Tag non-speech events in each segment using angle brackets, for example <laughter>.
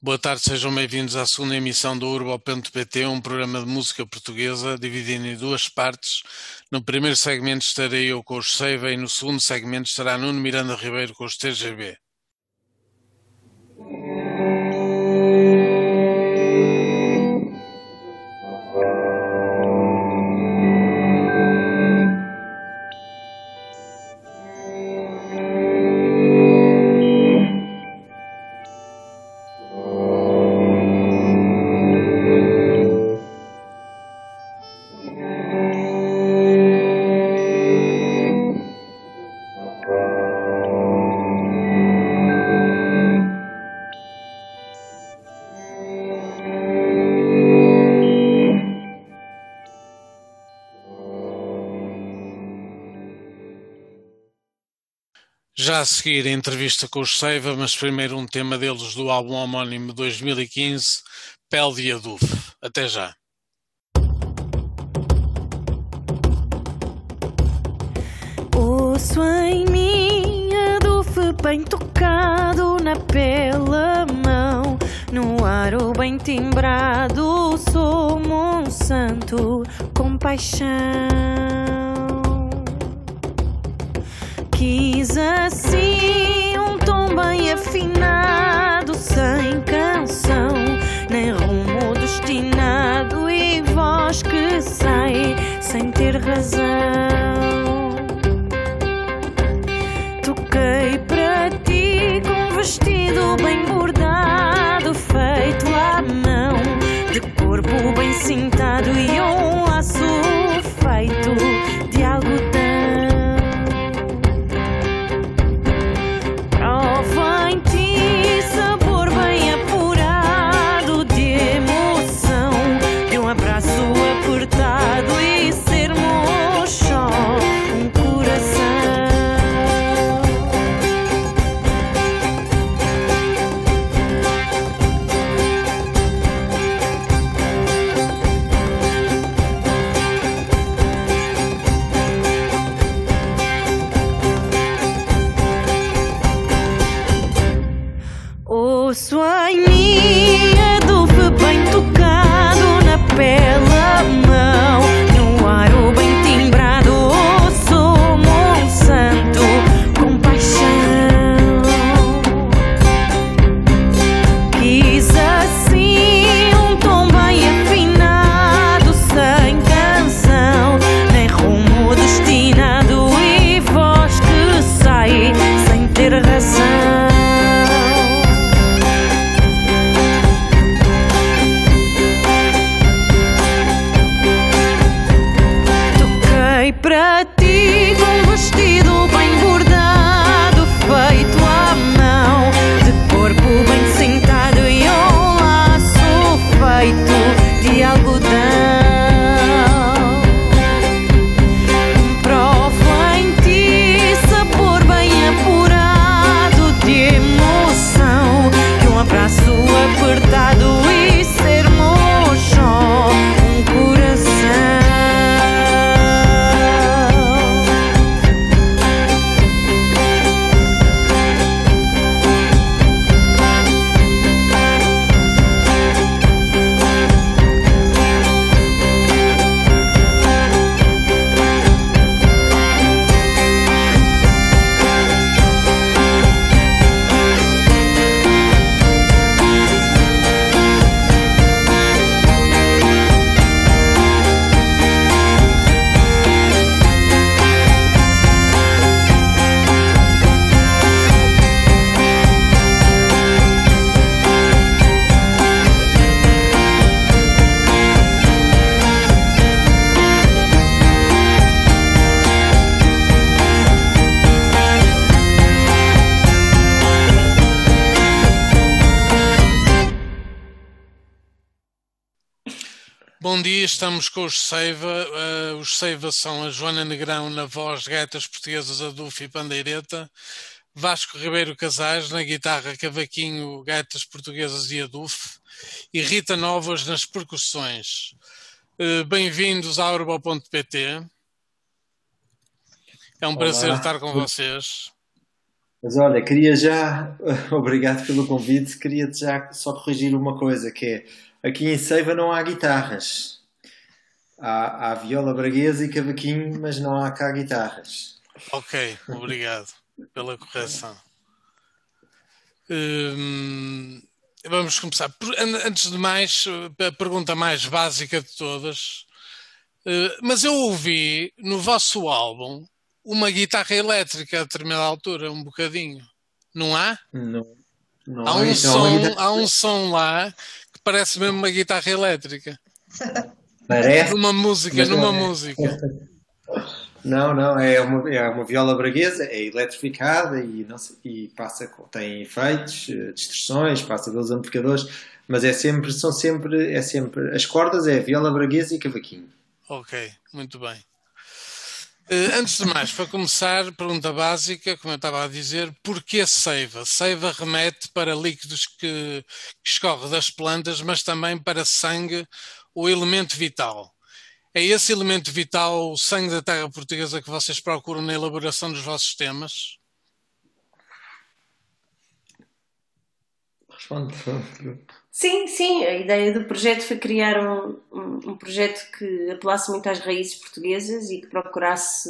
Boa tarde, sejam bem-vindos à segunda emissão do Urbo.pt, um programa de música portuguesa dividido em duas partes. No primeiro segmento estarei eu com os Seiva e no segundo segmento estará Nuno Miranda Ribeiro com os TGB. A seguir a entrevista com os Seiva, mas primeiro um tema deles do álbum homónimo 2015, Pele de Aduf. Até já. Ouço em mim adufe bem tocado na pela mão, no aro bem timbrado, sou Monsanto com paixão. Quis assim um tom bem afinado, sem canção, nem rumo destinado e voz que sai sem ter razão. Toquei para ti com um vestido bem bordado, feito à mão, de corpo bem cintado e um laço feito os Seiva. Uh, os Seiva são a Joana Negrão na voz, gaitas portuguesas, Adolfo e Pandeireta. Vasco Ribeiro Casais na guitarra, cavaquinho, gaitas portuguesas e Adolfo. E Rita Novas nas percussões. Uh, Bem-vindos à Urbo.pt. É um Olá. prazer estar com vocês. Mas olha, queria já, <laughs> obrigado pelo convite, queria já só corrigir uma coisa, que é, aqui em Seiva não há guitarras. Há, há viola braguesa e cavaquinho, mas não há cá guitarras. Ok, obrigado pela correção. Hum, vamos começar. Antes de mais, a pergunta mais básica de todas. Uh, mas eu ouvi no vosso álbum uma guitarra elétrica a determinada altura, um bocadinho. Não há? Não. não há, um som, há um som lá que parece mesmo uma guitarra elétrica. <laughs> Parece. Numa música, numa é. música. <laughs> Não, não, é uma, é uma viola braguesa, é eletrificada e, não e passa, tem efeitos, eh, distorções, passa pelos amplificadores, mas é sempre, são sempre, é sempre, as cordas é viola braguesa e cavaquinho. Ok, muito bem. Uh, antes de mais, para começar, pergunta básica, como eu estava a dizer, porquê seiva? Seiva remete para líquidos que, que escorre das plantas, mas também para sangue, o elemento vital. É esse elemento vital, o sangue da terra portuguesa, que vocês procuram na elaboração dos vossos temas? Responde. Sim, sim, a ideia do projeto foi criar um, um, um, projeto que apelasse muito às raízes portuguesas e que procurasse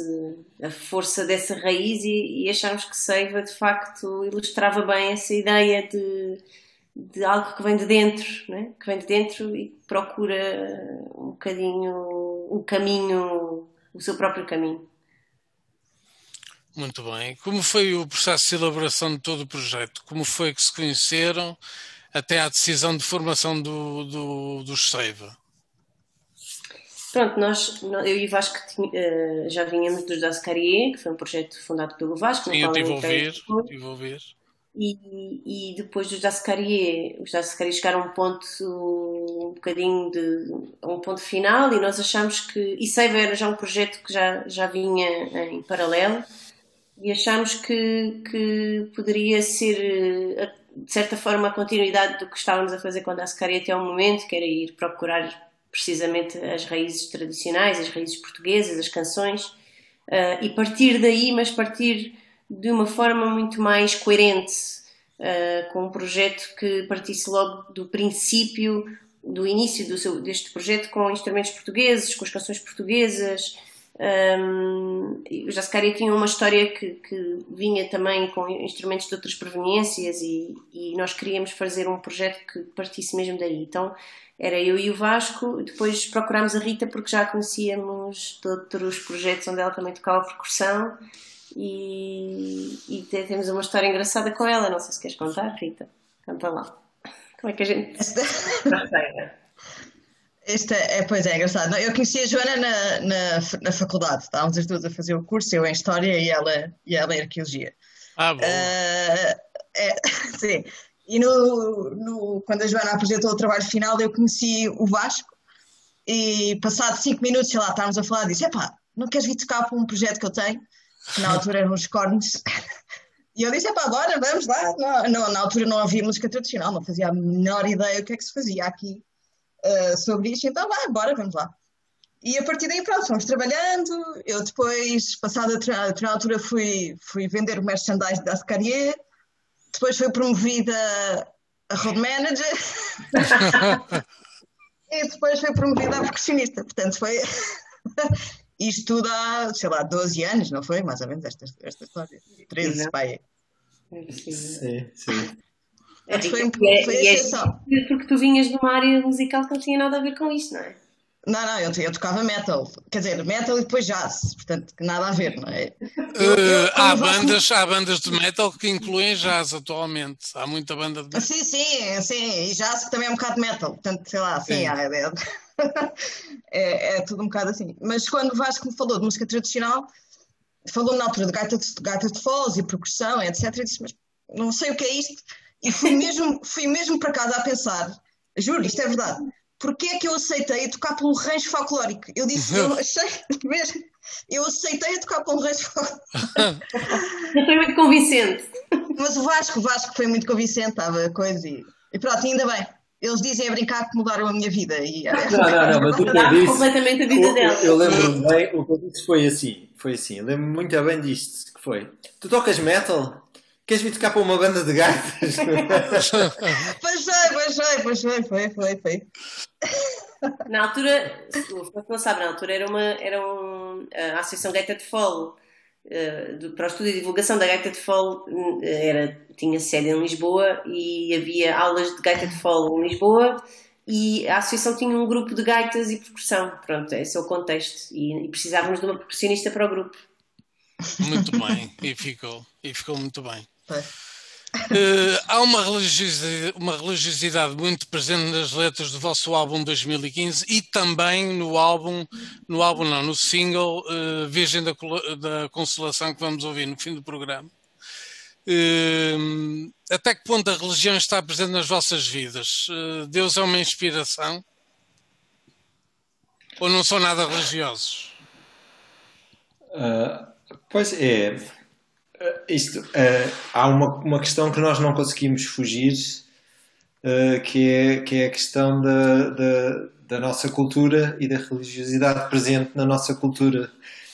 a força dessa raiz e, e achámos que Seiva de facto ilustrava bem essa ideia de, de algo que vem de dentro, né? que vem de dentro e procura um bocadinho o caminho, o seu próprio caminho. Muito bem. Como foi o processo de elaboração de todo o projeto? Como foi que se conheceram? até à decisão de formação do, do, do Seiva? Pronto, nós, eu e o Vasco uh, já vinhamos dos Dascarie, que foi um projeto fundado pelo Vasco. Sim, eu tive a ouvir, tive a ouvir. E, e depois dos Dascarie, os Dascarie chegaram a um ponto um bocadinho de um ponto final e nós achamos que e Seiva era já um projeto que já, já vinha em paralelo e achamos que, que poderia ser eh, de certa forma, a continuidade do que estávamos a fazer com a Dascari até ao momento, que era ir procurar precisamente as raízes tradicionais, as raízes portuguesas, as canções, uh, e partir daí, mas partir de uma forma muito mais coerente, uh, com um projeto que partisse logo do princípio, do início do seu, deste projeto, com instrumentos portugueses, com as canções portuguesas, um, o Jascaria tinha uma história que, que, vinha também com instrumentos de outras proveniências e, e, nós queríamos fazer um projeto que partisse mesmo daí. Então era eu e o Vasco, depois procurámos a Rita porque já conhecíamos de outros projetos onde ela também tocava percussão e, e temos uma história engraçada com ela. Não sei se queres contar, Rita. Conta lá. Como é que a gente. Esta é, pois é, engraçado. Eu conheci a Joana na, na, na, faculdade. Estávamos as duas a fazer o curso, eu em História e ela, e ela em Arqueologia. Ah, bom. Uh, é, <laughs> sim. E no, no, quando a Joana apresentou o trabalho final, eu conheci o Vasco e passado cinco minutos, sei lá, estávamos a falar, disse, epá, não queres vir tocar para um projeto que eu tenho? Na altura eram os cornos. E eu disse, agora vamos lá. Não, não, na altura não havia música tradicional, não fazia a menor ideia o que é que se fazia aqui uh, sobre isto, então vá, bora, vamos lá. E a partir daí, pronto, fomos trabalhando. Eu depois, passada a determinada altura, fui, fui vender o merchandise da Ascarie. Depois fui promovida a road manager. <laughs> e depois fui promovida a percussionista. Portanto, foi isto tudo há, sei lá, 12 anos, não foi? Mais ou menos esta, esta história. 13, pai. Sim, sim. É, foi, um, é, foi a exceção. É porque tu vinhas de uma área musical que não tinha nada a ver com isto, não é? Não, não, eu, eu, tocava metal, quer dizer, metal e depois jazz, portanto, nada a ver, não é? Eu, eu, uh, há, bandas, há bandas de metal que incluem jazz atualmente, há muita banda de metal. Sim, sim, sim, e jazz que também é um bocado metal, portanto, sei lá, sim, sim. Há, é, é, tudo um bocado assim. Mas quando o Vasco me falou de música tradicional, falou na altura de gaitas de, gaita de foz e percussão, etc, e disse, mas não sei o que é isto, e fui mesmo, <laughs> fui mesmo para casa a pensar, juro, isto é verdade, porque é que eu aceitei tocar pelo rancho folclórico? Eu disse, eu achei <laughs> mesmo, eu aceitei a tocar pelo rancho folclórico. <laughs> foi muito convincente. Mas o Vasco, o Vasco foi muito convincente, estava a coisa e, e pronto, ainda bem. Eles dizem a brincar que mudaram a minha vida. E, não, não, não, mas o que eu disse. completamente a vida dela. Eu, eu lembro-me bem, o que eu disse foi assim: foi assim, eu lembro-me muito bem disto: que foi. Tu tocas metal? Queres vir tocar para uma banda de gaitas? <laughs> Pois foi, pois foi, pois foi, foi, foi, foi. Na altura, o que não sabe, na altura era uma era um, a Associação Gaita de eh, do- para o estudo e divulgação da gaita de fall eh, era, tinha sede em Lisboa e havia aulas de gaita de fall em Lisboa e a associação tinha um grupo de gaitas e percussão. Pronto, esse é o contexto. E, e precisávamos de uma percussionista para o grupo. Muito bem, e ficou, e ficou muito bem. Eh, há uma religiosidade, uma religiosidade muito presente nas letras do vosso álbum 2015 e também no álbum, no álbum não, no single eh, Virgem da, da Consolação que vamos ouvir no fim do programa. Eh, até que ponto a religião está presente nas vossas vidas? Deus é uma inspiração? Ou não são nada religiosos? Pois é. Ah, isto, ah, há uma, uma questão que nós não conseguimos fugir, ah, que, é, que é a questão da, da, da nossa cultura e da religiosidade presente na nossa cultura.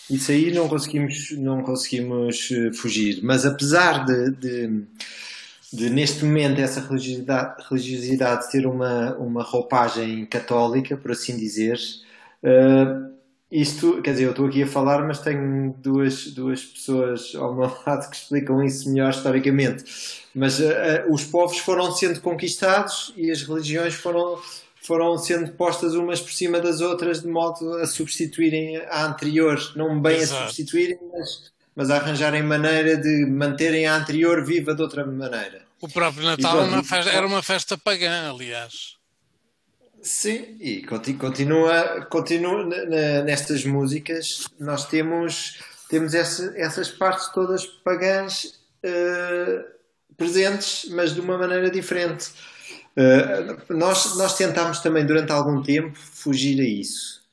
Isso aí não conseguimos, não conseguimos eh, fugir. Mas apesar de, de, de, neste momento essa religiosidade, religiosidade ter uma, uma roupagem católica, por assim dizer, ah, isto, quer dizer, eu estou aqui a falar, mas tenho duas, duas pessoas ao meu <laughs> lado que explicam isso melhor historicamente. Mas eh, os povos foram sendo conquistados e as religiões foram, foram sendo postas umas por cima das outras de modo a substituírem a anterior. Não bem Exato. a substituírem, mas, mas a arranjarem maneira de manterem a anterior viva de outra maneira. O próprio Natal E pronto, era uma festa pagã, aliás. Sim, e conti- continua, continua nestas músicas, nós temos, temos essa- essas partes todas pagãs eh, presentes, mas de uma maneira diferente. Eh, nós, nós tentámos também durante algum tempo fugir a isso.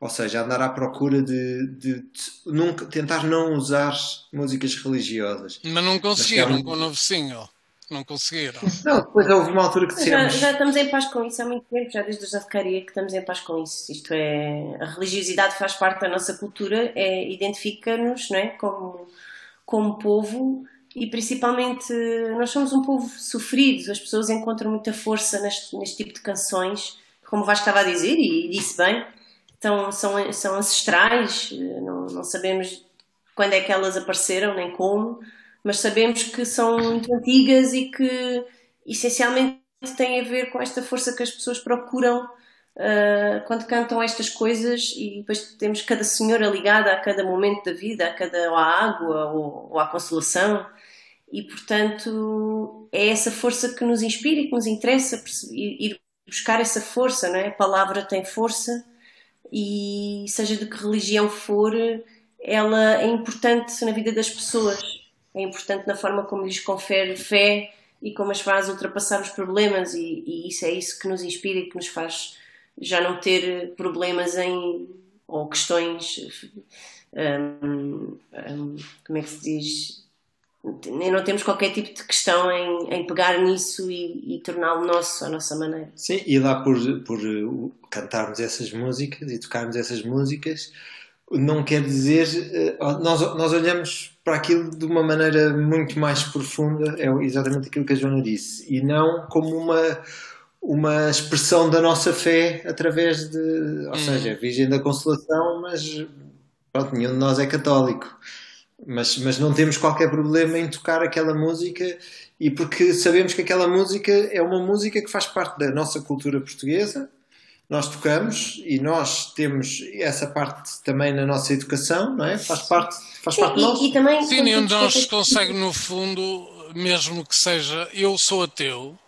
Ou seja, andar à procura de, de- de nunca, tentar não usar músicas religiosas. Mas não conseguiram com o novo single. Não conseguiram. Não, depois houve uma altura que Já, dissemos. já estamos em paz com isso há muito tempo, já desde o Zacaria que estamos em paz com isso. Isto é, a religiosidade faz parte da nossa cultura, é, identifica-nos não é, como, como povo e principalmente nós somos um povo sofrido, as pessoas encontram muita força neste, neste tipo de canções, como o Vasco estava a dizer e disse bem, então, são, são ancestrais, não, não sabemos quando é que elas apareceram nem como, mas sabemos que são muito antigas e que essencialmente têm a ver com esta força que as pessoas procuram uh, quando cantam estas coisas e depois temos cada senhora ligada a cada momento da vida, a cada ou à água ou, ou à consolação e portanto é essa força que nos inspira e que nos interessa ir buscar essa força, não é? A palavra tem força e seja de que religião for, ela é importante na vida das pessoas, é importante na forma como lhes confere fé e como as faz ultrapassar os problemas e, e isso é isso que nos inspira e que nos faz já não ter problemas em ou questões hum, hum, como é que se diz? Não temos qualquer tipo de questão em, em pegar nisso e, e torná-lo nosso à nossa maneira. Sim, e lá por, por cantarmos essas músicas e tocarmos essas músicas, não quer dizer. uh, nós, nós olhamos para aquilo de uma maneira muito mais profunda, é exatamente aquilo que a Joana disse, e não como uma, uma expressão da nossa fé através de. Ou seja, Virgem da Consolação, mas pronto, nenhum de nós é católico. Mas, mas não temos qualquer problema em tocar aquela música e porque sabemos que aquela música é uma música que faz parte da nossa cultura portuguesa, nós tocamos e nós temos essa parte também na nossa educação, não é? Faz parte, faz parte de nós. e, e também Sim, nenhum de nós consegue, no fundo, mesmo que seja eu sou ateu,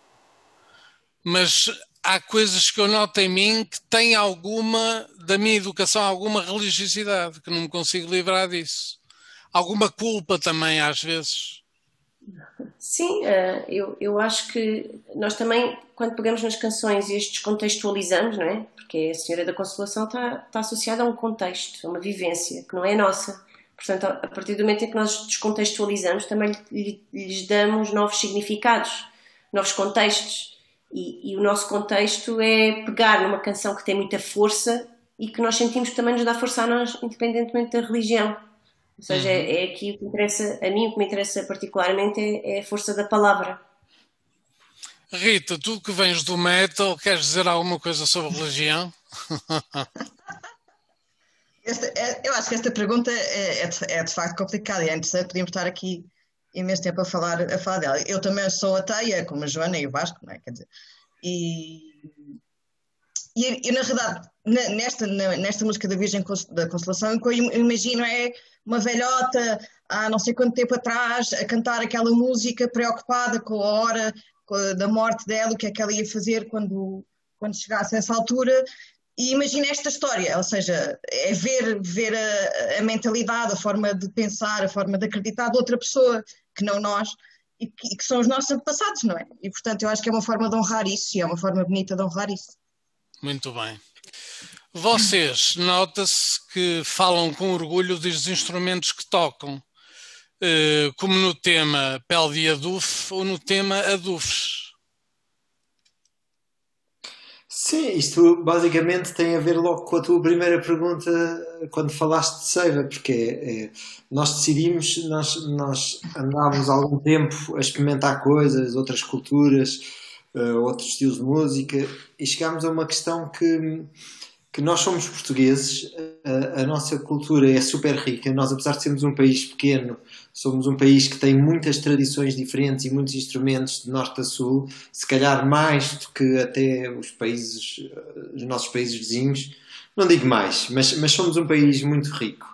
mas há coisas que eu noto em mim que têm alguma, da minha educação, alguma religiosidade, que não me consigo livrar disso. Alguma culpa também, às vezes. Sim, eh, eu, eu acho que nós também, quando pegamos nas canções e as descontextualizamos, não é? Porque a Senhora da Consolação está, está associada a um contexto, a uma vivência que não é nossa. Portanto, a partir do momento em que nós descontextualizamos, também lhe- lhes damos novos significados, novos contextos. E, e o nosso contexto é pegar numa canção que tem muita força e que nós sentimos que também nos dá força a nós, independentemente da religião. Ou seja, é, é aqui o que interessa, a mim o que me interessa particularmente é, é a força da palavra. Rita, tu que vens do metal, queres dizer alguma coisa sobre religião? <laughs> Esta, é, eu acho que esta pergunta é, é, de, é de facto complicada e é interessante, podíamos estar aqui imenso tempo a falar, a falar dela. Eu também sou ateia, como a Joana e o Vasco, não é? Quer dizer, e, e, e na verdade, nesta, nesta música da Virgem da Consolação, o que eu imagino é uma velhota há não sei quanto tempo atrás a cantar aquela música preocupada com a hora da morte dela, o que é que ela ia fazer quando, quando chegasse a essa altura. E imagina esta história, ou seja, é ver, ver a, a mentalidade, a forma de pensar, a forma de acreditar de outra pessoa que não nós, e que, que são os nossos antepassados, não é? E portanto eu acho que é uma forma de honrar isso, e é uma forma bonita de honrar isso. Muito bem. Vocês, nota-se que falam com orgulho dos instrumentos que tocam, eh, como no tema Pele de Aduf ou no tema Adufes. Sim, isto basicamente tem a ver logo com a tua primeira pergunta quando falaste de Seiva, porque é, nós decidimos, nós, nós andávamos algum tempo a experimentar coisas, outras culturas, uh, outros estilos de música, e chegámos a uma questão que, que nós somos portugueses, a, a, nossa cultura é super rica, nós apesar de sermos um país pequeno, somos um país que tem muitas tradições diferentes e muitos instrumentos de norte a sul, se calhar mais do que até os países, os nossos países vizinhos, não digo mais, mas, mas somos um país muito rico.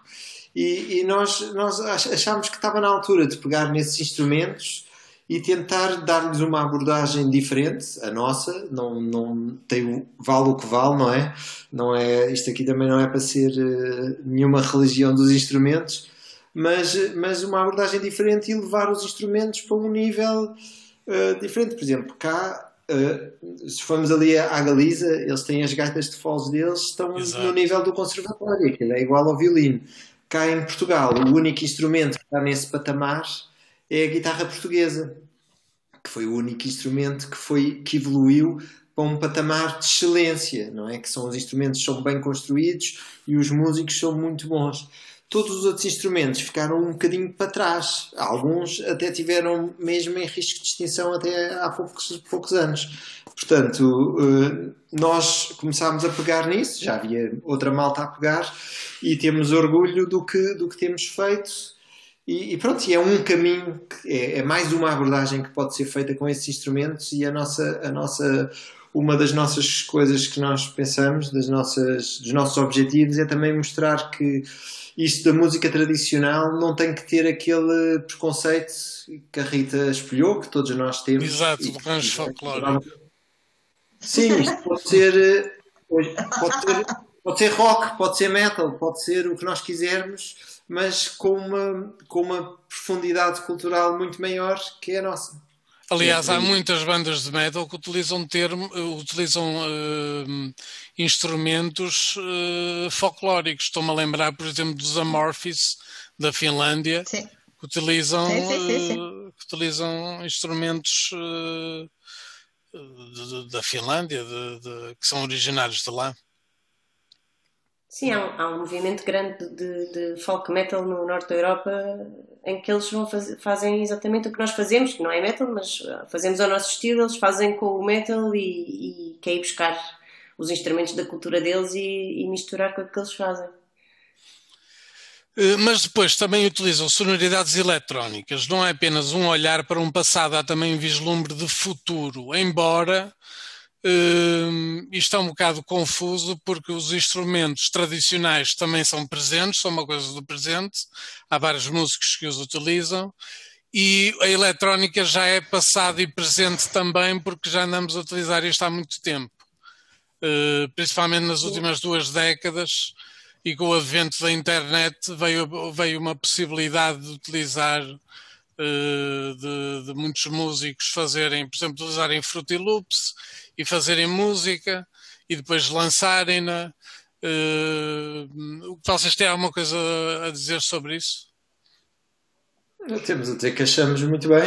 E, e nós, nós achámos que estava na altura de pegar nesses instrumentos e tentar dar-lhes uma abordagem diferente, a nossa, não, não tem vale o que vale, não é? Não é isto aqui também não é para ser uh, nenhuma religião dos instrumentos, mas, mas uma abordagem diferente e levar os instrumentos para um nível uh, diferente. Por exemplo, cá, uh, se formos ali à Galiza, eles têm as gaitas de foz deles, estão Exato. no nível do conservatório, aquilo é igual ao violino. Cá em Portugal, o único instrumento que está nesse patamar é a guitarra portuguesa, que foi o único instrumento que, foi, que evoluiu para um patamar de excelência, não é? Que são os instrumentos são bem construídos e os músicos são muito bons. Todos os outros instrumentos ficaram um bocadinho para trás. Alguns até tiveram mesmo em risco de extinção até há poucos, poucos anos. Portanto, eh, nós começámos a pegar nisso, já havia outra malta a pegar, e temos orgulho do que, do que temos feito e, e, pronto, e é um caminho, é, é, mais uma abordagem que pode ser feita com esses instrumentos e a nossa, a nossa, uma das nossas coisas que nós pensamos, das nossas, dos nossos objetivos, é também mostrar que isto da música tradicional não tem que ter aquele preconceito que a Rita espelhou, que todos nós temos. Exato, do rancho folclórico. Sim, isto pode ser, pode ser, pode ser rock, pode ser metal, pode ser o que nós quisermos mas com uma, com uma profundidade cultural muito maior que é a nossa. Aliás, há muitas bandas de metal que utilizam, termo, utilizam uh, instrumentos uh, folclóricos. Estou-me a lembrar, por exemplo, dos Amorphis da Finlândia, sim. que utilizam, sim, sim, uh, que utilizam instrumentos de, de, da Finlândia, de, que são originários de lá. Sim, há um, há um movimento grande de, de, folk metal no norte da Europa em que eles vão faz, fazem exatamente o que nós fazemos, que não é metal, mas uh, fazemos ao nosso estilo, eles fazem com o metal e, e querem buscar os instrumentos da cultura deles e, e misturar com o que eles fazem. Uh, mas depois também utilizam sonoridades eletrónicas. Não é apenas um olhar para um passado, há também um vislumbre de futuro. Embora Uh, isto é um bocado confuso porque os instrumentos tradicionais também são presentes, são uma coisa do presente, há vários músicos que os utilizam, e a eletrónica já é passado e presente também porque já andamos a utilizar isto há muito tempo, uh, principalmente nas últimas duas décadas, e com o advento da internet veio, veio uma possibilidade de utilizar uh, de, de, muitos músicos fazerem, por exemplo, utilizarem Fruity Loops e fazerem música e depois lançarem-na. Uh, vocês têm alguma coisa a dizer sobre isso? Temos a dizer que achamos muito bem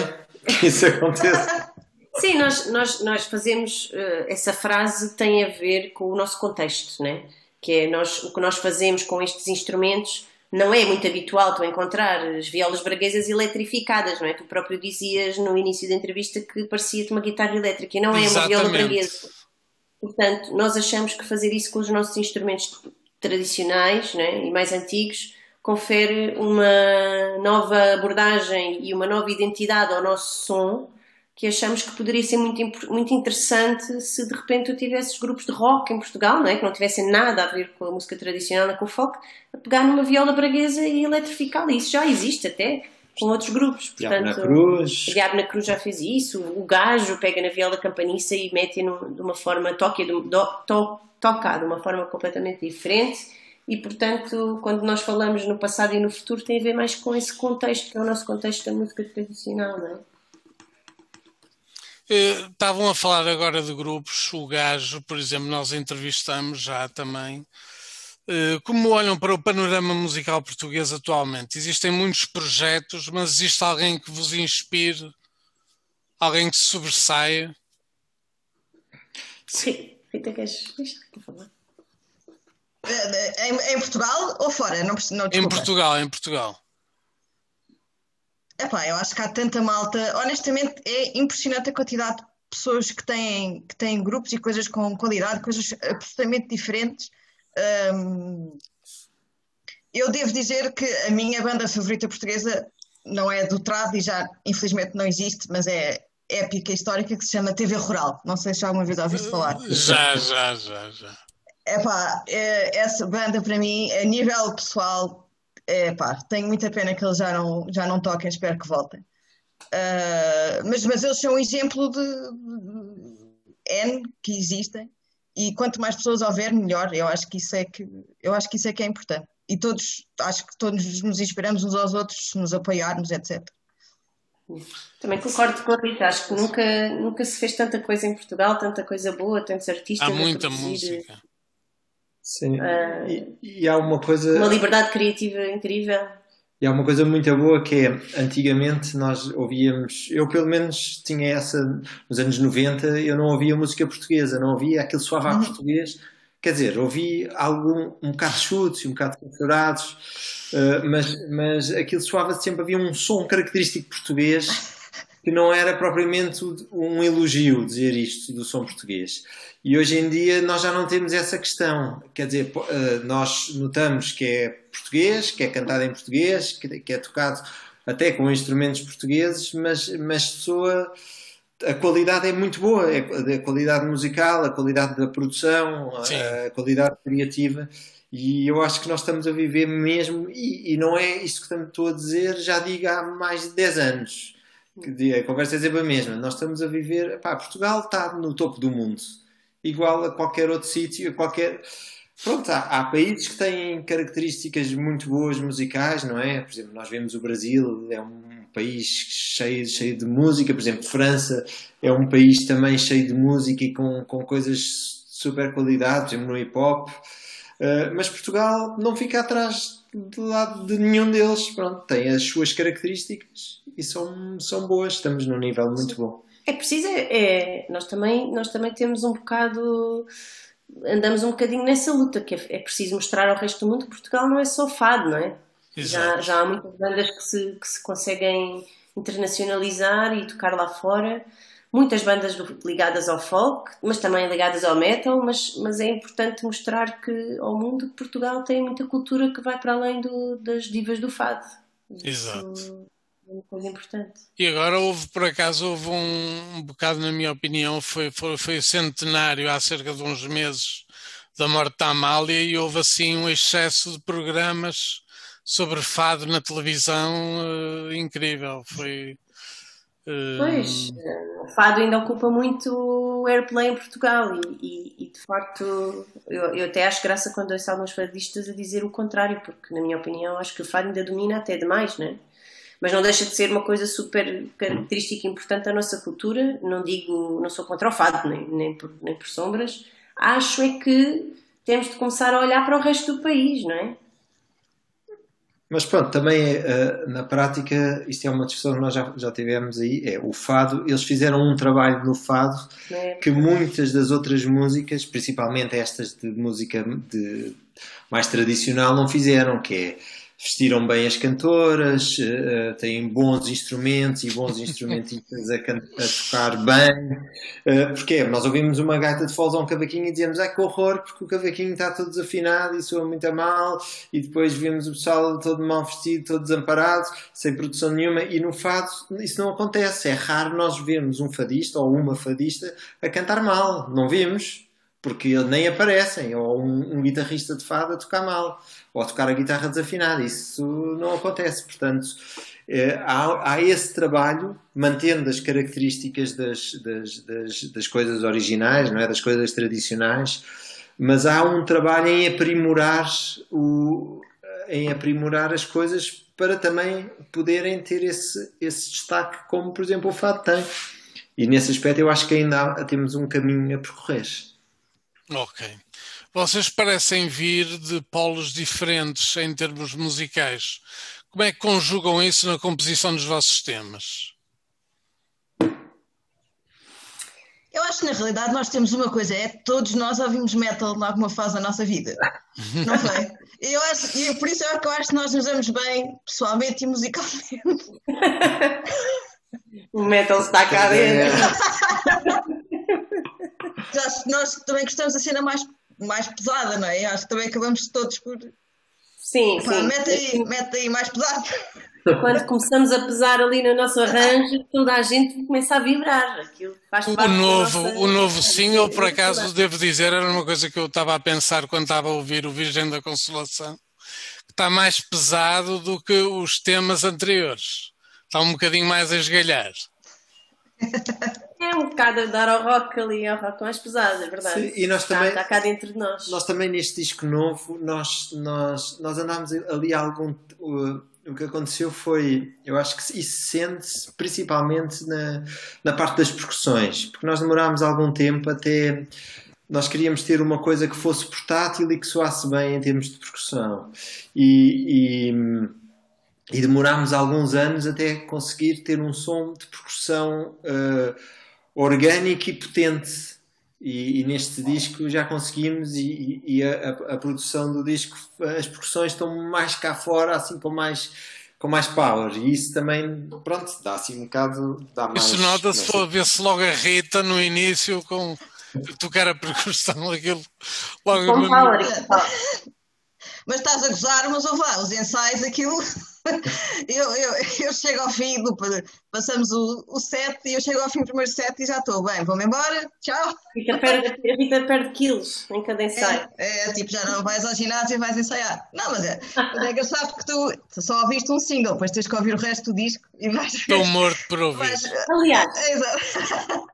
que isso aconteça. <laughs> Sim, nós, nós, nós fazemos. Uh, essa frase tem a ver com o nosso contexto, né? que é nós, o que nós fazemos com estes instrumentos não é muito habitual tu encontrar as violas braguesas eletrificadas, não é? Tu próprio dizias no início da entrevista que parecia-te uma guitarra elétrica e não é uma viola Exatamente. braguesa. Portanto, nós achamos que fazer isso com os nossos instrumentos tradicionais né, e mais antigos confere uma nova abordagem e uma nova identidade ao nosso som que achamos que poderia ser muito, muito interessante se de repente tu tivesses grupos de rock em Portugal, não é? que não tivessem nada a ver com a música tradicional com o folk, a pegar numa viola braguesa e eletrificá-la. Isso já existe até com outros grupos. Diabo na Portanto, Cruz. Diabo na Cruz já fez isso, o gajo pega na viola campaniça e mete num- de uma forma, toca de, do, to, toca de uma forma completamente diferente e portanto quando nós falamos no passado e no futuro tem a ver mais com esse contexto, que é o nosso contexto da música tradicional, não é? Eh, Estavam a falar agora de grupos, o Gajo, por exemplo, nós entrevistamos já também. Eh, Como olham para o panorama musical português atualmente? Existem muitos projetos, mas existe alguém que vos inspire? Alguém que se sobressaia? Sim, Rita, queres falar? Eh, Em, em Portugal ou fora? Não, não, Em. Portugal, em Portugal. Epá, eu acho que há tanta malta. Honestamente, é impressionante a quantidade de pessoas que têm, que têm grupos e coisas com qualidade, coisas absolutamente diferentes. Hum, eu devo dizer que a minha banda favorita portuguesa não é do Trad e já infelizmente não existe, mas é épica e histórica que se chama TV Rural. Não sei se alguma vez ouviste falar. Já, já, já, já. Epá, é, essa banda para mim, a nível pessoal, epá, tenho muita pena que eles já não, já não toquem, espero que voltem. Ah, mas, mas eles são um exemplo de, de N que existem e quanto mais pessoas houver, melhor. Eu acho que isso é que, eu acho que isso é que é importante. E todos, acho que todos nos inspiramos uns aos outros, nos apoiarmos, etc. Também concordo com a Rita, acho que nunca, nunca se fez tanta coisa em Portugal, tanta coisa boa, tantos artistas Há muita produzir, música. Sim. Ah. E, e há uma coisa. uma liberdade criativa incrível. E há uma coisa muito boa que é, antigamente nós ouvíamos, eu pelo menos tinha essa, nos anos 90, eu não ouvia música portuguesa, não ouvia aquilo soava a português, quer dizer, ouvi algum, um bocado de chutes e um bocado de censurados, eh, mas, mas aquilo soava sempre, havia um som característico português <laughs> que não era propriamente um elogio dizer isto do som português. E hoje em dia nós já não temos essa questão. Quer dizer, eh, nós notamos que é português, que é cantado em português, que é tocado até com instrumentos portugueses, mas, mas soa, a qualidade é muito boa. É a qualidade musical, a qualidade da produção, a, a qualidade criativa. E eu acho que nós estamos a viver mesmo, e, e não é isto que estou a dizer, já digo há mais de 10 anos que a conversa é sempre a mesma. Nós estamos a viver. Pá, Portugal está no topo do mundo, igual a qualquer outro sítio, a qualquer. Pronto, há, há países que têm características muito boas musicais, não é? Por exemplo, nós vemos o Brasil, é um país cheio, cheio de música, por exemplo, França é um país também cheio de música e com, com coisas de super qualidade, por exemplo, no hip hop. Uh, mas Portugal não fica atrás do lado de nenhum deles. Pronto, tem as suas características e são, são boas. Estamos num nível muito bom. É preciso, é, é- nós, também, nós também temos um bocado, andamos um bocadinho nessa luta, que é, é preciso mostrar ao resto do mundo que Portugal não é só fado, não é? Já, já há muitas bandas que se, que se conseguem internacionalizar e tocar lá fora. Muitas bandas ligadas ao folk, mas também ligadas ao metal, mas, mas é importante mostrar que ao mundo que Portugal tem muita cultura que vai para além do- das divas do fado. Isso Exato. é uma coisa importante. E agora houve, por acaso, houve um, um bocado, na minha opinião, foi, foi, foi o centenário há cerca de uns meses da morte da Amália e houve assim um excesso de programas sobre fado na televisão eh, incrível. Foi. Pois, eh, o fado ainda ocupa muito o airplay em Portugal e, e- e, de facto eu, eu até acho graça quando ouço alguns fadistas a dizer o contrário, porque na minha opinião acho que o fado ainda domina até demais, né? Mas não deixa de ser uma coisa super característica e importante da nossa cultura. Não digo, não sou contra o fado, nem, nem, por, nem por sombras. Acho é que temos de começar a olhar para o resto do país, não é? Mas pronto, também eh, na prática, isto é uma discussão que nós já, já tivemos aí, é o fado, eles fizeram um trabalho no fado é? que muitas das outras músicas, principalmente estas de música de, mais tradicional, não fizeram, que é vestiram bem as cantoras, uh, têm bons instrumentos e bons instrumentistas a, a, tocar bem. Uh, porque nós ouvimos uma gaita de foles ou um cavaquinho e dizemos, ah, que horror, porque o cavaquinho está todo desafinado e soa muito a mal, e depois vemos o pessoal todo mal vestido, todo desamparado, sem produção nenhuma, e no fado isso não acontece. É raro nós vermos um fadista ou uma fadista a cantar mal. Não vemos, porque nem aparecem, ou um, um, guitarrista de fado a tocar mal, ou tocar a guitarra desafinada. Isso não acontece. Portanto, eh, há, há, esse trabalho, mantendo as características das, das, das, das, coisas originais, não é? das coisas tradicionais, mas há um trabalho em aprimorar, o, em aprimorar as coisas para também poderem ter esse, esse destaque, como por exemplo o fado tem. E nesse aspecto eu acho que ainda há, temos um caminho a percorrer. Ok. Vocês parecem vir de polos diferentes em termos musicais. Como é que conjugam isso na composição dos vossos temas? Eu acho que na realidade nós temos uma coisa, é todos nós ouvimos metal em alguma fase da nossa vida. <laughs> Não foi? Eu acho, e por isso é que eu acho que nós nos damos bem pessoalmente e musicalmente. O metal está cá dentro. <laughs> nós também gostamos da cena mais, mais pesada, não é? Acho que também acabamos todos por. Sim, Pá, sim. Mete aí, mete aí mais pesado. Quando começamos a pesar ali no nosso <laughs> arranjo, toda a gente começa a vibrar. Aquilo faz o novo, nossa... o novo single, por acaso, devo dizer, era uma coisa que eu estava a pensar quando estava a ouvir o Virgem da Consolação, que está mais pesado do que os temas anteriores. Está um bocadinho mais a esgalhar. <laughs> É um bocado a dar ao rock ali, ao rock mais pesado, é verdade. Sim, e nós está, também, está cá dentro de nós. Nós também neste disco novo, nós, nós, nós andámos ali algum. Uh, o que aconteceu foi, eu acho que isso sente-se principalmente na, na parte das percussões, porque nós demorámos algum tempo até. Nós queríamos ter uma coisa que fosse portátil e que soasse bem em termos de percussão. E, e e demorámos alguns anos até conseguir ter um som de percussão uh, orgânico e potente. E, e, neste disco já conseguimos, e, e a, a, produção do disco, as percussões estão mais cá fora, assim com mais, com mais power. E isso também, pronto, dá assim um bocado. Dá mais, isso nota-se, ver-se logo a Rita no início com tocar a percussão, aquilo logo. Com power. Mas estás a gozar, mas ouve lá, os ensaios, aquilo <laughs> eu, eu, eu chego ao fim, do, passamos o, o set e eu chego ao fim do primeiro set e já estou, bem, vou-me embora, tchau. Rita perde, Rita perde quilos em cada ensaio. É, é, tipo, já não vais ao ginásio e vais ensaiar. Não, mas é, é engraçado porque tu, tu só ouviste um single, depois tens que ouvir o resto do disco e vais. Estou morto por ouvir. Vais, Aliás,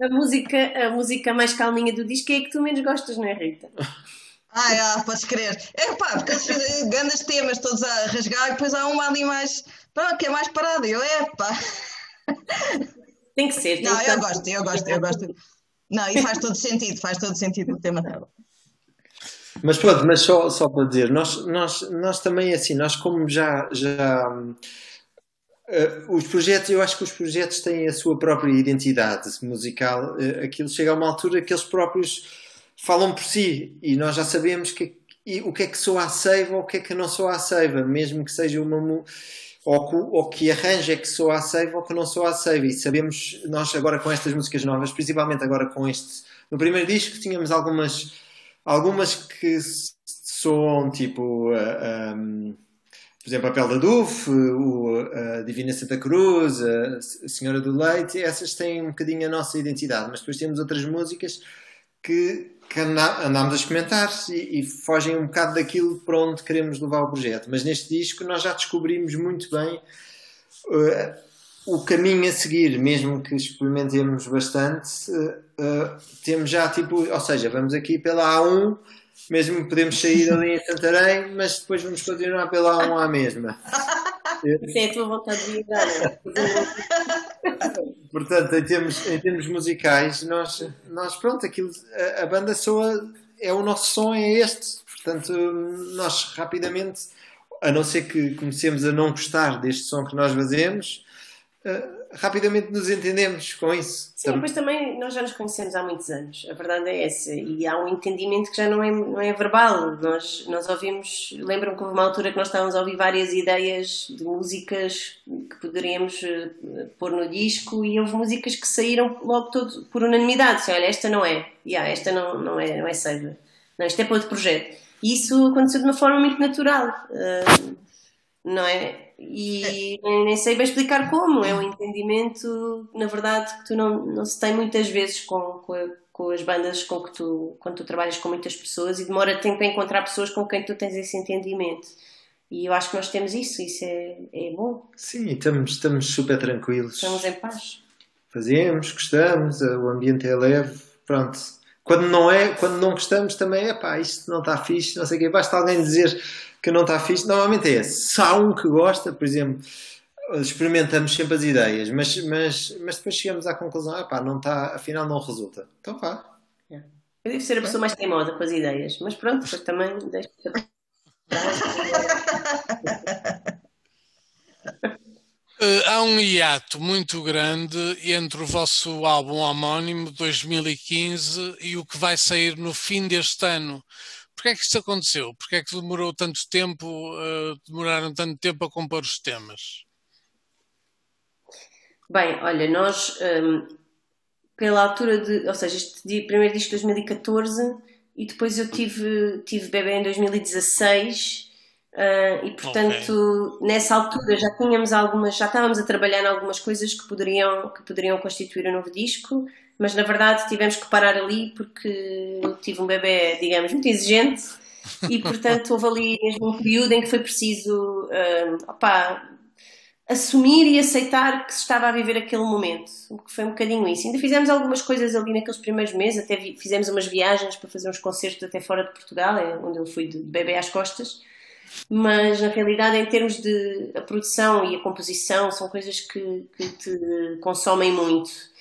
a música, a música mais calminha do disco é a que tu menos gostas, não é, Rita? <laughs> Ah, é, podes crer. É pá, porque eles grandes temas todos a rasgar e depois há uma ali mais. Pronto, que é mais parada. Eu, é pá. Tem que ser. Tem não, que eu gosto, eu gosto, eu gosto. Não, e faz todo sentido, faz todo sentido o tema dela. Mas pronto, mas só, só para dizer, nós, nós, nós também assim, nós como já, já uh, os projetos, eu acho que os projetos têm a sua própria identidade musical, uh, aquilo chega a uma altura que eles próprios falam por si e nós já sabemos que, e, o que é que soa a seiva ou o que é que não soa a seiva, mesmo que seja uma ou que, ou que arranja é que soa a seiva ou que não soa a seiva. E sabemos, nós agora com estas músicas novas, principalmente agora com este, no primeiro disco tínhamos algumas, algumas que soam tipo. Uh, eh, um, ehm, por exemplo, a Pele da Duf, a Divina Santa Cruz, a Senhora do Leite, essas têm um bocadinho a nossa identidade, mas depois temos outras músicas que que andámos a experimentar e, e, fogem um bocado daquilo para onde queremos levar o projeto. Mas neste disco nós já descobrimos muito bem uh, o caminho a seguir, mesmo que experimentemos bastante. Uh, temos já tipo, ou seja, vamos aqui pela A1, mesmo podemos sair ali em Santarém, mas depois vamos continuar pela A1 à mesma. Isso é a tua vontade de vida. <laughs> Portanto, em termos, em termos musicais, nós, nós pronto, aquilo, a, a, banda soa, é o nosso som, é este. Portanto, nós rapidamente, a não ser que comecemos a não gostar deste som que nós fazemos, uh, rapidamente nos entendemos com isso. Sim, depois também nós já nos conhecemos há muitos anos, a verdade é essa, e há um entendimento que já não é, não é verbal. Nós, nós ouvimos, lembram que houve uma altura que nós estávamos a ouvir várias ideias de músicas que poderíamos uh, pôr no disco, e houve músicas que saíram logo todo por unanimidade. Assim, Olha, esta não é, yeah, esta não, não é, não é Seiva, não, isto é para outro projeto. E isso aconteceu de uma forma muito natural, uh, não é? E nem sei bem explicar como. É um entendimento, na verdade, que tu não, não se tem muitas vezes com, com, a, com, as bandas com que tu, quando tu trabalhas com muitas pessoas e demora tempo a encontrar pessoas com quem tu tens esse entendimento. E eu acho que nós temos isso, isso é, é bom. Sim, estamos, estamos super tranquilos. Estamos em paz. Fazemos, gostamos, o ambiente é leve, pronto. Quando não é, quando não gostamos também é pá, isto não está fixe, não sei o quê. Basta alguém dizer que não está fixe, normalmente é esse. Se há um que gosta, por exemplo, experimentamos sempre as ideias, mas, mas, mas depois chegamos à conclusão, ah pá, não está, afinal não resulta. Então vá. É. Eu devo ser a pessoa mais teimosa com as ideias, mas pronto, depois também deixo. Uh, <laughs> há um hiato muito grande entre o vosso álbum homónimo 2015 e o que vai sair no fim deste ano. Porquê é que isto aconteceu? Porquê é que demorou tanto tempo, uh, demoraram tanto tempo a compor os temas? Bem, olha, nós, um, pela altura de, ou seja, este primeiro disco de 2014 e depois eu tive, tive bebê em 2016 uh, e portanto okay. nessa altura já tínhamos algumas, já estávamos a trabalhar em algumas coisas que poderiam, que poderiam constituir um novo disco mas na verdade tivemos que parar ali porque tive um bebê, digamos, muito exigente e portanto houve ali mesmo um período em que foi preciso um, assumir e aceitar que se estava a viver aquele momento, o que foi um bocadinho isso. Ainda fizemos algumas coisas ali naqueles primeiros meses, até fizemos umas viagens para fazer uns concertos até fora de Portugal, é onde eu fui de bebê às costas, mas na realidade em termos de a produção e a composição são coisas que, que te consomem muito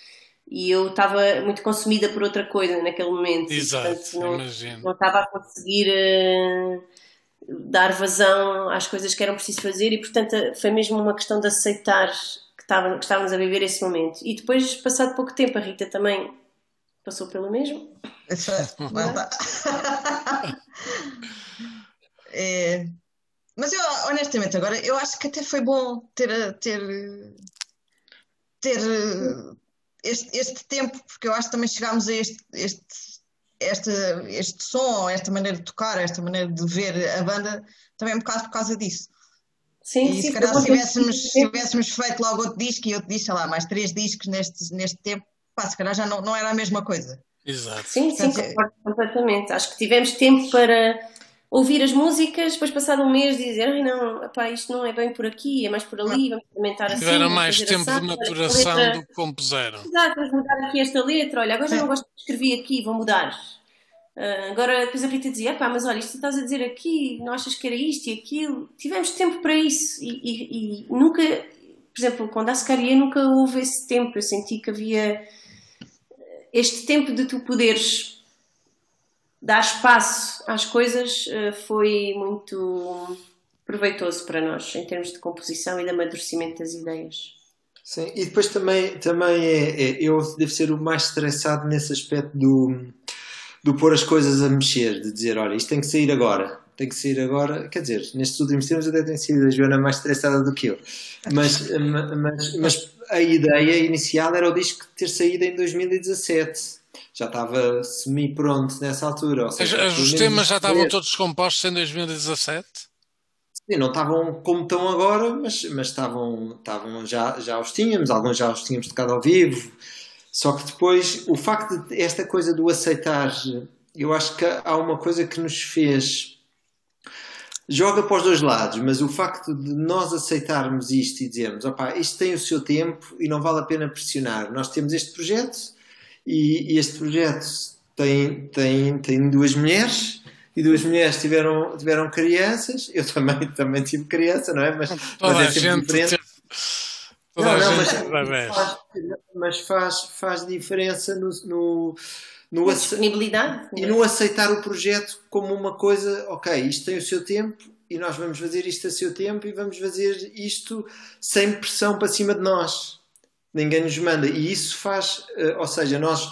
e eu estava muito consumida por outra coisa naquele momento. Exato, e, portanto, não, imagino. não estava a conseguir uh, dar vazão às coisas que eram preciso fazer e, portanto, foi mesmo uma questão de aceitar que, estava, que estávamos a viver esse momento. E depois, passado pouco tempo, a Rita também passou pelo mesmo. <laughs> é, mas eu, honestamente, agora, eu acho que até foi bom ter, ter, ter este, este tempo, porque eu acho que também chegámos a este, este, este, este som, esta maneira de tocar, esta maneira de ver a banda, também é um bocado por causa disso. Sim, e sim, se calhar se tivéssemos, se tivéssemos feito logo outro disco e outro disco, sei lá, mais três discos neste, neste tempo, pá, se calhar já não, não era a mesma coisa. Exato. Sim, sim, concordo completamente. Acho que tivemos tempo para ouvir as músicas, depois passado um mês dizer, ai não, epá, isto não é bem por aqui, é mais por ali, vamos experimentar assim. Tiveram mais tempo de maturação do que compuseram. Exato, vamos mudar aqui esta letra, olha, agora já não gosto de escrever aqui, vou mudar. Uh, agora depois a Rita dizia, epá, mas olha, isto estás a dizer aqui, não achas que era isto e aquilo? Tivemos tempo para isso e, e, e nunca, por exemplo, quando a Secaria nunca houve esse tempo, eu senti que havia este tempo de tu poderes dar espaço às coisas uh, foi muito proveitoso para nós em termos de composição e de amadurecimento das ideias. Sim, e depois também, também é, é, eu devo ser o mais estressado nesse aspecto do, do pôr as coisas a mexer, de dizer, olha, isto tem que sair agora, tem que sair agora, quer dizer, nestes últimos tempos até tem sido a Joana mais estressada do que eu, mas, mas, mas a ideia inicial era o disco ter saído em 2017 já estava semi-pronto nessa altura. Ou seja, os temas já estavam todos compostos em 2017? Sim, não estavam como estão agora, mas, mas estavam, estavam já, já os tínhamos, alguns já os tínhamos tocado ao vivo. Só que depois, o facto de esta coisa do aceitar, eu acho que há uma coisa que nos fez. Joga para os dois lados, mas o facto de nós aceitarmos isto e dizermos, opá, isto tem o seu tempo e não vale a pena pressionar. Nós temos este projeto, e, e este projeto tem, tem, tem duas mulheres e duas mulheres tiveram, tiveram crianças. Eu também, também tive criança, não é? Mas, Toda mas é sempre diferente. Toda não, não, mas, faz, mas faz, faz diferença no, no, no disponibilidade e no aceitar o projeto como uma coisa, ok, isto tem o seu tempo e nós vamos fazer isto a seu tempo e vamos fazer isto sem pressão para cima de nós. Ninguém nos manda. E isso faz, uh, ou seja, nós,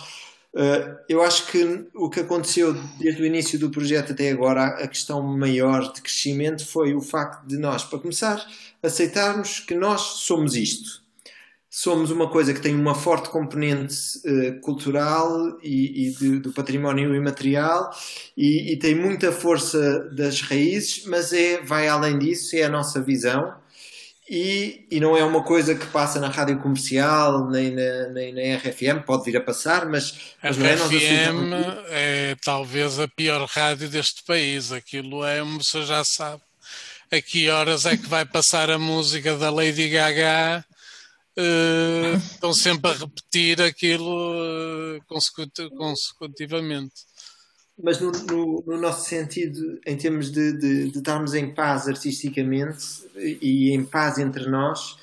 uh, eu acho que o que aconteceu desde o início do projeto até agora, a questão maior de crescimento foi o facto de nós, para começar, aceitarmos que nós somos isto somos uma coisa que tem uma forte componente uh, cultural e, e de, do património imaterial e, e, tem muita força das raízes, mas é, vai além disso, é a nossa visão e, e não é uma coisa que passa na rádio comercial nem na, nem na RFM, pode vir a passar, mas, mas não é RFM é talvez a pior rádio deste país, aquilo é, você já sabe a que horas é que vai passar a música da Lady Gaga uh, estão sempre a repetir aquilo uh, consecutivamente. Mas no, no, no, nosso sentido, em termos de, de, de, estarmos em paz artisticamente e em paz entre nós,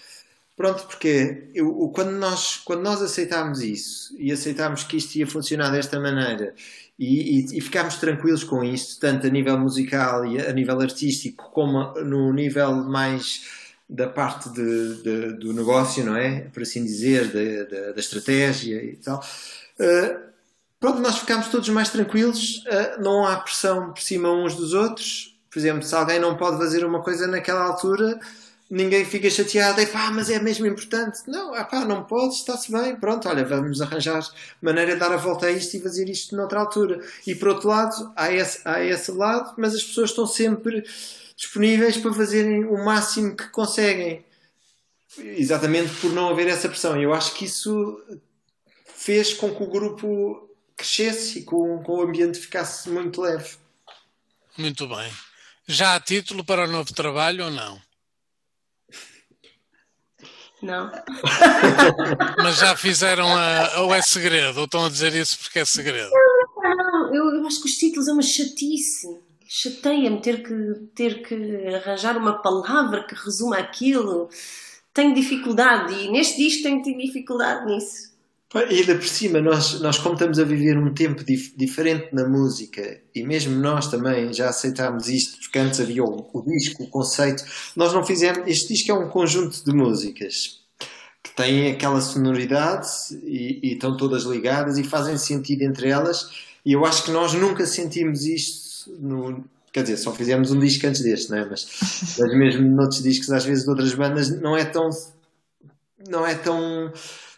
pronto, porque eu, quando, nós, quando nós aceitámos isso e aceitámos que isto ia funcionar desta maneira e, e, e ficámos tranquilos com isto, tanto a nível musical e a nível artístico, como no nível mais da parte de, de, do negócio, não é? Por assim dizer, da, da estratégia e tal. Uh, pronto, nós ficamos todos mais tranquilos, uh, não há pressão por cima uns dos outros. Por exemplo, se alguém não pode fazer uma coisa naquela altura, ninguém fica chateado, pá, mas é mesmo importante. Não, ah, pá, não pode, está-se bem, pronto, olha, vamos arranjar maneira de dar a volta a isto e fazer isto noutra altura. E por outro lado, há esse, há esse lado, mas as pessoas estão sempre disponíveis para fazerem o máximo que conseguem. Exatamente por não haver essa pressão. Eu acho que isso fez com que o grupo crescesse e com, com o ambiente ficasse muito leve. Muito bem. Já há título para o novo trabalho ou não? Não. <laughs> Mas já fizeram a. Ou é segredo? Ou estão a dizer isso porque é segredo? Não, não, eu, eu acho que os títulos é uma chatice chateia-me ter que, ter que arranjar uma palavra que resuma aquilo. Tenho dificuldade e neste disco tenho tido dificuldade nisso. E ainda por cima, nós, nós como estamos a viver um tempo dif diferente na música e mesmo nós também já aceitámos isto, porque antes havia o, o disco, o conceito, nós não fizemos. Este disco é um conjunto de músicas que têm aquela sonoridade e, e estão todas ligadas e fazem sentido entre elas. E eu acho que nós nunca sentimos isto no, quer dizer, só fizemos um disco antes deste, não é? Mas, mas mesmo noutros discos, às vezes de outras bandas, não é tão. Não é tão.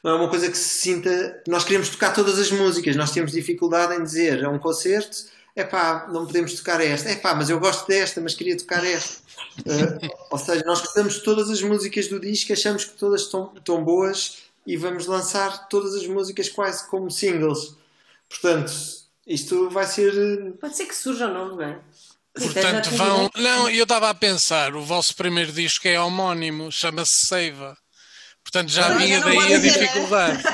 Não é uma coisa que se sinta. Nós queremos tocar todas as músicas, nós temos dificuldade em dizer a um concerto: é pá, não podemos tocar esta, é pá, mas eu gosto desta, mas queria tocar esta. Uh, ou seja, nós gostamos todas as músicas do disco, achamos que todas estão, estão boas e vamos lançar todas as músicas quase como singles. Portanto, isto vai ser. Eh, Pode ser que surja um nome, não é? Portanto, vão. Não, eu estava a pensar, o vosso primeiro disco é homónimo, chama-se Seiva. Portanto, já não, vinha daí a dificuldade. <laughs>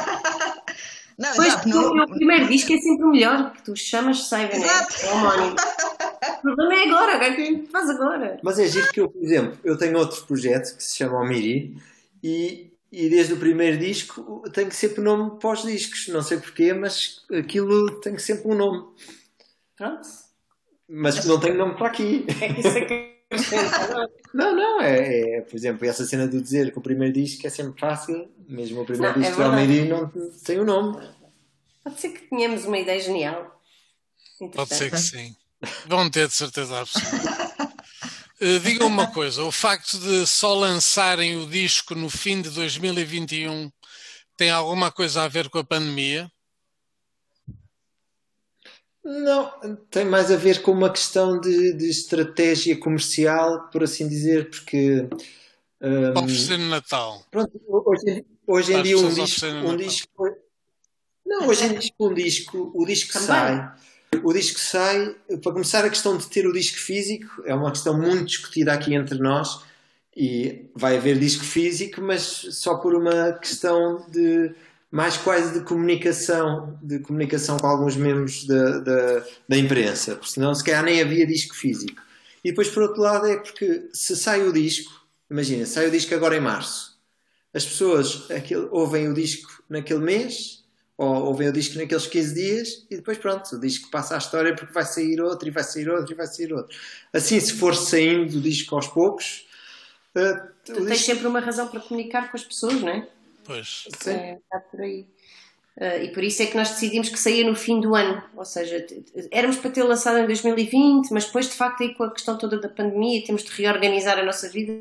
Não, pois, exato, não... o primeiro disco é sempre o melhor, que tu chamas Seiva, né? é homónimo. <laughs> o problema é agora, o que é que faz agora? Mas é giro que eu, por exemplo, eu tenho outro projeto que se chama Omiri e e desde o primeiro disco tem que sempre nome para os discos. Não sei porquê, mas aquilo tem que sempre um nome. Pronto. Mas não tem nome para aqui. É que isso é que Não, não, é, é, por exemplo, essa cena de dizer que o primeiro disco é sempre fácil, mesmo o primeiro não, disco é do Almeida não tem o um nome. Pode ser que tenhamos uma ideia genial. Pode ser que sim. Vão ter de certeza absoluta. Uh, Diga uma coisa: o facto de só lançarem o disco no fim de 2021 tem alguma coisa a ver com a pandemia? Não, tem mais a ver com uma questão de, de estratégia comercial, por assim dizer, porque. Um, oferecer no Natal. Pronto, hoje, hoje em dia um disco, um disco. Não, hoje em dia um disco, o disco Também. sai o disco sai, para começar, a questão de ter o disco físico é uma questão muito discutida aqui entre nós e vai haver disco físico, mas só por uma questão de mais quase de comunicação, de comunicação com alguns membros da, da, da imprensa, porque senão se calhar nem havia disco físico. E depois, por outro lado, é porque se sai o disco, imagina, sai o disco agora em março, as pessoas aquele, ouvem o disco naquele mês ou ouvem o disco naqueles 15 dias e depois pronto, o disco passa a história porque vai sair outro e vai sair outro e vai sair outro. Assim, se for saindo o disco aos poucos. Uh, tu tens disco... sempre uma razão para comunicar com as pessoas, não é? Pois. Sim. É, está por aí. Ah, e por isso é que nós decidimos que saía no fim do ano, ou seja, éramos para ter lançado em 2020, mas depois de facto aí com a questão toda da pandemia temos de reorganizar a nossa vida,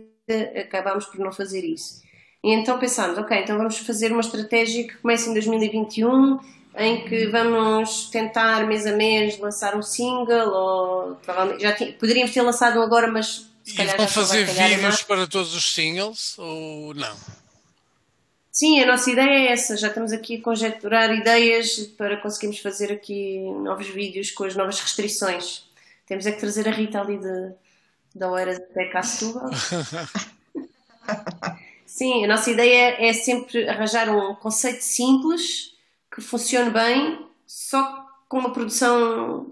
acabámos por não fazer isso. E então pensámos, ok, então vamos fazer uma estratégia que comece em 2021, em que vamos tentar mês a mês lançar um single, ou provavelmente já poderíamos ter lançado um agora, mas se E calhar vão só vai fazer março. para todos os singles ou não? Sim, a nossa ideia é essa. Já estamos aqui a conjecturar ideias para conseguirmos fazer aqui novos vídeos com as novas restrições. Temos é que trazer a Rita ali de, da Oeiras até cá a Setúbal. <laughs> Sim, a nossa ideia é sempre arranjar um conceito simples que funcione bem, só com uma produção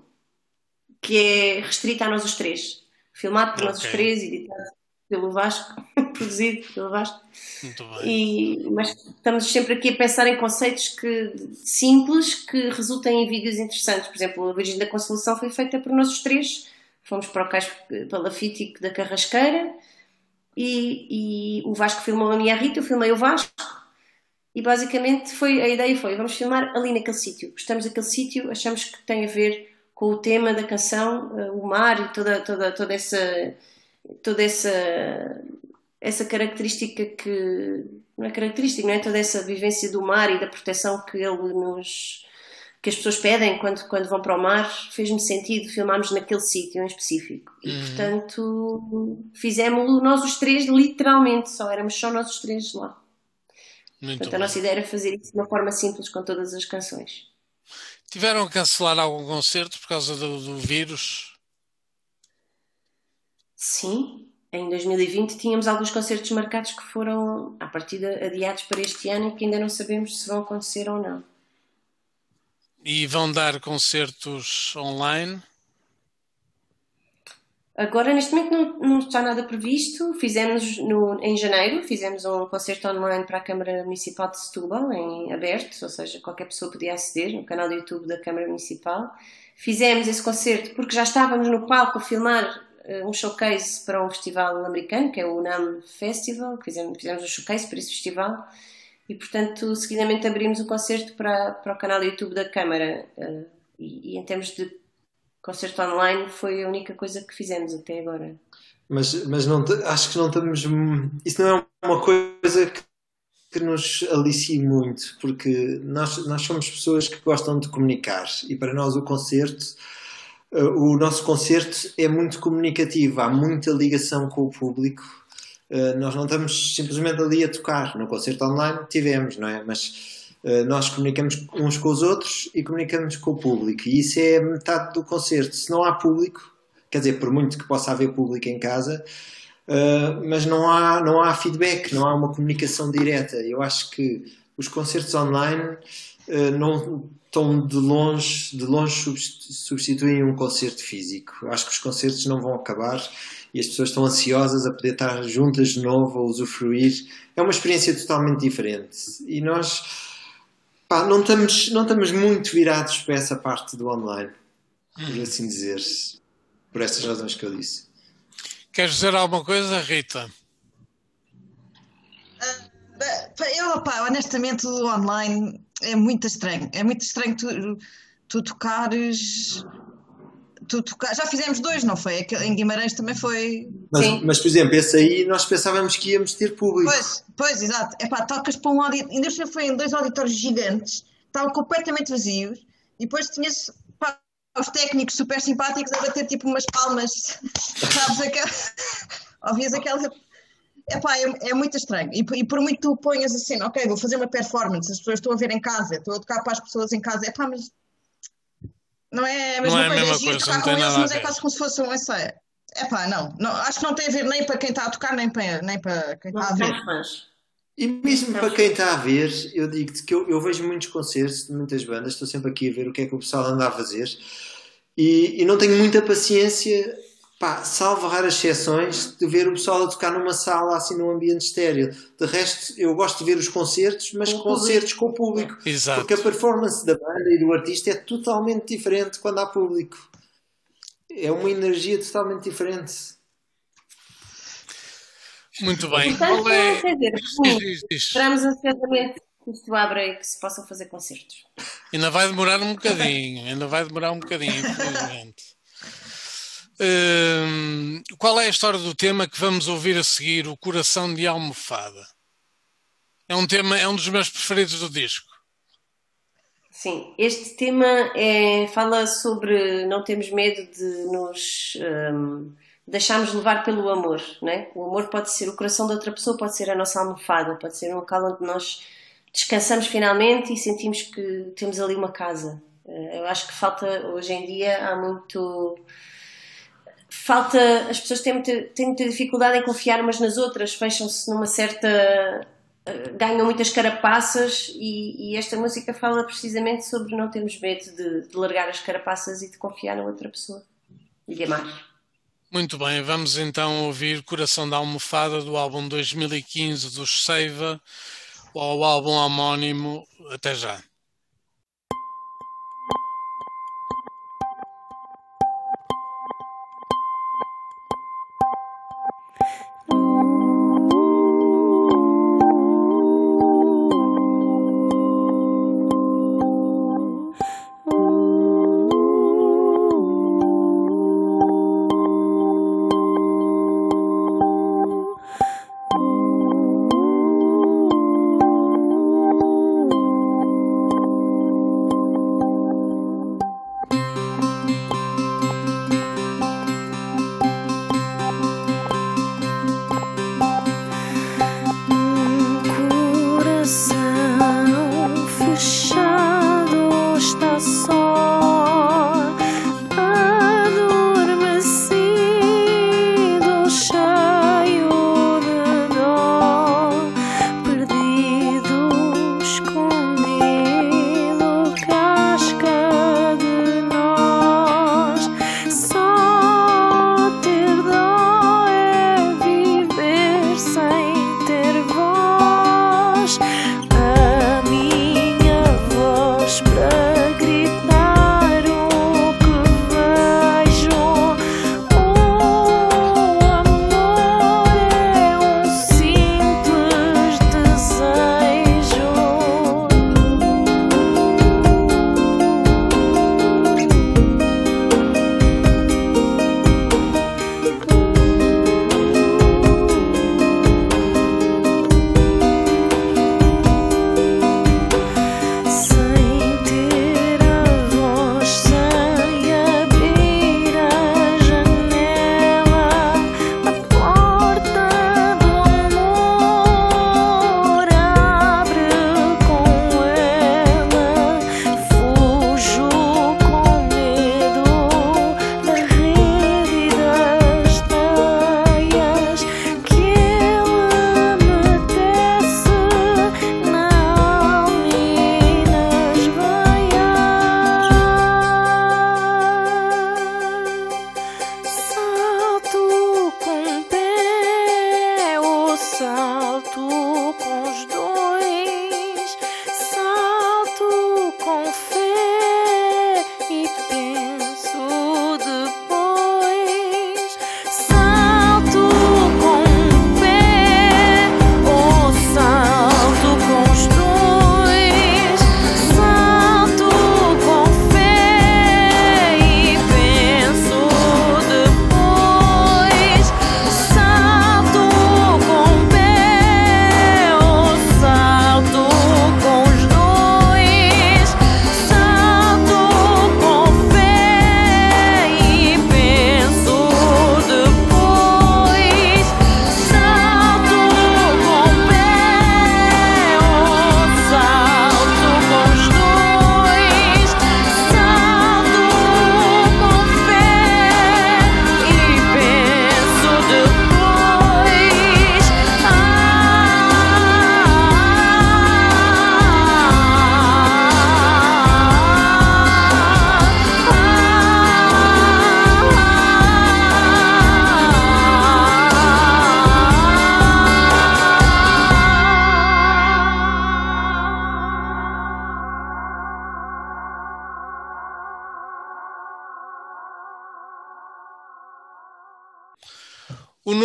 que é restrita a nós os três. Filmado por nós os três, editado pelo Vasco, <laughs> produzido pelo Vasco. Muito bem. E, mas estamos sempre aqui a pensar em conceitos que, simples que resultem em vídeos interessantes. Por exemplo, a Virgem da Consolação foi feita por nós os três. Fomos para o Cais Palafítico da Carrasqueira e, e o Vasco filmou a minha Rita, eu filmei o Vasco. E basicamente foi, a ideia foi: vamos filmar ali naquele sítio. Gostamos daquele sítio, achamos que tem a ver com o tema da canção, eh, o mar e toda, toda, toda essa. Toda essa essa característica que não é característica, não é toda essa vivência do mar e da proteção que ele nos que as pessoas pedem quando, quando vão para o mar, fez-me sentido filmarmos naquele sítio em específico. E portanto fizemos-lo nós os três, literalmente, só éramos só nós os três lá. Muito Portanto, bem. a nossa ideia era fazer isso de uma forma simples com todas as canções. Tiveram que cancelar algum concerto por causa do, do vírus? Sim, em 2020 tínhamos alguns concertos marcados que foram, à partida, adiados para este ano e que ainda não sabemos se vão acontecer ou não. E vão dar concertos online? Agora, neste momento, não, não está nada previsto. Fizemos no, em janeiro, fizemos um concerto online para a Câmara Municipal de Setúbal, em aberto, ou seja, qualquer pessoa podia aceder no canal do YouTube da Câmara Municipal. Fizemos esse concerto porque já estávamos no palco a filmar um showcase para um festival americano, que é o NAM Festival, fizemos, fizemos um showcase para esse festival. E, portanto, seguidamente abrimos o concerto para, para o canal YouTube da Câmara. eh, e, e em termos de concerto online foi a única coisa que fizemos até agora. Mas, mas não, acho que não estamos. Isso não é uma coisa que, que nos alicie muito, porque nós, nós somos pessoas que gostam de comunicar e para nós o concerto, eh, o nosso concerto é muito comunicativo, há muita ligação com o público. Eh, Nós não estamos simplesmente ali a tocar. No concerto online tivemos, não é? Mas eh, nós comunicamos uns com os outros e comunicamos com o público, e isso é metade do concerto. Se não há público, quer dizer, por muito que possa haver público em casa, mas não há, não há feedback, não há uma comunicação direta. Eu acho que os concertos online não estão de longe, de longe subst- substituem um concerto físico. Acho que os concertos não vão acabar e as pessoas estão ansiosas a poder estar juntas de novo, a usufruir. É uma experiência totalmente diferente. E nós pá, não, estamos, não estamos muito virados para essa parte do online, por assim dizer, por estas razões que eu disse. Queres dizer alguma coisa, Rita? Ba- Eu, pá, honestamente, o online é muito estranho. É muito estranho tu, tu tocares. Tu tocar... Já fizemos dois, não foi? Em Guimarães também foi. Mas, Sim. mas, por exemplo, esse aí nós pensávamos que íamos ter público. Pois, pois, exato. É pá, tocas para um auditório. Ainda foi em dois auditórios gigantes, estavam completamente vazios, e depois tinhas pá, os técnicos super simpáticos a bater tipo umas palmas, <laughs> sabes? Aquela... Ouvias aquela. Epá, é, é muito estranho. E, por- e por muito tu ponhas assim, ok, vou fazer uma performance, as pessoas estão a ver em casa, estou a tocar para as pessoas em casa, epá, mas não é a mesma Não é a coisa, mesma é giro coisa, tocar com eles, a mas é quase como se fosse um ensaio. Epá, não, não, acho que não tem a ver nem para quem está a tocar, nem para, nem para quem está a ver. E mesmo para quem está a ver, eu digo-te que eu, eu vejo muitos concertos de muitas bandas, estou sempre aqui a ver o que é que o pessoal anda a fazer. E, e não tenho muita paciência, pá, salvo raras exceções, de ver o pessoal a tocar numa sala assim num ambiente estéreo. De resto, eu gosto de ver os concertos, mas Com concertos com o público. Exato. Porque a performance da banda e do artista é totalmente diferente quando há público. É uma energia totalmente diferente. Muito bem. Portanto, Qual é... quer dizer, Diz, diz, diz. esperamos ansiosamente que isto abra e que se possam fazer concertos. Ainda vai demorar um bocadinho, ainda vai demorar um bocadinho, infelizmente. Qual é a história do tema que vamos ouvir a seguir? O Coração de Almofada. É um tema, é um dos meus preferidos do disco. Sim, este tema é, fala sobre não temos medo de nos deixarmos levar pelo amor, né? O amor pode ser o coração de outra pessoa, pode ser a nossa almofada, pode ser um local onde nós descansamos finalmente e sentimos que temos ali uma casa. Eh, Eu acho que falta hoje em dia há muito falta as pessoas têm muita, têm muita dificuldade em confiar umas nas outras, fecham-se numa certa eh, ganham muitas carapaças e, e esta música fala precisamente sobre não termos medo de, de largar as carapaças e de confiar na outra pessoa e de amar. Muito bem, vamos então ouvir Coração da Almofada do álbum 2015 dos Seiva, ou álbum homónimo. Até já.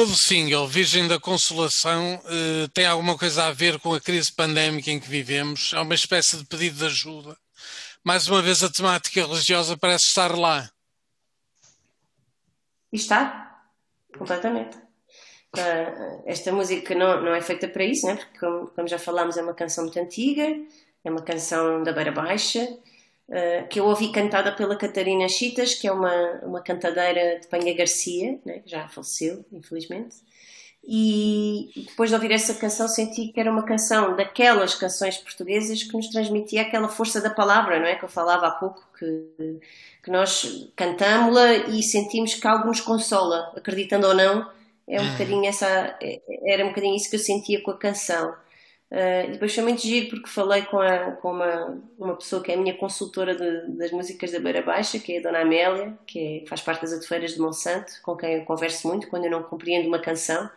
Novo single, Virgem da Consolação, eh, tem alguma coisa a ver com a crise pandémica em que vivemos? É uma espécie de pedido de ajuda. Mais uma vez, a temática religiosa parece estar lá. Está, completamente. Uh, esta música não, não é feita para isso, né? porque, como, como já falámos, é uma canção muito antiga, é uma canção da Beira Baixa, uh, que eu ouvi cantada pela Catarina Chitas, que é uma, uma cantadeira de Penha Garcia, né? que já faleceu, infelizmente. E depois de ouvir essa canção senti que era uma canção daquelas canções portuguesas que nos transmitia aquela força da palavra, não é? Que eu falava há pouco, que, que nós cantámos-la e sentimos que algo nos consola, acreditando ou não, é um hum. bocadinho essa, é, era um bocadinho isso que eu sentia com a canção. Uh, depois foi muito giro porque falei com, a, com uma, uma pessoa que é a minha consultora de, das músicas da Beira Baixa, que é a Dona Amélia, que é, faz parte das Adofeiras de Monsanto, com quem eu converso muito quando eu não compreendo uma canção.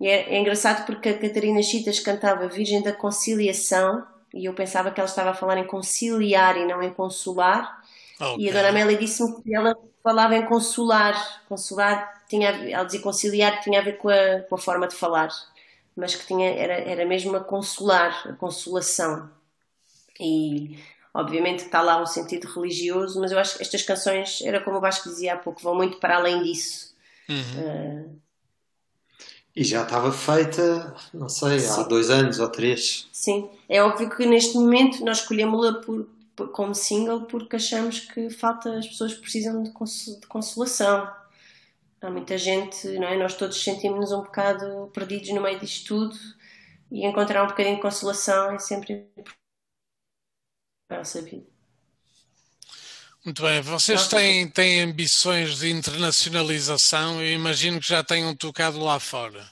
E é, é engraçado porque a Catarina Chitas cantava Virgem da Conciliação e eu pensava que ela estava a falar em conciliar e não em consolar. Okay. E a Dona Amélia disse-me que ela falava em consolar. Consolar tinha, ela dizia conciliar tinha a ver com a, com a forma de falar mas que tinha, era, era mesmo a consolar, a consolação. E obviamente está lá um sentido religioso, mas eu acho que estas canções, era como o Vasco dizia há pouco, vão muito para além disso. Uhum. Uh... E já estava feita, não sei, Sim. há dois anos ou três. Sim, é óbvio que neste momento nós escolhemos-la como single porque achamos que falta, as pessoas precisam de, de consolação. Há muita gente, não é? Nós todos sentimos-nos um bocado perdidos no meio disto tudo e encontrar um bocadinho de consolação é sempre para a nossa vida. Muito bem, vocês têm, têm ambições de internacionalização, eu imagino que já tenham tocado lá fora.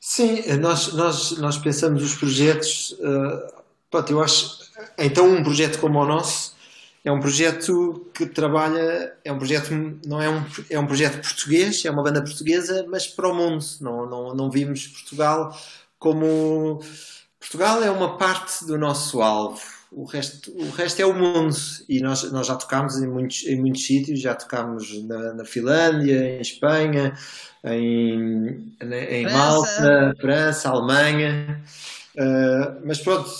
Sim, nós, nós, nós pensamos os projetos. Uh, pronto, eu acho. Então, um projeto como o nosso é um projeto que trabalha, é um projeto, não é um, é um projeto português, é uma banda portuguesa, mas para o mundo. Não, não, não vimos Portugal como. Portugal é uma parte do nosso alvo. O resto, o resto é o mundo. E nós, nós já tocámos em muitos, em muitos sítios, já tocámos na, na Finlândia, em Espanha, em, em Malta, França, Alemanha. Uh, mas pronto,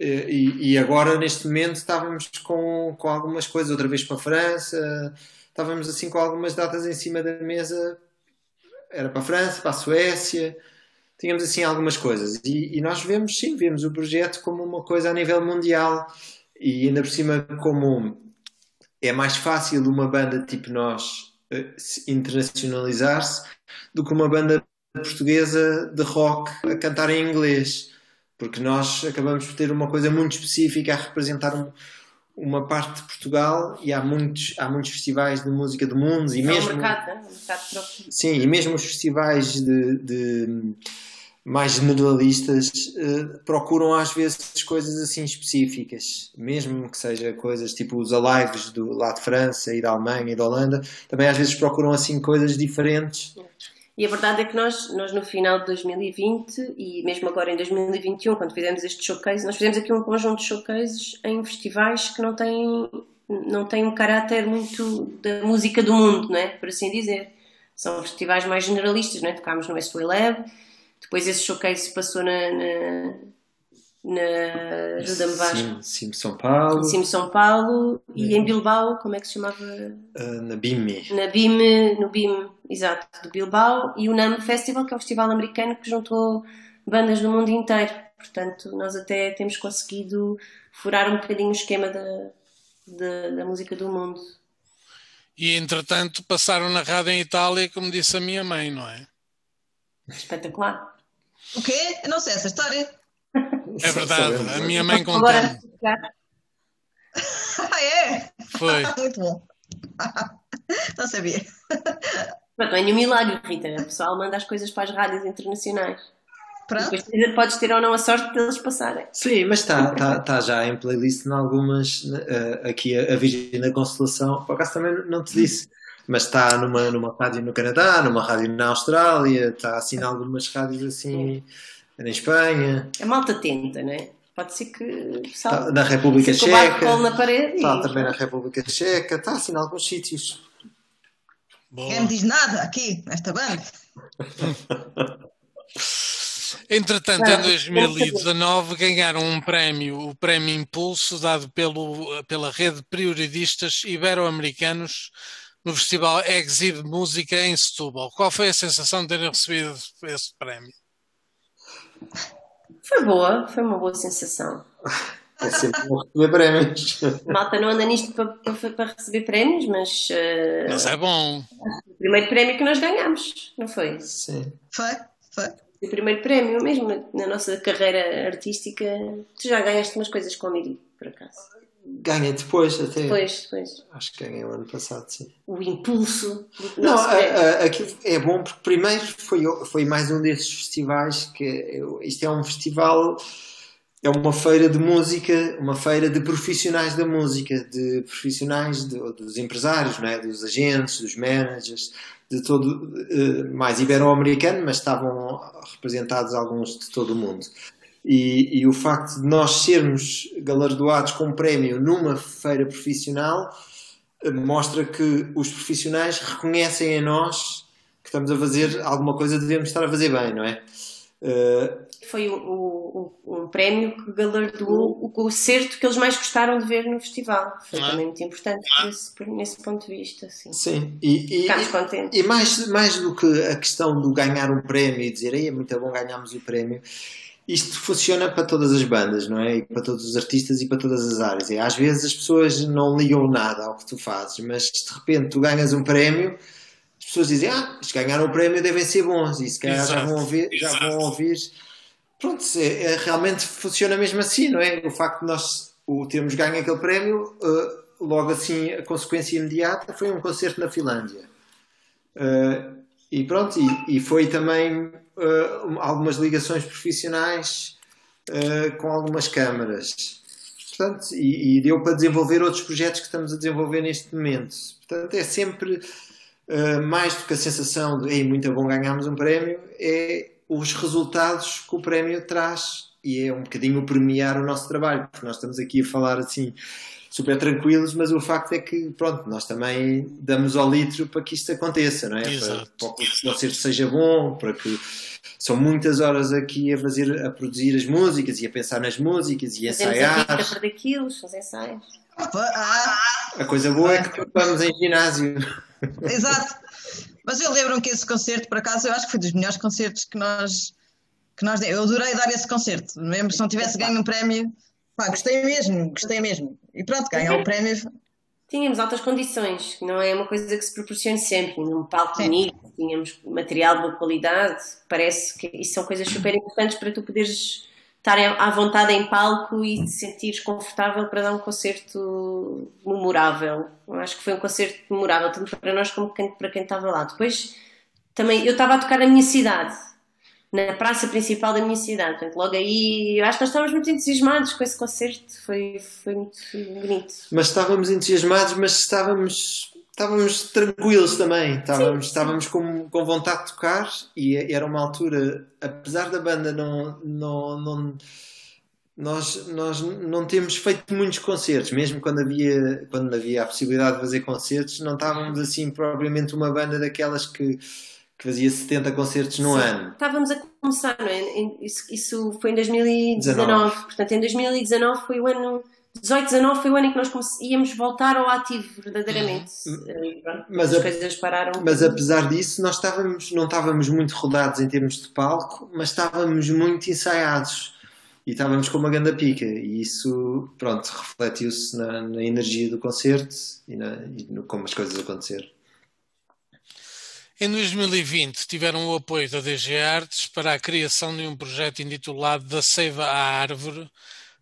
e, e, agora, neste momento, estávamos com, com algumas coisas, outra vez para a França, estávamos assim com algumas datas em cima da mesa, era para a França, para a Suécia, tínhamos assim algumas coisas. E, e nós vemos, sim, vemos o projeto como uma coisa a nível mundial, e ainda por cima, como é mais fácil uma banda tipo nós eh, internacionalizar-se do que uma banda portuguesa de rock a cantar em inglês porque nós acabamos por ter uma coisa muito específica a representar um, uma parte de Portugal e há muitos, há muitos festivais de música do mundo e é mesmo, um mercado, é um mercado próprio. Sim, e mesmo os festivais de, de mais generalistas uh, procuram às vezes coisas assim específicas, mesmo que seja coisas tipo os alives do, lá de França e da Alemanha e da Holanda, também às vezes procuram assim coisas diferentes. E a verdade é que nós, nós no final de 2020 e mesmo agora em 2021, quando fizemos este showcase, nós fizemos aqui um conjunto de showcases em festivais que não têm, não têm um caráter muito da música do mundo, não é? por assim dizer. São festivais mais generalistas, não é? Tocámos no Westway Lab, depois esse showcase passou na, na na Vasco. Sim, São Paulo. Sim, São Paulo e em Bilbao, como é que se chamava? Uh, na BIM. Na BIM, no BIM, exato, de Bilbao e o NAM Festival, que é o festival americano que juntou bandas do mundo inteiro. Portanto, nós até temos conseguido furar um bocadinho o esquema da, da, da música do mundo. E entretanto passaram na rádio em Itália, como disse a minha mãe, não é? Espetacular. O quê? Eu não sei essa história. É verdade, a minha mãe contou. Agora... <laughs> ah, é? Foi. <laughs> Muito bom. <laughs> Não sabia. Não é nenhum milagre, Rita. O pessoal manda as coisas para as rádios internacionais. Pronto. Depois podes ter ou não a sorte de eles passarem. Sim, mas está tá, tá já em playlist em algumas. Uh, aqui a, a Virgem da Constelação, por acaso também não te disse, mas está numa, numa rádio no Canadá, numa rádio na Austrália, está assim em algumas rádios assim. Sim na Espanha. A malta tenta, não é? Pode ser que. Sabe, tá, na República Checa. na parede está e... também na República Checa, está assim em alguns sítios. Boa. Ninguém me diz nada aqui, nesta banda. <laughs> Entretanto, em 2019 ganharam um prémio, o Prémio Impulso, dado pelo, pela rede de periodistas ibero-americanos no Festival Exib Música em Setúbal. Qual foi a sensação de terem recebido esse prémio? Foi boa, foi uma boa sensação. <laughs> É sempre bom receber prémios. <laughs> Malta não anda nisto para, para- para receber prémios, mas eh, Mas é bom. o primeiro prémio que nós ganhamos, não foi? Sim. Foi, foi. O primeiro prémio, mesmo na, na nossa carreira artística, tu já ganhaste umas coisas com a Miri, por acaso. Ganhei depois, até. Depois, depois, Acho que ganhei o ano passado, sim. o impulso Não, a- a- aquilo é bom porque primeiro foi, foi mais um desses festivais que eu- isto é um festival, é uma feira de música, uma feira de profissionais da música, de profissionais de- dos empresários, não é? dos agentes, dos managers, de todo, eh, mais ibero-americano, mas estavam representados alguns de todo o mundo. E, e o facto de nós sermos galardoados com um prémio numa feira profissional mostra que os profissionais reconhecem em nós que estamos a fazer alguma coisa, devemos estar a fazer bem, não é? Uh, Foi o, o- o- um prémio que galardoou o concerto que eles mais gostaram de ver no festival. Foi Ah. também muito importante nesse, nesse ponto de vista. Sim. sim, e, e, contentes. e mais, mais do que a questão do ganhar um prémio e dizer é muito bom ganharmos o prémio, isto funciona para todas as bandas, não é? E para todos os artistas e para todas as áreas. E às vezes as pessoas não ligam nada ao que tu fazes, mas de repente tu ganhas um prémio, as pessoas dizem, ah, se ganharam o prémio devem ser bons, e se calhar já vão ouvir, já exato. vão ouvir. Pronto, é, é- realmente funciona mesmo assim, não é? O facto de nós o termos ganho aquele prémio, eh, logo assim a consequência imediata foi um concerto na Finlândia. Eh, e pronto, e, e foi também um- algumas ligações profissionais eh, com algumas câmaras. Portanto, e, e deu para desenvolver outros projetos que estamos a desenvolver neste momento. Portanto, é sempre eh, mais do que a sensação de Ei, muito bom ganharmos um prémio, é os resultados que o prémio traz e é um bocadinho premiar o nosso trabalho, porque nós estamos aqui a falar assim super tranquilos, mas o facto é que pronto, nós também damos ao litro para que isto aconteça, não é? Para, Exato. para que o concerto seja bom, para que são muitas horas aqui a fazer, a produzir as músicas e a pensar nas músicas e a a ensaiar. para perder quilos, fazer ensaios. Ah, A coisa boa é que vamos em ginásio. exato. Mas eu lembro-me que esse concerto, por acaso, eu acho que foi dos melhores concertos que nós, que nós demos. Eu adorei dar esse concerto. Mesmo se não tivesse ganho um prémio, pá, gostei mesmo, gostei mesmo. E pronto, ganhou o prémio. Tínhamos altas condições, que não é uma coisa que se proporcione sempre. Num palco bonito, tínhamos material de boa qualidade. Parece que isso são coisas super importantes para tu poderes estar à vontade em palco e te sentires confortável para dar um concerto memorável. Acho que foi um concerto memorável, tanto para nós como para quem estava lá. Depois, também, eu estava a tocar na minha cidade, na praça principal da minha cidade. Portanto, logo aí, eu acho que nós estávamos muito entusiasmados com esse concerto. Foi, foi muito bonito. Mas estávamos entusiasmados, mas estávamos, estávamos tranquilos também. Estávamos, estávamos com, com vontade de tocar e era uma altura, apesar da banda não. não, não nós, nós não temos feito muitos concertos, mesmo quando havia, quando havia a possibilidade de fazer concertos, não estávamos assim propriamente uma banda daquelas que, que fazia 70 concertos no Sim. ano. Estávamos a começar, não é? Isso, isso foi em 2019. 19. Portanto, em 2019 foi o ano. 18, 19 foi o ano em que nós íamos voltar ao ativo, verdadeiramente. Uhum. Mas as a- coisas pararam. Mas apesar disso, nós estávamos, não estávamos muito rodados em termos de palco, mas estávamos muito ensaiados e estávamos com uma grande pica. E isso, pronto, refletiu-se na, na energia do concerto e, na, e no como as coisas aconteceram. Em 2020 tiveram o apoio da DG Artes para a criação de um projeto intitulado Da Seiva à Árvore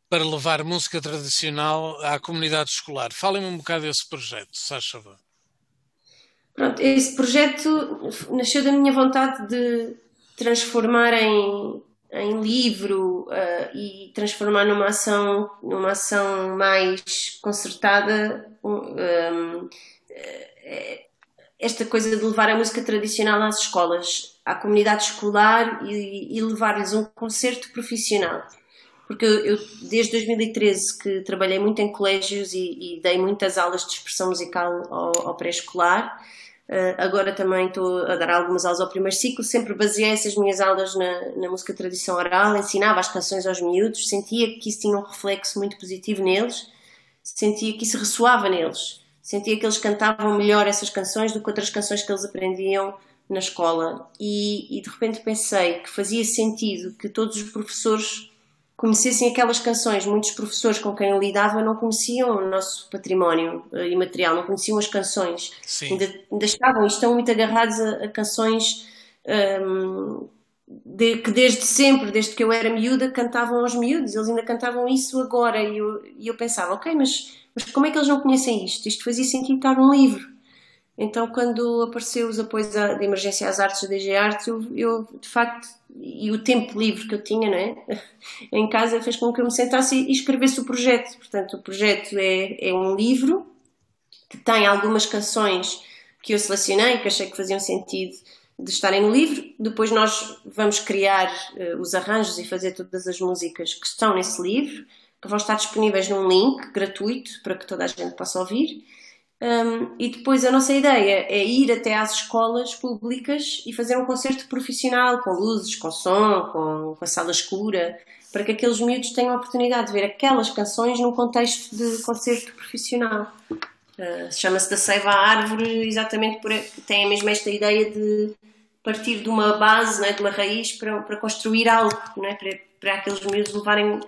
para levar música tradicional à comunidade escolar. Falem-me um bocado desse projeto, se faz. Pronto, esse projeto nasceu da minha vontade de transformar em, em livro eh, e transformar numa ação, numa ação mais concertada um, um, eh, esta coisa de levar a música tradicional às escolas, à comunidade escolar e, e levar-lhes um concerto profissional. Porque eu, eu, desde 2013 que trabalhei muito em colégios e, e dei muitas aulas de expressão musical ao, ao pré-escolar, Uh, agora também estou a dar algumas aulas ao primeiro ciclo, sempre baseei essas minhas aulas na, na música tradição oral, ensinava as canções aos miúdos, sentia que isso tinha um reflexo muito positivo neles, sentia que isso ressoava neles, sentia que eles cantavam melhor essas canções do que outras canções que eles aprendiam na escola. E, e de repente pensei que fazia sentido que todos os professores conhecessem aquelas canções. Muitos professores com quem eu lidava não conheciam o nosso património uh, imaterial, não conheciam as canções. Ainda, ainda, estavam e estão muito agarrados a, a canções um, de, que desde sempre, desde que eu era miúda, cantavam aos miúdos. Eles ainda cantavam isso agora. E eu, e eu pensava, ok, mas, mas como é que eles não conhecem isto? Isto fazia sentido estar num livro. Então, quando apareceu os apoios de emergência às artes da DG Artes, eu, eu, de facto, e o tempo livre que eu tinha não é? <laughs> em casa fez com que eu me sentasse e escrevesse o projeto. Portanto, o projeto é, é um livro que tem algumas canções que eu selecionei, que achei que faziam sentido de estarem no livro. Depois nós vamos criar uh, os arranjos e fazer todas as músicas que estão nesse livro, vão estar disponíveis num link gratuito para que toda a gente possa ouvir. Um, e depois a nossa ideia é ir até às escolas públicas e fazer um concerto profissional, com luzes, com som, com, com a sala escura, para que aqueles miúdos tenham a oportunidade de ver aquelas canções num contexto de concerto profissional. Uh, Chama-se da Seiva à Árvore, exatamente por tem a mesma esta ideia de partir de uma base, né, de uma raiz, para, para construir algo, né, para, para aqueles miúdos levarem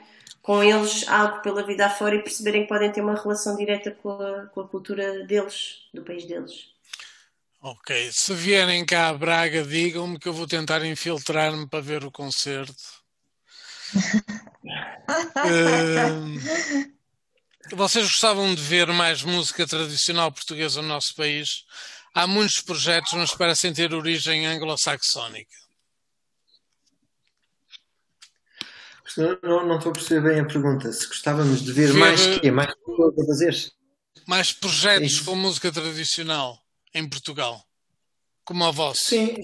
com eles algo pela vida afora e perceberem que podem ter uma relação direta com a, com a cultura deles, do país deles. Ok, se vierem cá a Braga, digam-me que eu vou tentar infiltrar-me para ver o concerto. uh, <laughs> vocês gostavam de ver mais música tradicional portuguesa no nosso país? Há muitos projetos, mas parecem ter origem anglo-saxónica. Não, não estou a perceber bem a pergunta. Se gostávamos de ver, ver mais quê? Mais pessoas a fazer? Mais projetos com música tradicional em Portugal, como a vossa. Sim,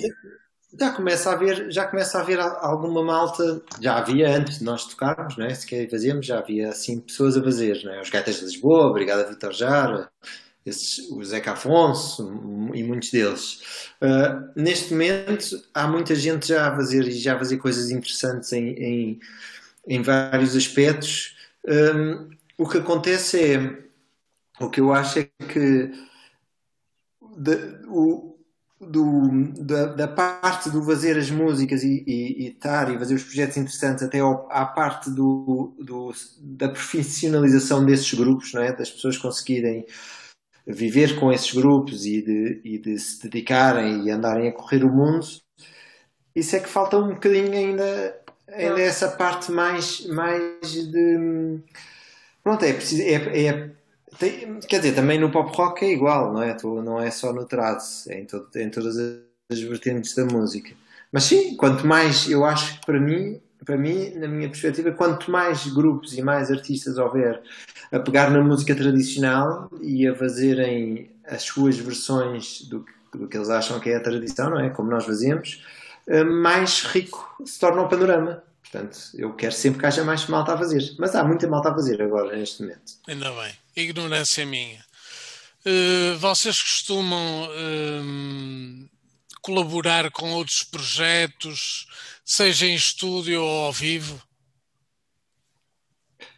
já começa a haver, já começa a haver alguma malta, já havia antes de nós tocarmos, não é? Se quer fazíamos, já havia assim pessoas a fazer, não é? Os Gaitas de Lisboa, Obrigada Vitor Jara, esses, o Zeca Afonso e muitos deles. Uh, neste momento há muita gente já a fazer e já a fazer coisas interessantes em, em em vários aspectos. Um, o que acontece é, o que eu acho é que de, o, do, da, da, parte do fazer as músicas e, e, e estar e fazer os projetos interessantes até ao, à parte do, do, da profissionalização desses grupos, não é? das pessoas conseguirem viver com esses grupos e de, e de se dedicarem e andarem a correr o mundo, isso é que falta um bocadinho ainda é essa parte mais, mais de. Pronto, é preciso. É, é, tem, quer dizer, também no pop rock é igual, não é? Não é só no trance, é em, todo, em todas as vertentes da música. Mas sim, quanto mais, eu acho que para mim, para mim, na minha perspectiva, quanto mais grupos e mais artistas houver a pegar na música tradicional e a fazerem as suas versões do, do que eles acham que é a tradição, não é? Como nós fazemos, mais rico se torna o panorama. Portanto, eu quero sempre que haja mais malta a fazer. Mas há muita malta a fazer agora, neste momento. Ainda bem. Ignorância minha. Uh, vocês costumam uh, colaborar com outros projetos, seja em estúdio ou ao vivo?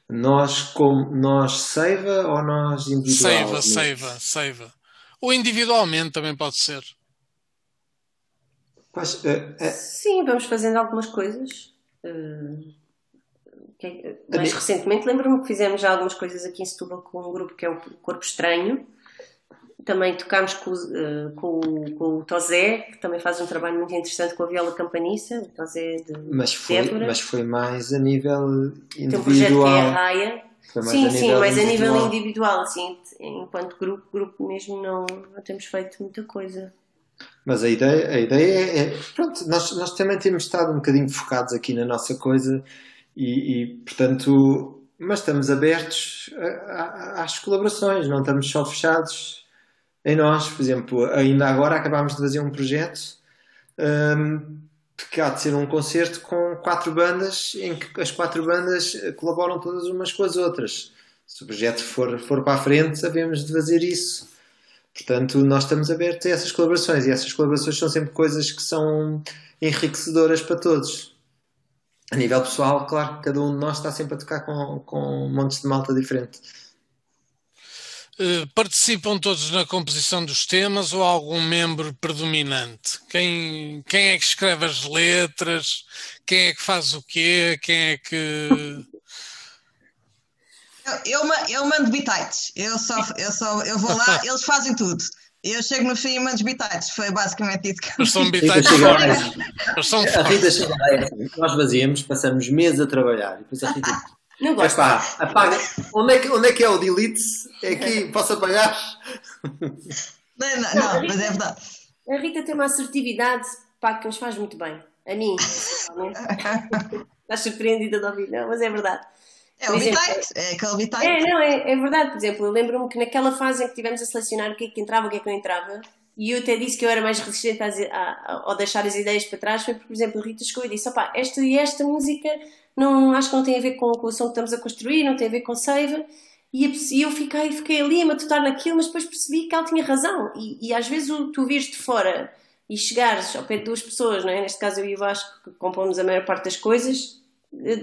Nós, como, nós Seiva ou nós individualmente? Seiva, Seiva, Seiva. Ou individualmente também pode ser. Quais, uh, uh, Sim, vamos fazendo algumas coisas. Uh, que, mais recentemente lembro-me que fizemos já algumas coisas aqui em Setúbal com um grupo que é o Corpo Estranho. Também tocámos com, com, com o Tozé, que também faz um trabalho muito interessante com a viola campaniça, o Tozé de mas foi, mas foi mais a nível individual. Tem um projeto que é a Raia. Sim, sim, mas a nível individual, assim, enquanto grupo, grupo mesmo não, não temos feito muita coisa. Mas a ideia, a ideia é, é, pronto, nós, nós também temos estado um bocadinho focados aqui na nossa coisa e, e portanto, mas estamos abertos às colaborações, não estamos só fechados em nós. Por exemplo, ainda agora acabámos de fazer um projeto um, que há de ser um concerto com quatro bandas em que as quatro bandas colaboram todas umas com as outras. Se o projeto for, for para a frente, sabemos de fazer isso Portanto, nós estamos abertos a essas colaborações e essas colaborações são sempre coisas que são enriquecedoras para todos. A nível pessoal, claro que cada um de nós está sempre a tocar com, com montes de malta diferente. Uh, participam todos na composição dos temas ou há algum membro predominante? Quem, quem é que escreve as letras? Quem é que faz o quê? Quem é que. Eu, eu, eu mando bitites. Eu só, eu só eu vou lá, eles fazem tudo. Eu chego no fim e mando bitites. Foi basicamente isso que Mas são Rita bitites fortes. São a Rita chega lá, nós fazíamos, passamos meses a trabalhar e depois a Rita Não gosto. Epá, apaga. Onde é, que, onde é que é o delete? É aqui, posso apagar? Não, não, não, mas é verdade. A Rita tem uma assertividade pá, que nos faz muito bem. A mim. <laughs> Estás surpreendida de ouvir, não? Mas é verdade. É o exemplo, bitite, é aquele bitite. É, não, é, é verdade. Por exemplo, eu lembro-me que naquela fase em que tivemos a selecionar o que é que entrava o que é que não entrava, e eu até disse que eu era mais resistente a, a, ao deixar as ideias para trás, foi porque, por exemplo, a Rita chegou e disse: opá, esta e esta música não, acho que não tem a ver com, com o som que estamos a construir, não tem a ver com save. E, e eu fiquei, fiquei ali a matutar naquilo, mas depois percebi que ela tinha razão. E, e às vezes o, tu vires de fora e chegares ao pé de duas pessoas, não é? neste caso eu e o Vasco, que compomos a maior parte das coisas,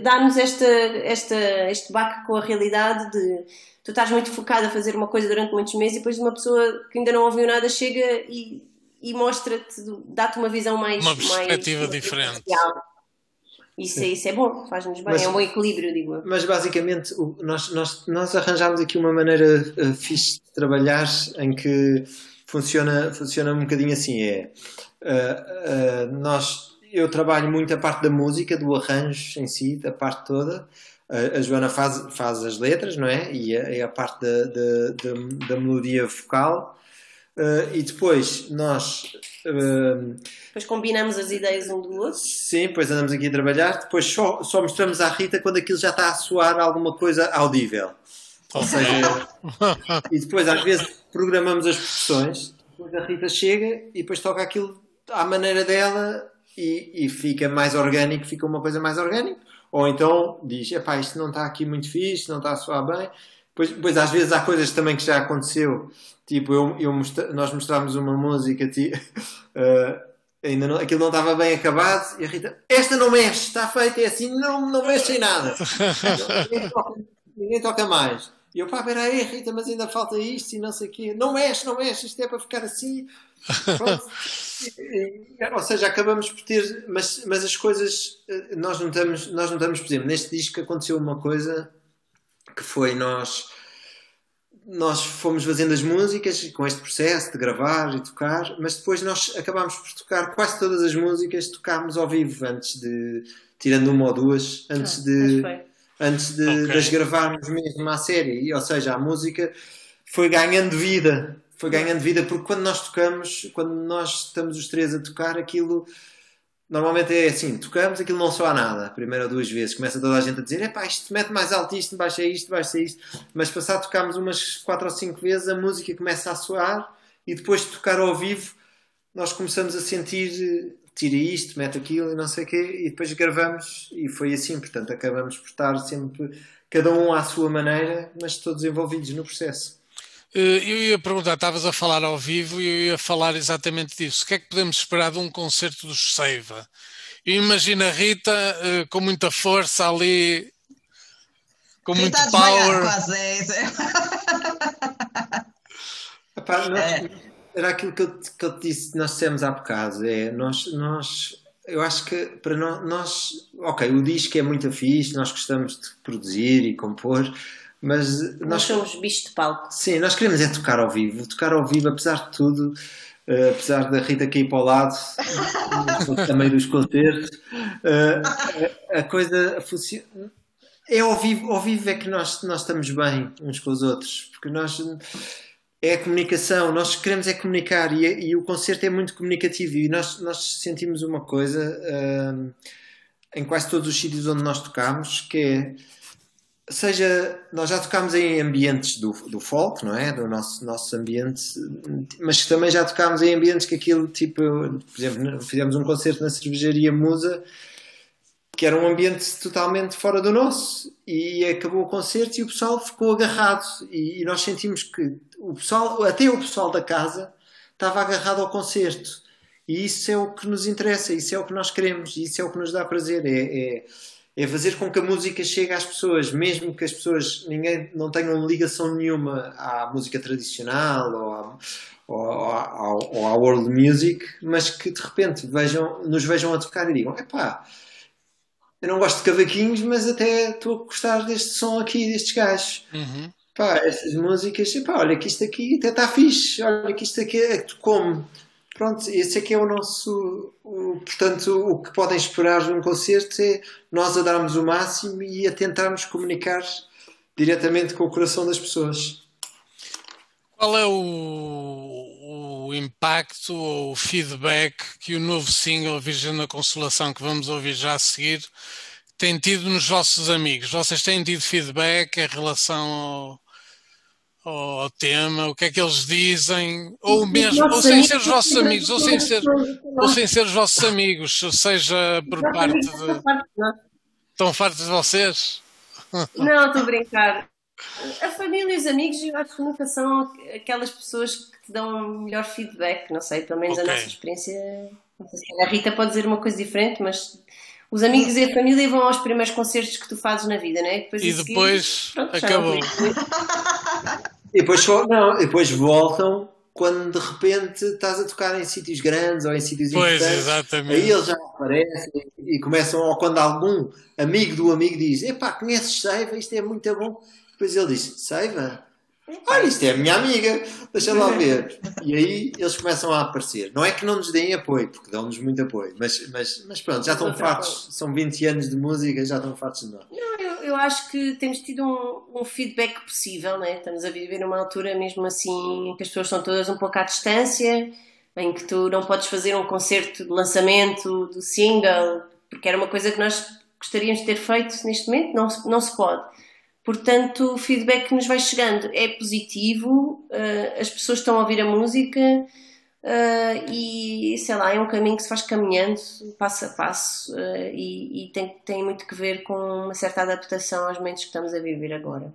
dá-nos esta, esta, este baque com a realidade de tu estás muito focado a fazer uma coisa durante muitos meses e depois uma pessoa que ainda não ouviu nada chega e, e mostra-te, dá-te uma visão mais. Uma perspectiva mais, diferente. especial. Isso, é, isso é bom, faz-nos bem, Mas- é um bom equilíbrio, digo eu. Mas basicamente nós, nós, nós arranjámos aqui uma maneira uh, fixe de trabalhar em que funciona, funciona um bocadinho assim. É, uh, uh, nós, eu trabalho muito a parte da música, do arranjo em si, da parte toda. A, a Joana faz, faz as letras, não é? E a, e a parte da, da, da, da melodia vocal. Uh, e depois nós uh, Depois combinamos as ideias um do outro. Sim, depois andamos aqui a trabalhar, depois só, só mostramos à Rita quando aquilo já está a soar alguma coisa audível. Ou seja, <laughs> e depois às vezes programamos as percussões, depois a Rita chega e depois toca aquilo à maneira dela e, e fica mais orgânico, fica uma coisa mais orgânica. Ou então diz, epá, isto não está aqui muito fixe, não está a soar bem. Depois, depois às vezes há coisas também que já aconteceu, tipo eu, eu mostra- nós mostramos uma música, ti- <laughs> eh, ainda não, aquilo não estava bem acabado e a Rita, esta não mexe, está feita, é assim, não, não mexe em nada. <laughs> ninguém, toca, ninguém toca mais. E eu, pá, peraí, Rita, mas ainda falta isto e não sei o quê. Não mexe, não mexe, isto é para ficar assim. Pronto. Ou seja, acabamos por ter, mas, mas as coisas, eh, nós notamos, nós notamos, por exemplo, neste disco aconteceu uma coisa que foi nós nós fomos fazendo as músicas com este processo de gravar e tocar, mas depois nós acabámos por tocar quase todas as músicas, tocámos ao vivo antes de, tirando uma ou duas, antes Mas de, antes de, Ok. de as gravarmos mesmo à série. Ou seja, a música foi ganhando vida. Foi ganhando vida porque quando nós tocamos, quando nós estamos os três a tocar, aquilo normalmente é assim: tocamos, aquilo não soa nada, a primeira ou duas vezes. Começa toda a gente a dizer: epá, isto mete mais alto, isto, baixa isto, baixa isto. Mas passar tocámos umas quatro ou cinco vezes, a música começa a soar e depois de tocar ao vivo, nós começamos a sentir. Tira isto, mete aquilo e não sei o quê, e depois gravamos, e foi assim. Portanto, acabamos por estar sempre, cada um à sua maneira, mas todos envolvidos no processo. Eh, Eu ia perguntar, estavas a falar ao vivo e eu ia falar exatamente disso. O que é que podemos esperar de um concerto dos Seiva? Eu imagino a Rita eh, com muita força ali, com muito Rita a desmaiar, power. quase. É, isso. <laughs> Epá, nós- É. Era aquilo que eu, te- que eu te disse, nós dissemos há bocado. É, nós, nós, eu acho que para nós, nós, ok, o disco é muito fixe, nós gostamos de produzir e compor, mas Nós somos bichos de palco. sim, nós queremos é tocar ao vivo, tocar ao vivo, apesar de tudo, eh, apesar da Rita cair para o lado, <laughs> também dos concertos, eh, a, coisa funciona. É ao vivo, ao vivo é que nós, nós estamos bem uns com os outros, porque nós é a comunicação, nós queremos é comunicar e, e o concerto é muito comunicativo e nós, nós sentimos uma coisa hum, em quase todos os sítios onde nós tocamos que é seja, nós já tocámos em ambientes do, do folk, não é? Do nosso, nosso ambiente, mas também já tocámos em ambientes que aquilo, tipo, por exemplo, fizemos um concerto na cervejaria Musa, que era um ambiente totalmente fora do nosso, e acabou o concerto e o pessoal ficou agarrado, e, e nós sentimos que o pessoal, até o pessoal da casa estava agarrado ao concerto. E isso é o que nos interessa, isso é o que nós queremos, isso é o que nos dá prazer. É, é, é fazer com que a música chegue às pessoas, mesmo que as pessoas ninguém não tenham ligação nenhuma à música tradicional ou à, ou, ao, ou à world music, mas que de repente vejam, nos vejam a tocar e digam: epá, eu não gosto de cavaquinhos, mas até estou a gostar deste som aqui, destes gajos. Uhum. Pá, estas músicas, epá, olha que isto aqui até está fixe, olha que isto aqui é que tu como. Pronto, esse aqui é o nosso. O, portanto, o que podem esperar de um concerto é nós a darmos o máximo e a tentarmos comunicar diretamente com o coração das pessoas. Qual é o, o impacto ou o feedback que o novo single Virgem da Consolação, que vamos ouvir já a seguir, tem tido nos vossos amigos? Vocês têm tido feedback em relação ao, ao, ao tema? O que é que eles dizem? Ou mesmo, ou sem ser os vossos amigos, ou sem ser, ou sem ser os vossos amigos, seja por parte de. Estão fartos de vocês? <laughs> Não, estou a brincar. A família e os amigos, eu acho que nunca são aquelas pessoas que te dão melhor feedback. Não sei, pelo menos Ok. a nossa experiência. Não sei se a Rita pode dizer uma coisa diferente, mas os amigos e a família vão aos primeiros concertos que tu fazes na vida, né? Depois E a seguir, depois pronto, acabou. <laughs> E depois, não, e depois voltam quando de repente estás a tocar em sítios grandes ou em sítios Pois, importantes. exatamente. Aí eles já aparecem e começam, ou quando algum amigo do amigo diz: Epá, conheces Seiva? Isto é muito bom. Depois ele diz: Seiva? Olha, isto é a minha amiga, deixa lá <laughs> ver. E aí eles começam a aparecer. Não é que não nos deem apoio, porque dão-nos muito apoio, mas, mas, mas pronto, já estão fartos. São 20 anos de música, já estão fartos de nós. Não, eu, acho que temos tido um, um feedback possível, né? Estamos a viver numa altura mesmo assim que as pessoas estão todas um pouco à distância, em que tu não podes fazer um concerto de lançamento do single, porque era uma coisa que nós gostaríamos de ter feito neste momento, não, não se pode. Portanto, o feedback que nos vai chegando é positivo, eh, as pessoas estão a ouvir a música eh, e, sei lá, é um caminho que se faz caminhando, passo a passo, eh, e, e tem, tem muito que ver com uma certa adaptação aos momentos que estamos a viver agora.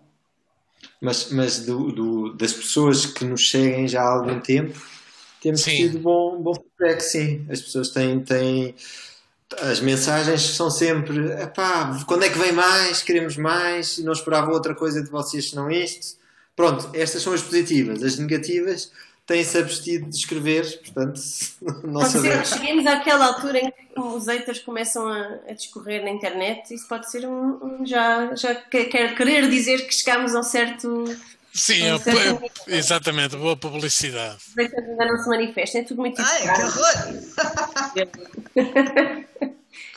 Mas, mas do, do- das pessoas que nos seguem já há algum tempo, temos Sim. tido bom, bom feedback, sim. As pessoas têm, têm. As mensagens são sempre: quando é que vem mais? Queremos mais? Não esperava outra coisa de vocês senão isto. Pronto, estas são as positivas. As negativas têm-se abstido de escrever, portanto, <laughs> não Pode ser que sabemos. cheguemos àquela altura em que os haters começam a, a discorrer na internet, isso pode ser um, um- já, já que- quer querer dizer que chegamos a um certo. Sim, Um eu- certo eu- nível. exatamente, boa publicidade. Os haters ainda não se manifestam, é tudo muito Ai, que horror! <laughs>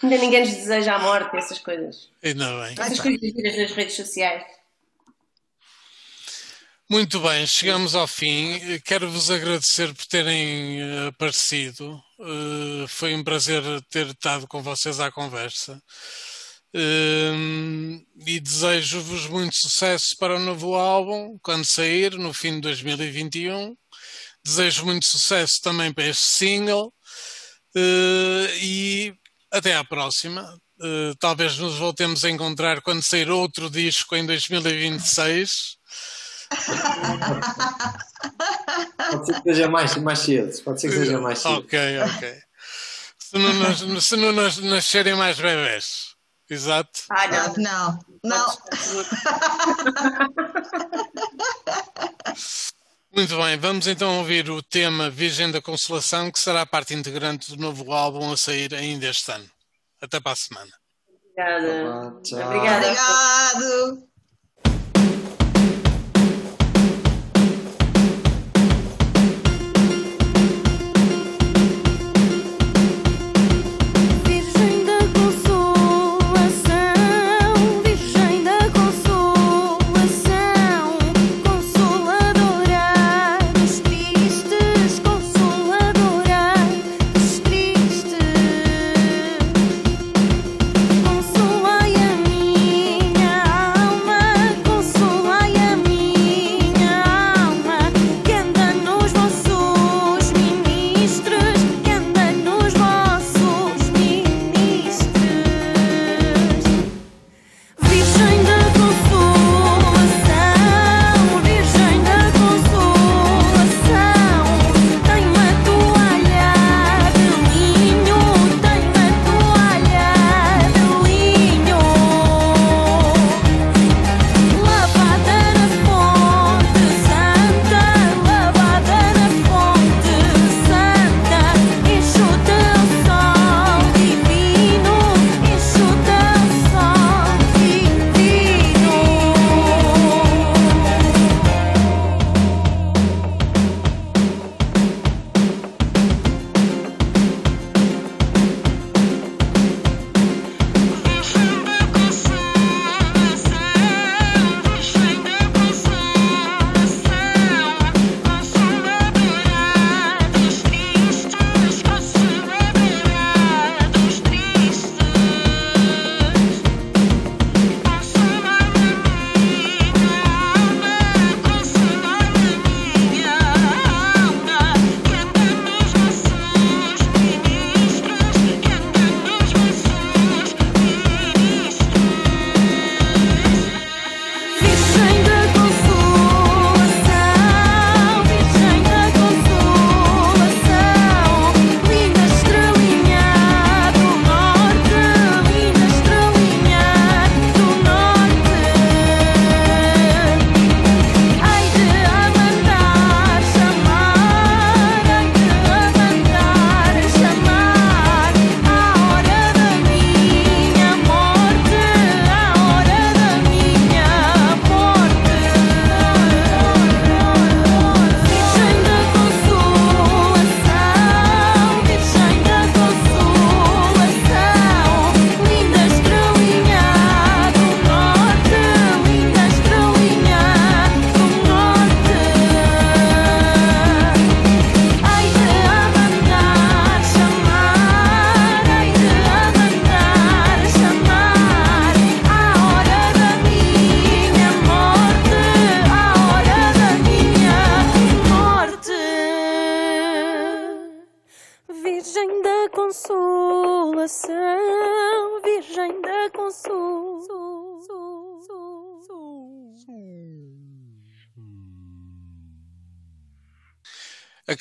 Ainda ninguém nos deseja a morte, essas coisas. Ainda bem. Essas coisas nas redes sociais. Muito bem, chegamos ao fim. Quero-vos agradecer por terem eh, aparecido. Eh, Foi um prazer ter estado com vocês à conversa. Hum, E desejo-vos muito sucesso para o novo álbum, quando sair, no fim de 2021. Desejo muito sucesso também para este single. Eh, E até à próxima. Eh, Talvez nos voltemos a encontrar quando sair outro disco em 2026. Pode ser que seja mais, mais cedo. Pode ser que seja mais cedo. Ok, ok. Se não, nas- se não nas- nascerem mais bebés. Exato. Ah, não. Não, não. <laughs> Muito bem, vamos então ouvir o tema Virgem da Consolação, que será parte integrante do novo álbum a sair ainda este ano. Até para a semana. Obrigada. Obrigada. Obrigado.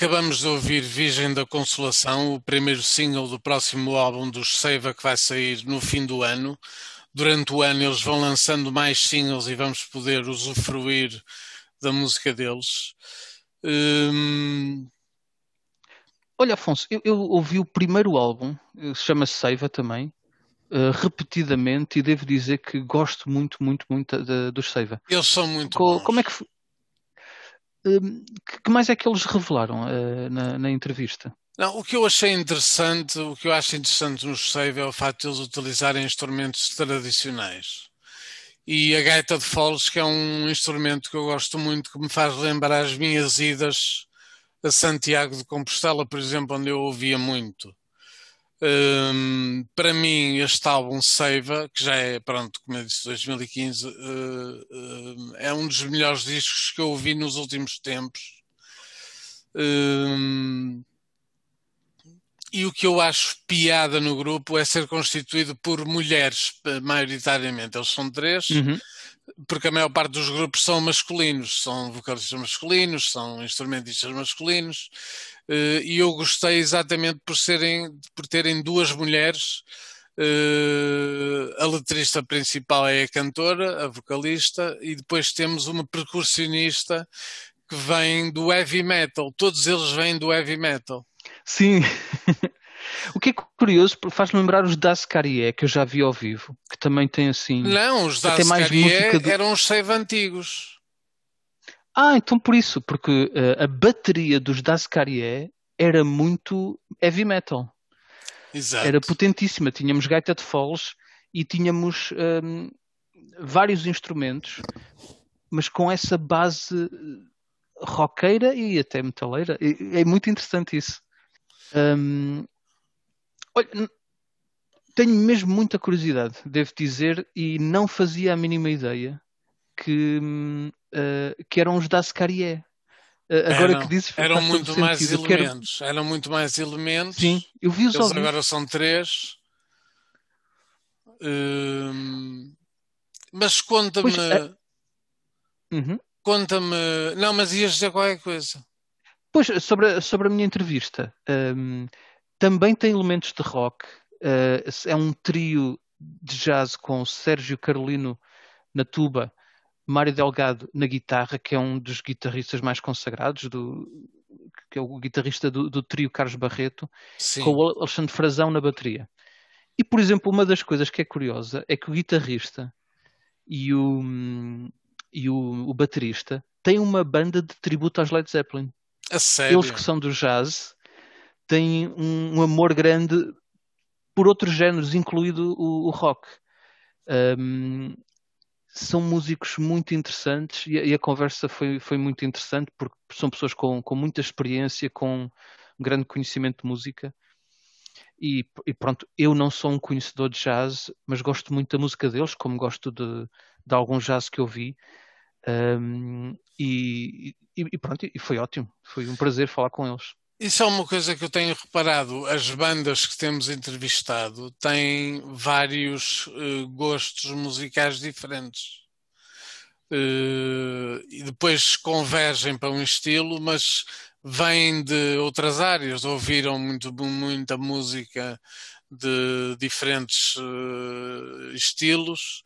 Acabamos de ouvir Virgem da Consolação, o primeiro single do próximo álbum dos Seiva que vai sair no fim do ano. Durante o ano eles vão lançando mais singles e vamos poder usufruir da música deles. Hum, Olha, Afonso, eu, eu ouvi o primeiro álbum, eh, chama-se Seiva também, eh, repetidamente, e devo dizer que gosto muito, muito, muito da- dos Seiva. eles são muito Co- bons. Como é que, que, que mais é que eles revelaram eh, na, na entrevista? Não, o que eu achei interessante, o que eu acho interessante nos Save é o facto de eles utilizarem instrumentos tradicionais. E a gaita de foles, que é um instrumento que eu gosto muito, que me faz lembrar as minhas idas a Santiago de Compostela, por exemplo, onde eu ouvia muito. Hum, para mim, este álbum Seiva, que já é, pronto, como eu disse, 2015, eh, eh, é um dos melhores discos que eu ouvi nos últimos tempos. Hum, e o que eu acho piada no grupo é ser constituído por mulheres, maioritariamente. Eles são três, Uhum. porque a maior parte dos grupos são masculinos, são vocalistas masculinos, são instrumentistas masculinos, e eu gostei exatamente por serem, por terem duas mulheres. Eh, a letrista principal é a cantora, a vocalista, e depois temos uma percussionista que vem do heavy metal. Todos eles vêm do heavy metal. Sim. <laughs> O que é curioso, porque faz lembrar os Das Carrié, que eu já vi ao vivo, que também tem assim. Não, os da Até mais Ascarie música do- eram os save antigos. Ah, então por isso, porque eh, a bateria dos Das Carrié era muito heavy metal. Exato. Era potentíssima. Tínhamos gaita de foles e tínhamos hum, vários instrumentos, mas com essa base eh, roqueira e até metaleira. É muito interessante isso. Hum, olha, n- tenho mesmo muita curiosidade, devo dizer, e não fazia a mínima ideia que, eh, que eram os da Ascarie. agora Eram- que dizes, Eram muito mais sentido. Quero- elementos. Eram muito mais elementos. Sim, eu vi os Eles agora são três. Hum, mas conta-me. É- Uhum. Conta-me. Não, mas ias dizer qualquer coisa. Pois, sobre a, sobre a minha entrevista, hum, também tem elementos de rock. Uh, é um trio de jazz com Sérgio Carolino na tuba, Mário Delgado na guitarra, que é um dos guitarristas mais consagrados, do, que é o guitarrista do, do trio Carlos Barreto, Sim. com o Alexandre Frazão na bateria. E, por exemplo, uma das coisas que é curiosa é que o guitarrista e o, e o, o baterista têm uma banda de tributo aos Led Zeppelin. A sério. Eles que são do jazz têm um, um amor grande por outros géneros, incluído o, o rock. Um, são músicos muito interessantes e a, e a conversa foi, foi muito interessante porque são pessoas com, com muita experiência, com grande conhecimento de música. E, e, pronto, eu não sou um conhecedor de jazz, mas gosto muito da música deles, como gosto de, de algum jazz que eu vi. Um, e, e, e, pronto, e foi ótimo. Foi um prazer falar com eles. Isso é uma coisa que eu tenho reparado. As bandas que temos entrevistado têm vários uh, gostos musicais diferentes. Uh, e depois convergem para um estilo, mas vêm de outras áreas, ouviram muito, muita música de diferentes uh, estilos.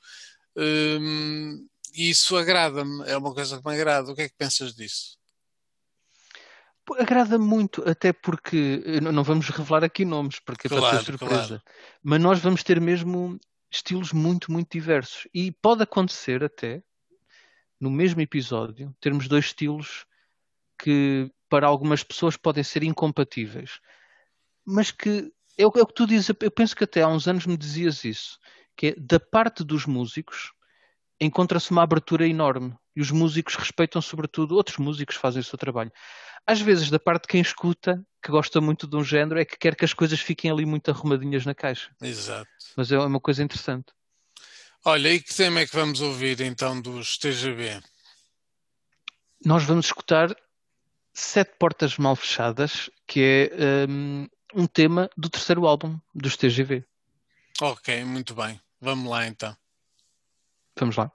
Um, e isso agrada-me, é uma coisa que me agrada. O que é que pensas disso? Agrada muito, até porque não vamos revelar aqui nomes, porque claro, é para ter surpresa. Claro. Mas nós vamos ter mesmo estilos muito, muito diversos. E pode acontecer até, no mesmo episódio, termos dois estilos que para algumas pessoas podem ser incompatíveis. Mas que é o, é o que tu dizes, eu penso que até há uns anos me dizias isso, que é da parte dos músicos encontra-se uma abertura enorme e os músicos respeitam sobretudo, outros músicos fazem o seu trabalho. Às vezes, da parte de quem escuta, que gosta muito de um género, é que quer que as coisas fiquem ali muito arrumadinhas na caixa. Exato. Mas é uma coisa interessante. Olha, e que tema é que vamos ouvir então dos TGB? Nós vamos escutar Sete Portas Mal Fechadas, que é um, um tema do terceiro álbum dos TGV. Ok, muito bem. Vamos lá então. Vamos lá.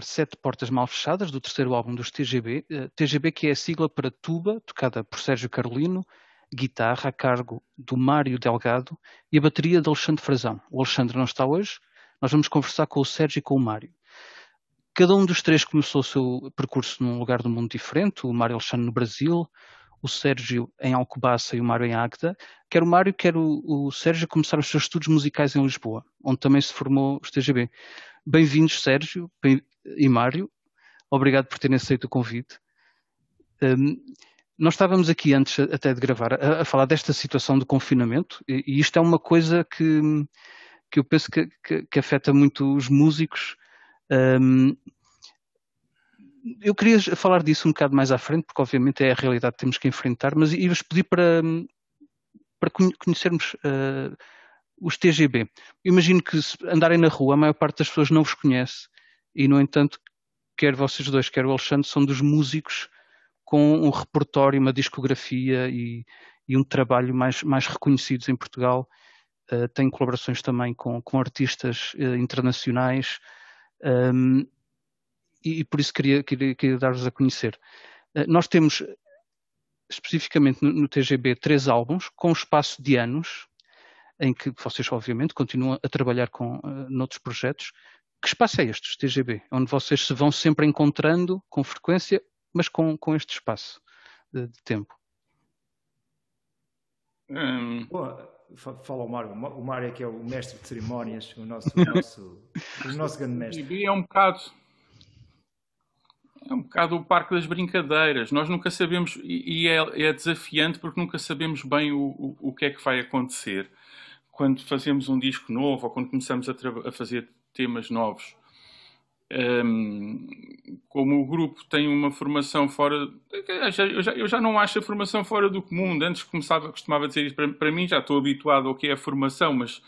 Sete Portas Mal Fechadas, do terceiro álbum dos TGB. Uh, TGB que é a sigla para tuba, tocada por Sérgio Carolino, guitarra a cargo do Mário Delgado e a bateria de Alexandre Frazão. O Alexandre não está hoje, nós vamos conversar com o Sérgio e com o Mário. Cada um dos três começou o seu percurso num lugar do mundo diferente, o Mário Alexandre no Brasil, o Sérgio em Alcobaça e o Mário em Águeda. Quer o Mário, quer o, Sérgio começaram os seus estudos musicais em Lisboa, onde também se formou o TGB. Bem-vindos, Sérgio e Mário. Obrigado por terem aceito o convite. Um, nós estávamos aqui antes até de gravar a, a falar desta situação de confinamento e, e, isto é uma coisa que, que eu penso que, que, que afeta muito os músicos. Um, eu queria falar disso um bocado mais à frente, porque obviamente é a realidade que temos que enfrentar, mas ia-vos pedir para, para conhecermos uh, os TGB. Imagino que se andarem na rua, a maior parte das pessoas não vos conhece e, no entanto, quer vocês dois, quer o Alexandre, são dos músicos com um repertório, uma discografia e, e um trabalho mais, mais reconhecidos em Portugal. Uh, tem colaborações também com, com artistas uh, internacionais um, e, e, por isso queria, queria, queria dar-vos a conhecer. Uh, nós temos especificamente no, no, TGB três álbuns com espaço de anos em que vocês obviamente continuam a trabalhar com uh, noutros projetos. Que espaço é este, TGB? Onde vocês se vão sempre encontrando com frequência mas com, com este espaço de, de tempo. Hum. fala o Mário. O Mário é que é o mestre de cerimónias, o nosso, o nosso, o nosso grande mestre. É um bocado. É um bocado o parque das brincadeiras. Nós nunca sabemos, e é, é desafiante porque nunca sabemos bem o, o, o, que é que vai acontecer. Quando fazemos um disco novo ou quando começamos a, a fazer temas novos, um, como o grupo tem uma formação fora. Eu já, eu, já, não acho a formação fora do comum. Antes começava, costumava dizer isso para, para mim, já estou habituado ao que é a formação, mas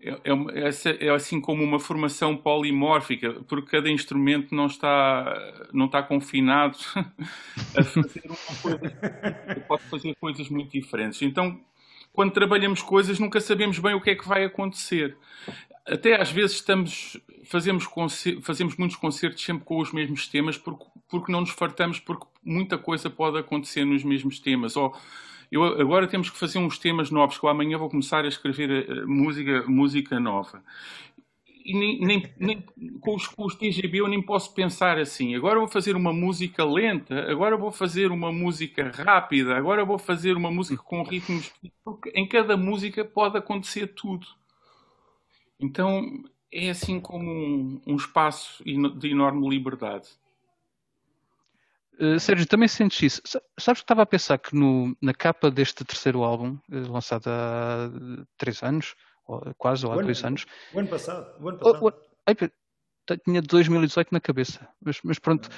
é, é, é, assim como uma formação polimórfica, porque cada instrumento não está, não está confinado <laughs> a fazer uma coisa, pode fazer coisas muito diferentes. Então, quando trabalhamos coisas, nunca sabemos bem o que é que vai acontecer até às vezes estamos fazemos fazemos muitos concertos sempre com os mesmos temas porque, porque não nos fartamos porque muita coisa pode acontecer nos mesmos temas. Ou eu, agora temos que fazer uns temas novos que amanhã vou começar a escrever uh, música música nova. E nem, nem, nem com, os, os TGB eu nem posso pensar assim. Agora vou fazer uma música lenta agora vou fazer uma música rápida agora vou fazer uma música com ritmos porque em cada música pode acontecer tudo então é assim como um, um espaço de enorme liberdade. Uh, Sérgio, também sentes isso? Sabes que estava a pensar que no, na capa deste terceiro álbum, uh, lançado há três anos, ou, quase, ou há o dois ano, anos. O ano passado. O ano passado. Oh, oh, ai, tinha 2018 na cabeça, mas, mas pronto.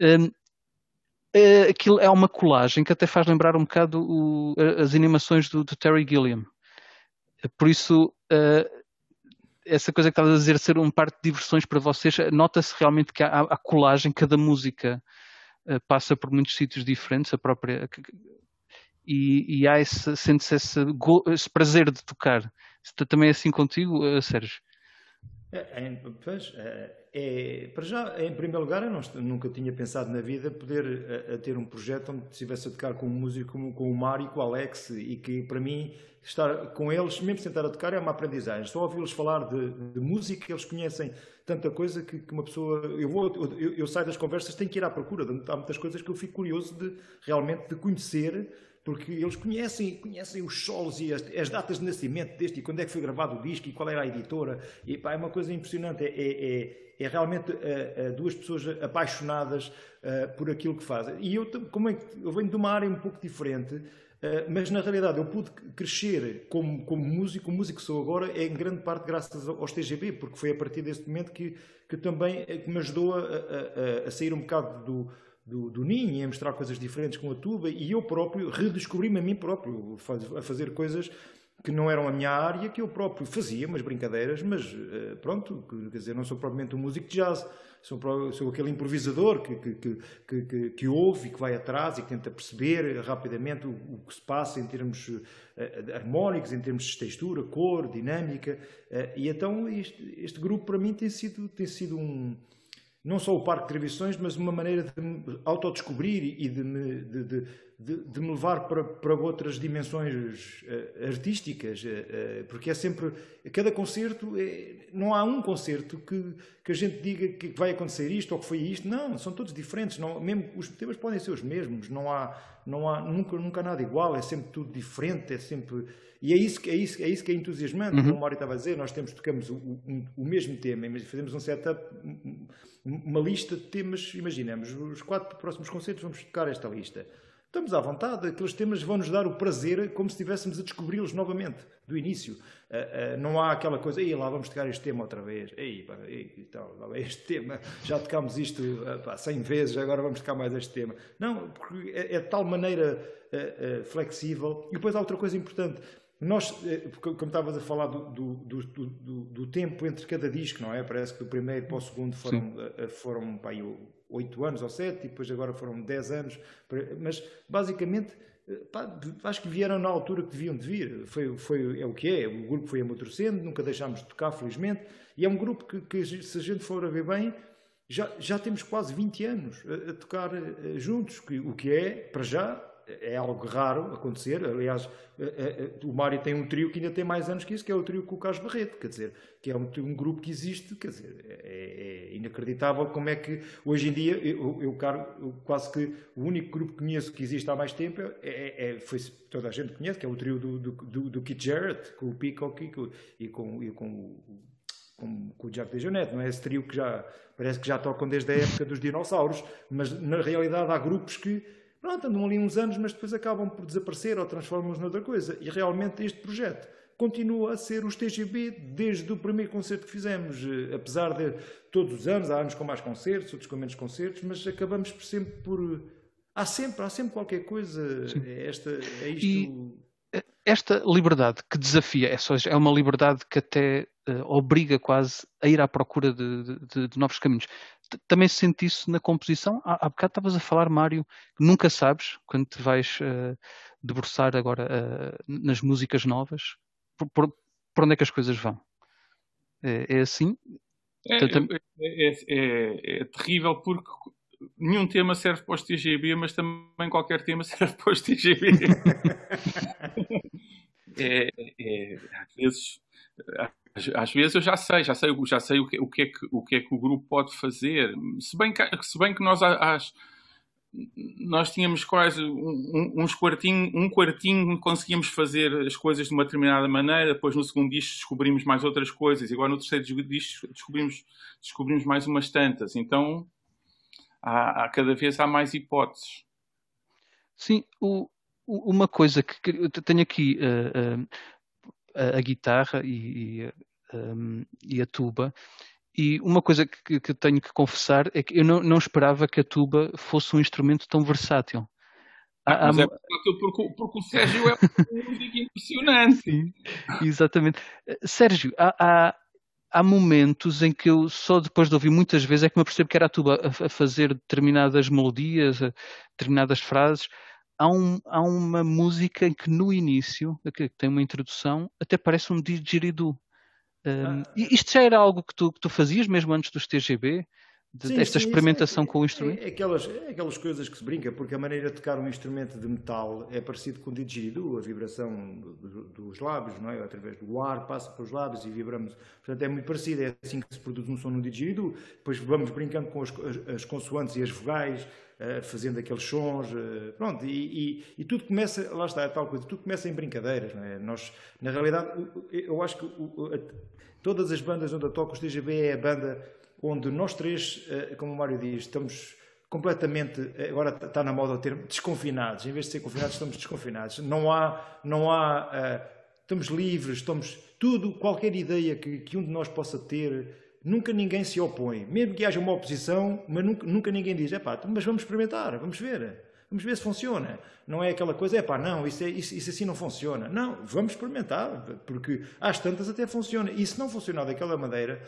Um, uh, aquilo é uma colagem que até faz lembrar um bocado o, as animações do, do Terry Gilliam. Por isso, uh, essa coisa que estavas a dizer, ser um par de diversões para vocês, nota-se realmente que há, há colagem, cada música uh, passa por muitos sítios diferentes, a própria. E, e há esse, sente-se esse, esse, prazer de tocar. Também é assim contigo, uh, Sérgio? É, é, pois, é, é, para já, em primeiro lugar, eu não, nunca tinha pensado na vida poder a, eh, a ter um projeto onde estivesse a tocar com um músico como com o Mário e com o Alex e que para mim estar com eles, mesmo sentar a tocar, é uma aprendizagem. Só ouvi-los falar de, de, música, eles conhecem tanta coisa que, que uma pessoa. Eu, vou, eu, eu, saio das conversas, tenho que ir à procura. Há muitas coisas que eu fico curioso de realmente de conhecer, porque eles conhecem, conhecem os solos e as, as, datas de nascimento deste, e quando é que foi gravado o disco e qual era a editora. E pá, é uma coisa impressionante. É, é, é, é realmente uh, duas pessoas apaixonadas uh, por aquilo que fazem. E eu, como é eu venho de uma área um pouco diferente. Eh, mas na realidade eu pude crescer como, como músico, o músico que sou agora é em grande parte graças aos TGB, porque foi a partir desse momento que, que também eh, que me ajudou a, a, a sair um bocado do, do, do ninho e a mostrar coisas diferentes com a tuba e eu próprio redescobri-me a mim próprio a fazer coisas que não eram a minha área, que eu próprio fazia, umas brincadeiras, mas eh, pronto, quer dizer, não sou propriamente um músico de jazz, sou, sou aquele improvisador que, que, que, que, que ouve e que vai atrás e que tenta perceber rapidamente o, o que se passa em termos uh, harmónicos, em termos de textura, cor, dinâmica. Uh, e então este, este, grupo para mim tem sido, tem sido um, não só o parque de tradições, mas uma maneira de me autodescobrir e de me, de, de, de, me levar para, para outras dimensões uh, artísticas, uh, porque é sempre, cada concerto, é, não há um concerto que, que a gente diga que vai acontecer isto ou que foi isto, não, são todos diferentes, não, mesmo os temas podem ser os mesmos, não há, não há nunca, nunca nada igual, é sempre tudo diferente, é sempre e é isso, é isso, é isso que é entusiasmante, uhum. como o Mário estava a dizer, nós temos, tocamos o, o, o mesmo tema, fazemos um setup, uma lista de temas, imaginemos, os quatro próximos concertos vamos tocar esta lista. Estamos à vontade, aqueles temas vão nos dar o prazer como se estivéssemos a descobri-los novamente, do início. Uh, uh, não há aquela coisa, aí lá vamos tocar este tema outra vez, ei, pá, ei, este tema, já tocámos isto uh, pá, 100 vezes, agora vamos tocar mais este tema. Não, porque é, é de tal maneira uh, flexível. E depois há outra coisa importante, nós, eh, como estavas a falar do, do, do, do, tempo entre cada disco, não é? Parece que do primeiro para o segundo foram, eh, eh, foram pá, oito anos ou sete, e depois agora foram dez anos. Mas, basicamente, pá, acho que vieram na altura que deviam de vir. Foi, foi, é o que é. O grupo foi amadurecendo, nunca deixámos de tocar, felizmente. E é um grupo que, que se a gente for a ver bem, já, já temos quase 20 anos a, a tocar juntos, que, o que é, para já, é algo raro acontecer. Aliás, eh, eh, o Mário tem um trio que ainda tem mais anos que isso, que é o trio com o Carlos Barreto, quer dizer, que é um, um grupo que existe, quer dizer, é, é, inacreditável como é que hoje em dia, eu, eu, eu, quase que o único grupo que conheço que existe há mais tempo é, é, é foi, toda a gente conhece, que é o trio do, do, do, do Keith Jarrett, com o Peacock e com, e com, e com com, com o Jack não é? Esse trio que já parece que já tocam desde a época dos dinossauros, mas na realidade há grupos que Pronto, andam ali uns anos, mas depois acabam por desaparecer ou transformam-se noutra coisa. E realmente este projeto continua a ser os TGB desde o primeiro concerto que fizemos. Eh, apesar de todos os anos, há anos com mais concertos, outros com menos concertos, mas acabamos por sempre por. Há sempre, há sempre qualquer coisa. É, esta, é isto. E esta liberdade que desafia, é, só, é uma liberdade que até uh, obriga quase a ir à procura de, de, de novos caminhos. Também se sente isso na composição? Há, há bocado estavas a falar, Mário, que nunca sabes quando te vais uh, debruçar agora uh, nas músicas novas, por, por, por, onde é que as coisas vão. É, é assim? É, é, é, é, é terrível porque nenhum tema serve para os TGB, mas também qualquer tema <laughs> serve para os <laughs> TGB. é, às vezes às, vezes eu já sei, já sei, já sei o, que, o, que é que, o que é que o grupo pode fazer. Se bem que, se bem que nós às, nós tínhamos quase uns quartinho, um quartinho conseguíamos fazer as coisas de uma determinada maneira, depois no segundo disco descobrimos mais outras coisas, e agora no terceiro disco descobrimos, descobrimos mais umas tantas. Então há, há cada vez há mais hipóteses. Sim, o, uma coisa que, que tenho aqui uh, uh, a, a, guitarra e, e, um, e, a tuba. E uma coisa que, que, tenho que confessar é que eu não, não, esperava que a tuba fosse um instrumento tão versátil. Ah, mas é porque, porque, o Sérgio é um <laughs> músico impressionante. Sim, exatamente. Sérgio, há, há, há, momentos em que eu só depois de ouvir muitas vezes é que me apercebo que era a tuba a fazer determinadas melodias, determinadas frases há, um, há uma música que no início, que tem uma introdução, até parece um didgeridoo. Um, ah. Isto já era algo que tu, que tu fazias mesmo antes dos TGB? De, sim, desta sim, experimentação é, com o instrumento? É, é, aquelas, é aquelas coisas que se brinca, porque a maneira de tocar um instrumento de metal é parecido com o didgeridoo, a vibração do, dos lábios, não é? Através do ar, passa pelos lábios e vibramos. Portanto, é muito parecido, é assim que se produz um som no didgeridoo. Depois vamos brincando com as, as, as consoantes e as vogais, fazendo aqueles sons, uh, pronto, e, e, e, tudo começa, lá está, é tal coisa, tudo começa em brincadeiras, não é? Nós, na realidade, eu acho que todas as bandas onde eu toco, os TGB é a banda onde nós três, uh, como o Mário diz, estamos completamente, agora está na moda o termo, desconfinados, em vez de ser confinados, estamos desconfinados, não há, não há, estamos livres, estamos, tudo, qualquer ideia que, que um de nós possa ter, nunca ninguém se opõe. Mesmo que haja uma oposição, mas nunca, nunca ninguém diz, é pá, mas vamos experimentar, vamos ver. Vamos ver se funciona. Não é aquela coisa, é pá, não, isso, é, isso, isso assim não funciona. Não, vamos experimentar, porque às tantas até funciona. E se não funcionar daquela maneira,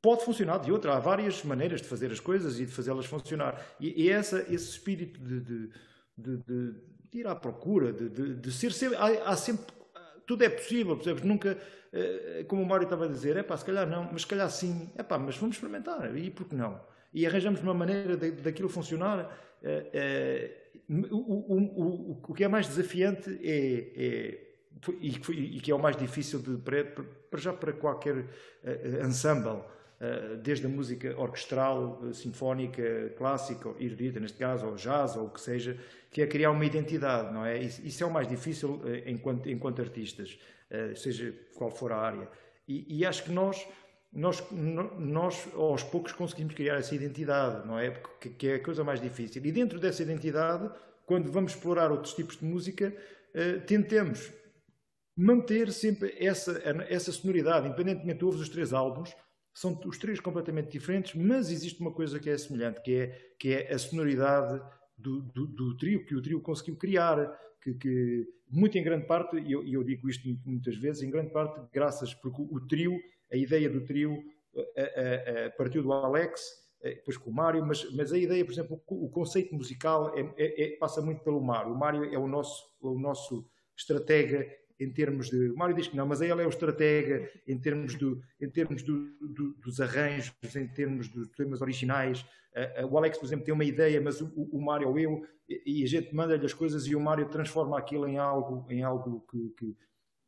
pode funcionar de outra. Há várias maneiras de fazer as coisas e de fazê-las funcionar. E, e essa, esse espírito de, de, de, de, ir à procura, de, ser sempre. Há, há sempre. Tudo é possível, percebes? Nunca eh, como o Mário estava a dizer, é pá, se calhar não, mas se calhar sim, é pá, mas vamos experimentar, e por que não? e arranjamos uma maneira daquilo funcionar. o, o, o, o, que é mais desafiante é, é e, que é o mais difícil de, para, já para qualquer ensemble eh, desde a música orquestral, eh, sinfónica, clássica, erudita neste caso, ou jazz, ou o que seja, que é criar uma identidade, não é? Isso é o mais difícil eh, enquanto, enquanto artistas, seja qual for a área. E, e acho que nós, nós, nós, aos poucos, conseguimos criar essa identidade, não é? Porque, que é a coisa mais difícil. E dentro dessa identidade, quando vamos explorar outros tipos de música, tentemos manter sempre essa, essa sonoridade, independentemente de ouves os três álbuns, são os três completamente diferentes, mas existe uma coisa que é semelhante, que é, que é a sonoridade do, do, do trio, que o trio conseguiu criar, que, que muito em grande parte, e eu, eu, digo isto muitas vezes, em grande parte graças, porque o, trio, a ideia do trio a, a, a, partiu do Alex, eh, depois com o Mário, mas, mas a ideia, por exemplo, o, conceito musical é, é, é, passa muito pelo Mário. O Mário é o nosso, o nosso estratega em termos de. O Mário diz que não, mas ele é o estratega em termos, do, em termos do, do, dos arranjos, em termos dos temas originais. Uh, uh, o Alex, por exemplo, tem uma ideia, mas o, o Mário ou eu, e, e a gente manda-lhe as coisas e o Mário transforma aquilo em algo, em algo que, que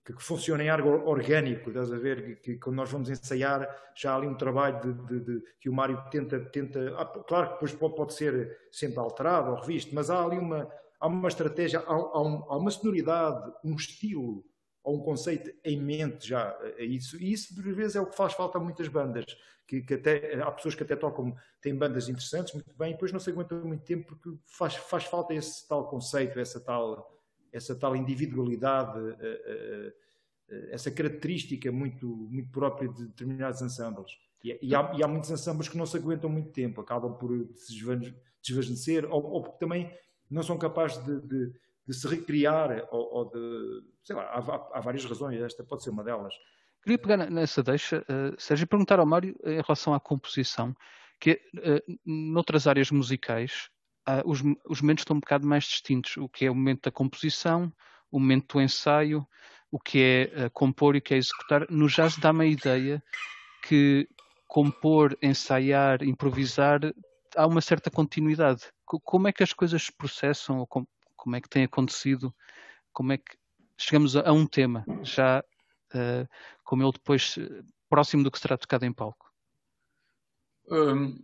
que, funciona em algo orgânico, estás a ver? Que, quando nós vamos ensaiar, já há ali um trabalho de, de, de que o Mário tenta. tenta ah, claro que depois pode, pode, ser sempre alterado ou revisto, mas há ali uma, há uma estratégia, há, há, um, há, uma sonoridade, um estilo, ou um conceito em mente já a isso. E isso, por vezes, é o que faz falta a muitas bandas. Que, que até, há pessoas que até tocam, têm bandas interessantes, muito bem, e depois não se aguentam muito tempo porque faz, faz falta esse tal conceito, essa tal, essa tal individualidade, eh, eh, eh, essa característica muito, muito própria de determinados ensembles. E, e, há, e há muitos ensembles que não se aguentam muito tempo, acabam por se desvanecer, ou, ou porque também não são capazes de, de, de se recriar ou, ou, de. Sei lá, há, há, várias razões, esta pode ser uma delas. Queria pegar nessa deixa, uh, Sérgio, perguntar ao Mário em relação à composição, que uh, noutras áreas musicais uh, os, os momentos estão um bocado mais distintos. O que é o momento da composição, o momento do ensaio, o que é uh, compor e o que é executar. No jazz dá-me a ideia que compor, ensaiar, improvisar há uma certa continuidade. Como é que as coisas se processam ou como, como é que tem acontecido? Como é que chegamos a, a um tema já uh, como ele depois próximo do que será tocado em palco? Um,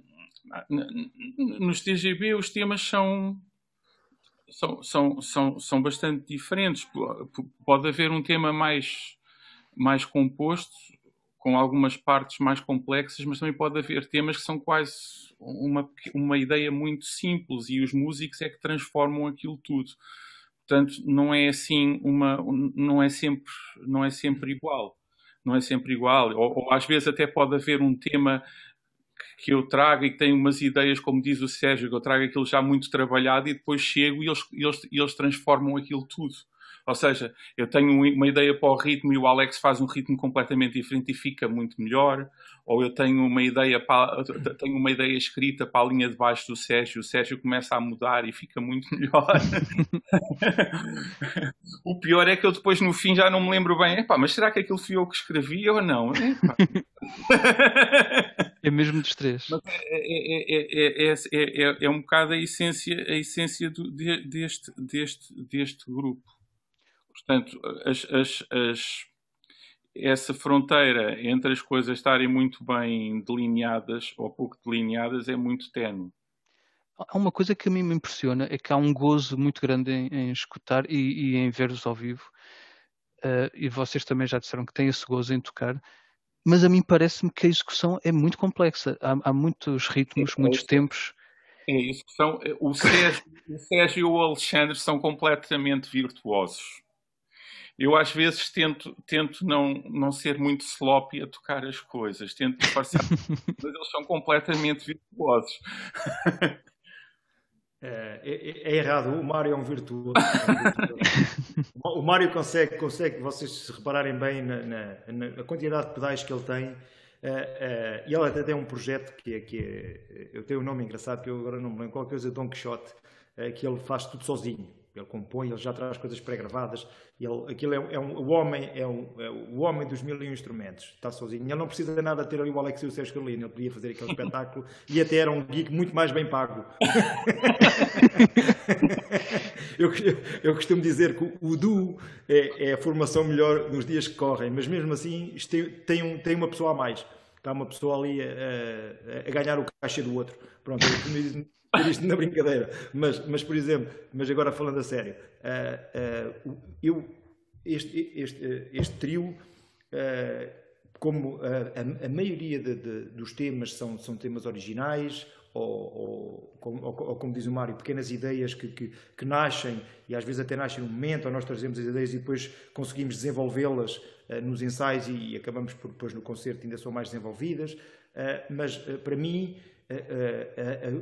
nos TGB os temas são são, são, são, são bastante diferentes. Pode haver um tema mais, mais composto, com algumas partes mais complexas, mas também pode haver temas que são quase uma, uma ideia muito simples e os músicos é que transformam aquilo tudo. Portanto, não é assim uma, não é sempre, não é sempre igual. Não é sempre igual. Ou, ou às vezes até pode haver um tema que eu trago e que tem umas ideias, como diz o Sérgio, que eu trago aquilo já muito trabalhado e depois chego e eles, eles, eles transformam aquilo tudo. Ou seja, eu tenho uma ideia para o ritmo e o Alex faz um ritmo completamente diferente e fica muito melhor. Ou eu tenho uma ideia para, tenho uma ideia escrita para a linha de baixo do Sérgio, o Sérgio começa a mudar e fica muito melhor. <laughs> o pior é que eu depois no fim já não me lembro bem, Epá, mas será que aquilo fui eu que escrevi ou não? É mesmo dos três. É, é, é, é, um bocado a essência, a essência do, deste, deste, deste grupo. Portanto, as, as, as, essa fronteira entre as coisas estarem muito bem delineadas ou pouco delineadas é muito tenue. Há uma coisa que a mim me impressiona, é que há um gozo muito grande em, em escutar e, e, em ver-os ao vivo. Uh, e vocês também já disseram que têm esse gozo em tocar, mas a mim parece-me que a execução é muito complexa. Há, há muitos ritmos, é, muitos tempos. É isso. São, o, Sérgio, o Sérgio e o Alexandre são completamente virtuosos. Eu às vezes tento, tento não, não ser muito sloppy a tocar as coisas, tento passar, mas eles são completamente virtuosos. <laughs> É, é, é, errado, o Mário é um virtuoso. o Mário consegue, consegue, vocês se repararem bem na, na, na quantidade de pedais que ele tem, uh, uh, e ele até tem um projeto que é, que é, eu tenho um nome engraçado que eu agora não me lembro, qualquer coisa, Don Quixote, uh, que ele faz tudo sozinho Ele compõe, ele já traz coisas pré-gravadas. Ele, aquilo é, é, um, o homem é, um, é, o homem dos mil e um instrumentos. Está sozinho. Ele não precisa de nada ter ali o Alex e o Sérgio Carolina. Ele podia fazer aquele <laughs> espetáculo e até era um geek muito mais bem pago. <laughs> eu, eu, costumo dizer que o duo é, é, a formação melhor nos dias que correm, mas mesmo assim tem, tem, um, tem uma pessoa a mais. Está uma pessoa ali a, a, a ganhar o caixa do outro. Pronto, por isto na brincadeira, mas, mas por exemplo, mas agora falando a sério, uh, uh, eu, este, este, este trio, uh, como a, a, maioria de, de, dos temas são, são temas originais, ou, ou, ou, ou, como diz o Mário, pequenas ideias que, que, que, nascem e às vezes até nascem no momento, ou nós trazemos as ideias e depois conseguimos desenvolvê-las uh, nos ensaios e, e, acabamos por depois no concerto ainda são mais desenvolvidas. Uh, mas uh, para mim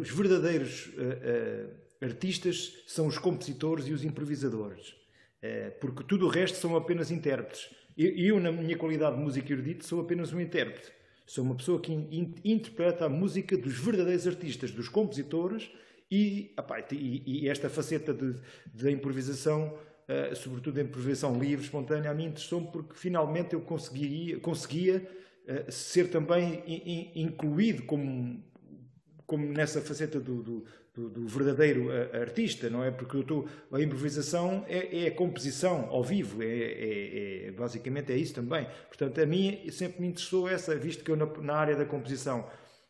os verdadeiros artistas são os compositores e os improvisadores, porque tudo o resto são apenas intérpretes. Eu, eu, na minha qualidade de músico erudito, sou apenas um intérprete. Sou uma pessoa que in, interpreta a música dos verdadeiros artistas, dos compositores e, e, e esta faceta da improvisação, uh, sobretudo a improvisação livre, espontânea, a mim interessou-me porque finalmente eu conseguia uh, ser também in, in, incluído como como nessa faceta do, do, do, do verdadeiro eh, artista, não é? Porque tô, a improvisação é, é, a composição ao vivo, é, é, é, basicamente é isso também. Portanto, a mim sempre me interessou essa, visto que eu na, na área da composição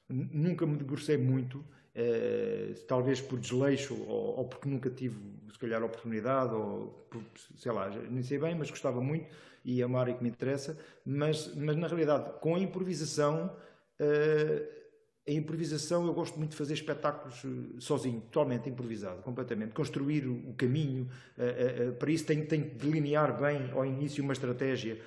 nunca me debrucei muito, eh, talvez por desleixo ou, ou, porque nunca tive, se calhar, oportunidade, ou sei lá, nem sei bem, mas gostava muito e é uma área que me interessa, mas, mas na realidade, com a improvisação. Eh, a improvisação, eu gosto muito de fazer espetáculos eh, sozinho, totalmente improvisado, completamente. Construir o caminho, uh, uh, para isso tenho, tenho que delinear bem ao início uma estratégia,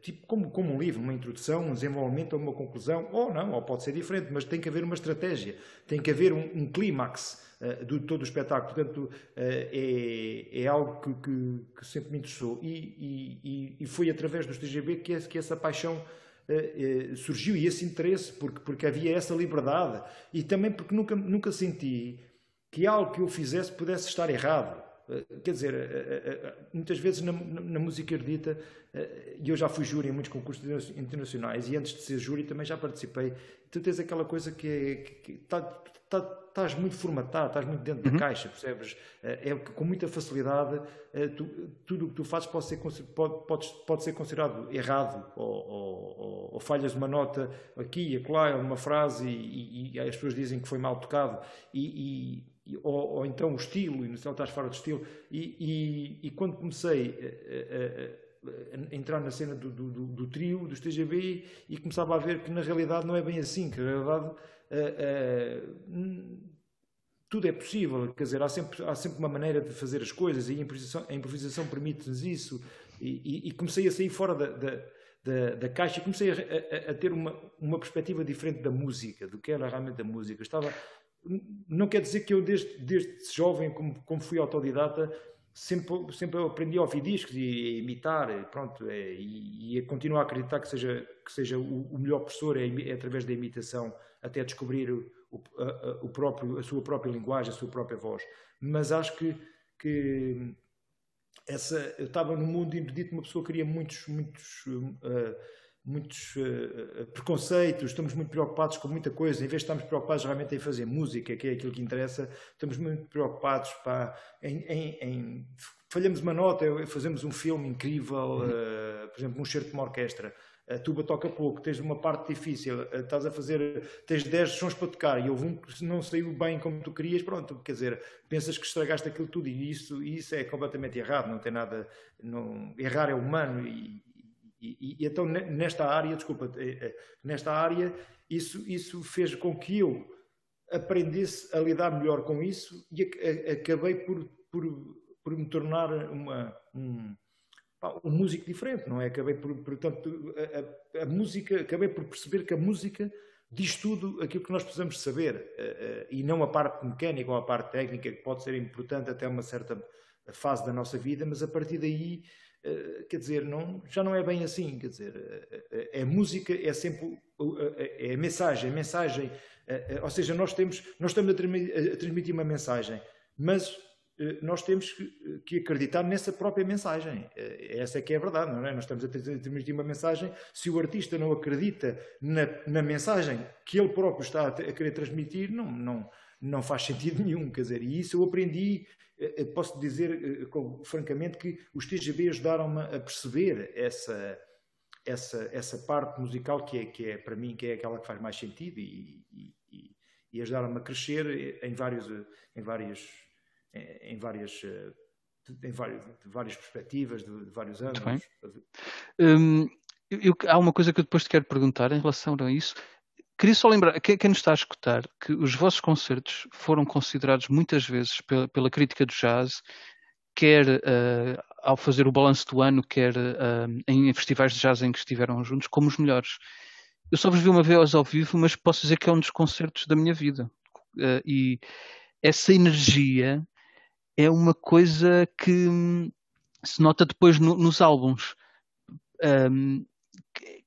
tipo como, como um livro, uma introdução, um desenvolvimento uma conclusão, ou não, ou pode ser diferente, mas tem que haver uma estratégia, tem que haver um, um clímax de todo o espetáculo. Portanto, é, é algo que, que, que, sempre me interessou. E, e, e foi através dos TGB que, que essa paixão eh, eh, surgiu e esse interesse, porque, porque havia essa liberdade e também porque nunca, nunca senti que algo que eu fizesse pudesse estar errado. Eh, quer dizer, muitas vezes na, na música erudita, e eu já fui júri em muitos concursos internacionais, e antes de ser júri também já participei. Tu tens aquela coisa que, é, que, que tá, tá, estás muito formatado, estás muito dentro uhum. da caixa, percebes? É, é com muita facilidade, tu, tudo o que tu fazes pode ser, pode, pode, pode ser considerado errado, ou, ou, ou, falhas uma nota aqui e acolá, uma frase, e, e, e, as pessoas dizem que foi mal tocado, e, e ou, ou, então o estilo, e no céu estás fora do estilo. E, e, quando comecei a, a, a, entrar na cena do, do, do, trio, dos TGB, e começava a ver que na realidade não é bem assim, que na realidade tudo é possível, quer dizer, há sempre, há sempre uma maneira de fazer as coisas e a improvisação, improvisação permite-nos isso. E, e, e, comecei a sair fora da, da, da, da caixa e comecei a, a, a, ter uma, uma perspectiva diferente da música, do que era realmente a música. Estava, não quer dizer que eu, desde, desde jovem, como, como fui autodidata, sempre, sempre aprendi a ouvir discos e a imitar, pronto, é, e, e a continuar a acreditar que seja, que seja o, o melhor professor é, é através da imitação até descobrir o, a, o próprio, a sua própria linguagem, a sua própria voz. Mas acho que, que essa, eu estava no mundo impedido, uma pessoa queria muitos, muitos, uh, muitos uh, preconceitos, estamos muito preocupados com muita coisa, em vez de estarmos preocupados realmente em fazer música, que é aquilo que interessa, estamos muito preocupados pá, em, em, em falhamos uma nota, fazemos um filme incrível, uh, por exemplo, um certo de uma orquestra a tuba toca pouco, tens uma parte difícil, estás a fazer, tens 10 sons para tocar e houve um que não saiu bem como tu querias, pronto, quer dizer, pensas que estragaste aquilo tudo e isso, isso é completamente errado, não tem nada, não, errar é humano e, e, e então nesta área, desculpa, eh, eh, nesta área, isso, isso fez com que eu aprendesse a lidar melhor com isso e acabei por, por, por me tornar uma, um, um músico diferente, não é? Acabei por, portanto, a, a, a, música, acabei por perceber que a música diz tudo aquilo que nós precisamos saber uh, uh, e não a parte mecânica ou a parte técnica que pode ser importante até uma certa fase da nossa vida, mas a partir daí, quer dizer, não, já não é bem assim, quer dizer, a, a música é sempre é a mensagem, mensagem, ou seja, nós temos, nós estamos a, transmitir uma mensagem, mas eh, nós temos que, que acreditar nessa própria mensagem. Eh, essa é que é a verdade, não é? Nós estamos a transmitir uma mensagem. Se o artista não acredita na, na mensagem que ele próprio está a, querer transmitir, não, não, não faz sentido <laughs> nenhum. Quer dizer, e isso eu aprendi. Eh, posso dizer francamente que os TGB ajudaram-me a perceber essa, essa, essa parte musical que é, que é, para mim, que é aquela que faz mais sentido e, e, e ajudaram-me a crescer em, vários, em várias em várias, eh, em várias, várias perspectivas, de, de vários anos. Hum, há uma coisa que eu depois te quero perguntar em relação a isso. Queria só lembrar, quem, quem nos está a escutar, que os vossos concertos foram considerados muitas vezes pela, pela crítica do jazz, quer uh, ao fazer o balanço do ano, quer uh, em festivais de jazz em que estiveram juntos, como os melhores. Eu só vos vi uma vez ao vivo, mas posso dizer que é um dos concertos da minha vida. Uh, e essa energia é uma coisa que hum, se nota depois no, nos álbuns. Um,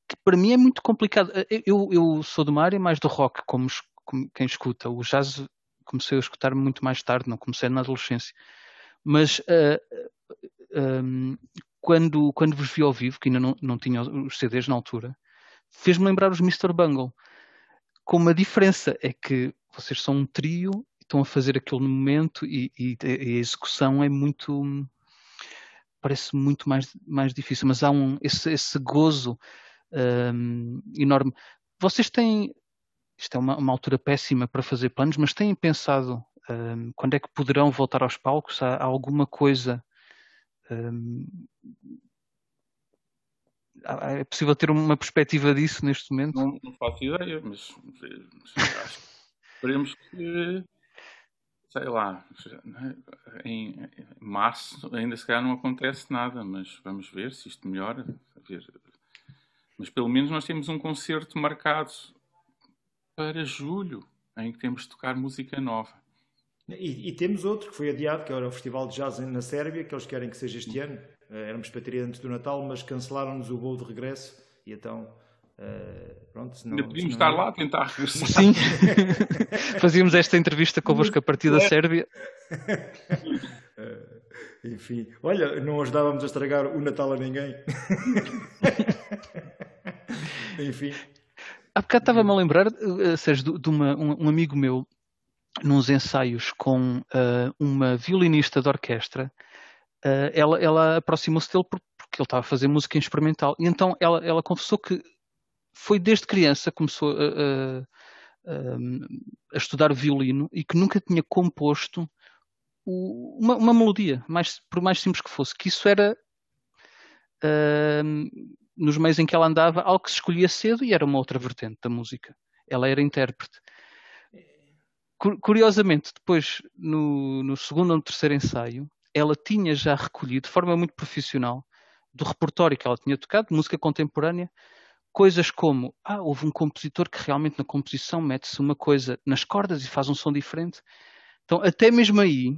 que, para mim é muito complicado. Eu, eu sou de uma área mais do rock, como, como, quem escuta. O jazz comecei a escutar muito mais tarde, não comecei na adolescência. Mas uh, um, quando, quando vos vi ao vivo, que ainda não, não tinha os CDs na altura, fez-me lembrar os Mr. Bungle. Com uma diferença, é que vocês são um trio estão a fazer aquilo no momento e, e, a execução é muito parece muito mais, mais difícil, mas há um esse, esse gozo um, enorme. Vocês têm isto é uma, uma, altura péssima para fazer planos, mas têm pensado um, quando é que poderão voltar aos palcos? Há, há alguma coisa um, é possível ter uma perspectiva disso neste momento? Não, não faço ideia, mas, mas acho, esperemos que sei lá, em março ainda se calhar não acontece nada, mas vamos ver se isto melhora. Mas pelo menos nós temos um concerto marcado para julho, em que temos de tocar música nova. E, e, temos outro que foi adiado, que era o Festival de Jazz na Sérvia, que eles querem que seja este ano. Eh, éramos para ter antes do Natal, mas cancelaram-nos o voo de regresso e então Uh, pronto, senão, Ainda podíamos estar lá a tentar regressar. Sim, <laughs> fazíamos esta entrevista convosco a partir da Sérvia. Uh, <laughs> enfim, olha, não ajudávamos a estragar o Natal a ninguém. <laughs> enfim. Há bocado estava-me a lembrar, uh, Sérgio, de uma, um, amigo meu, nos ensaios com uh, uma violinista de orquestra, uh, ela, ela aproximou-se dele porque ele estava a fazer música instrumental. E então ela, ela confessou que foi desde criança que começou a, a, a, estudar violino e que nunca tinha composto uma, uma, melodia, mais, por mais simples que fosse, que isso era uh, nos meios em que ela andava algo que se escolhia cedo e era uma outra vertente da música. Ela era intérprete. Curiosamente, depois, no, no segundo ou no terceiro ensaio, ela tinha já recolhido, de forma muito profissional, do repertório que ela tinha tocado, música contemporânea, coisas como, ah, houve um compositor que realmente na composição mete-se uma coisa nas cordas e faz um som diferente. Então, até mesmo aí,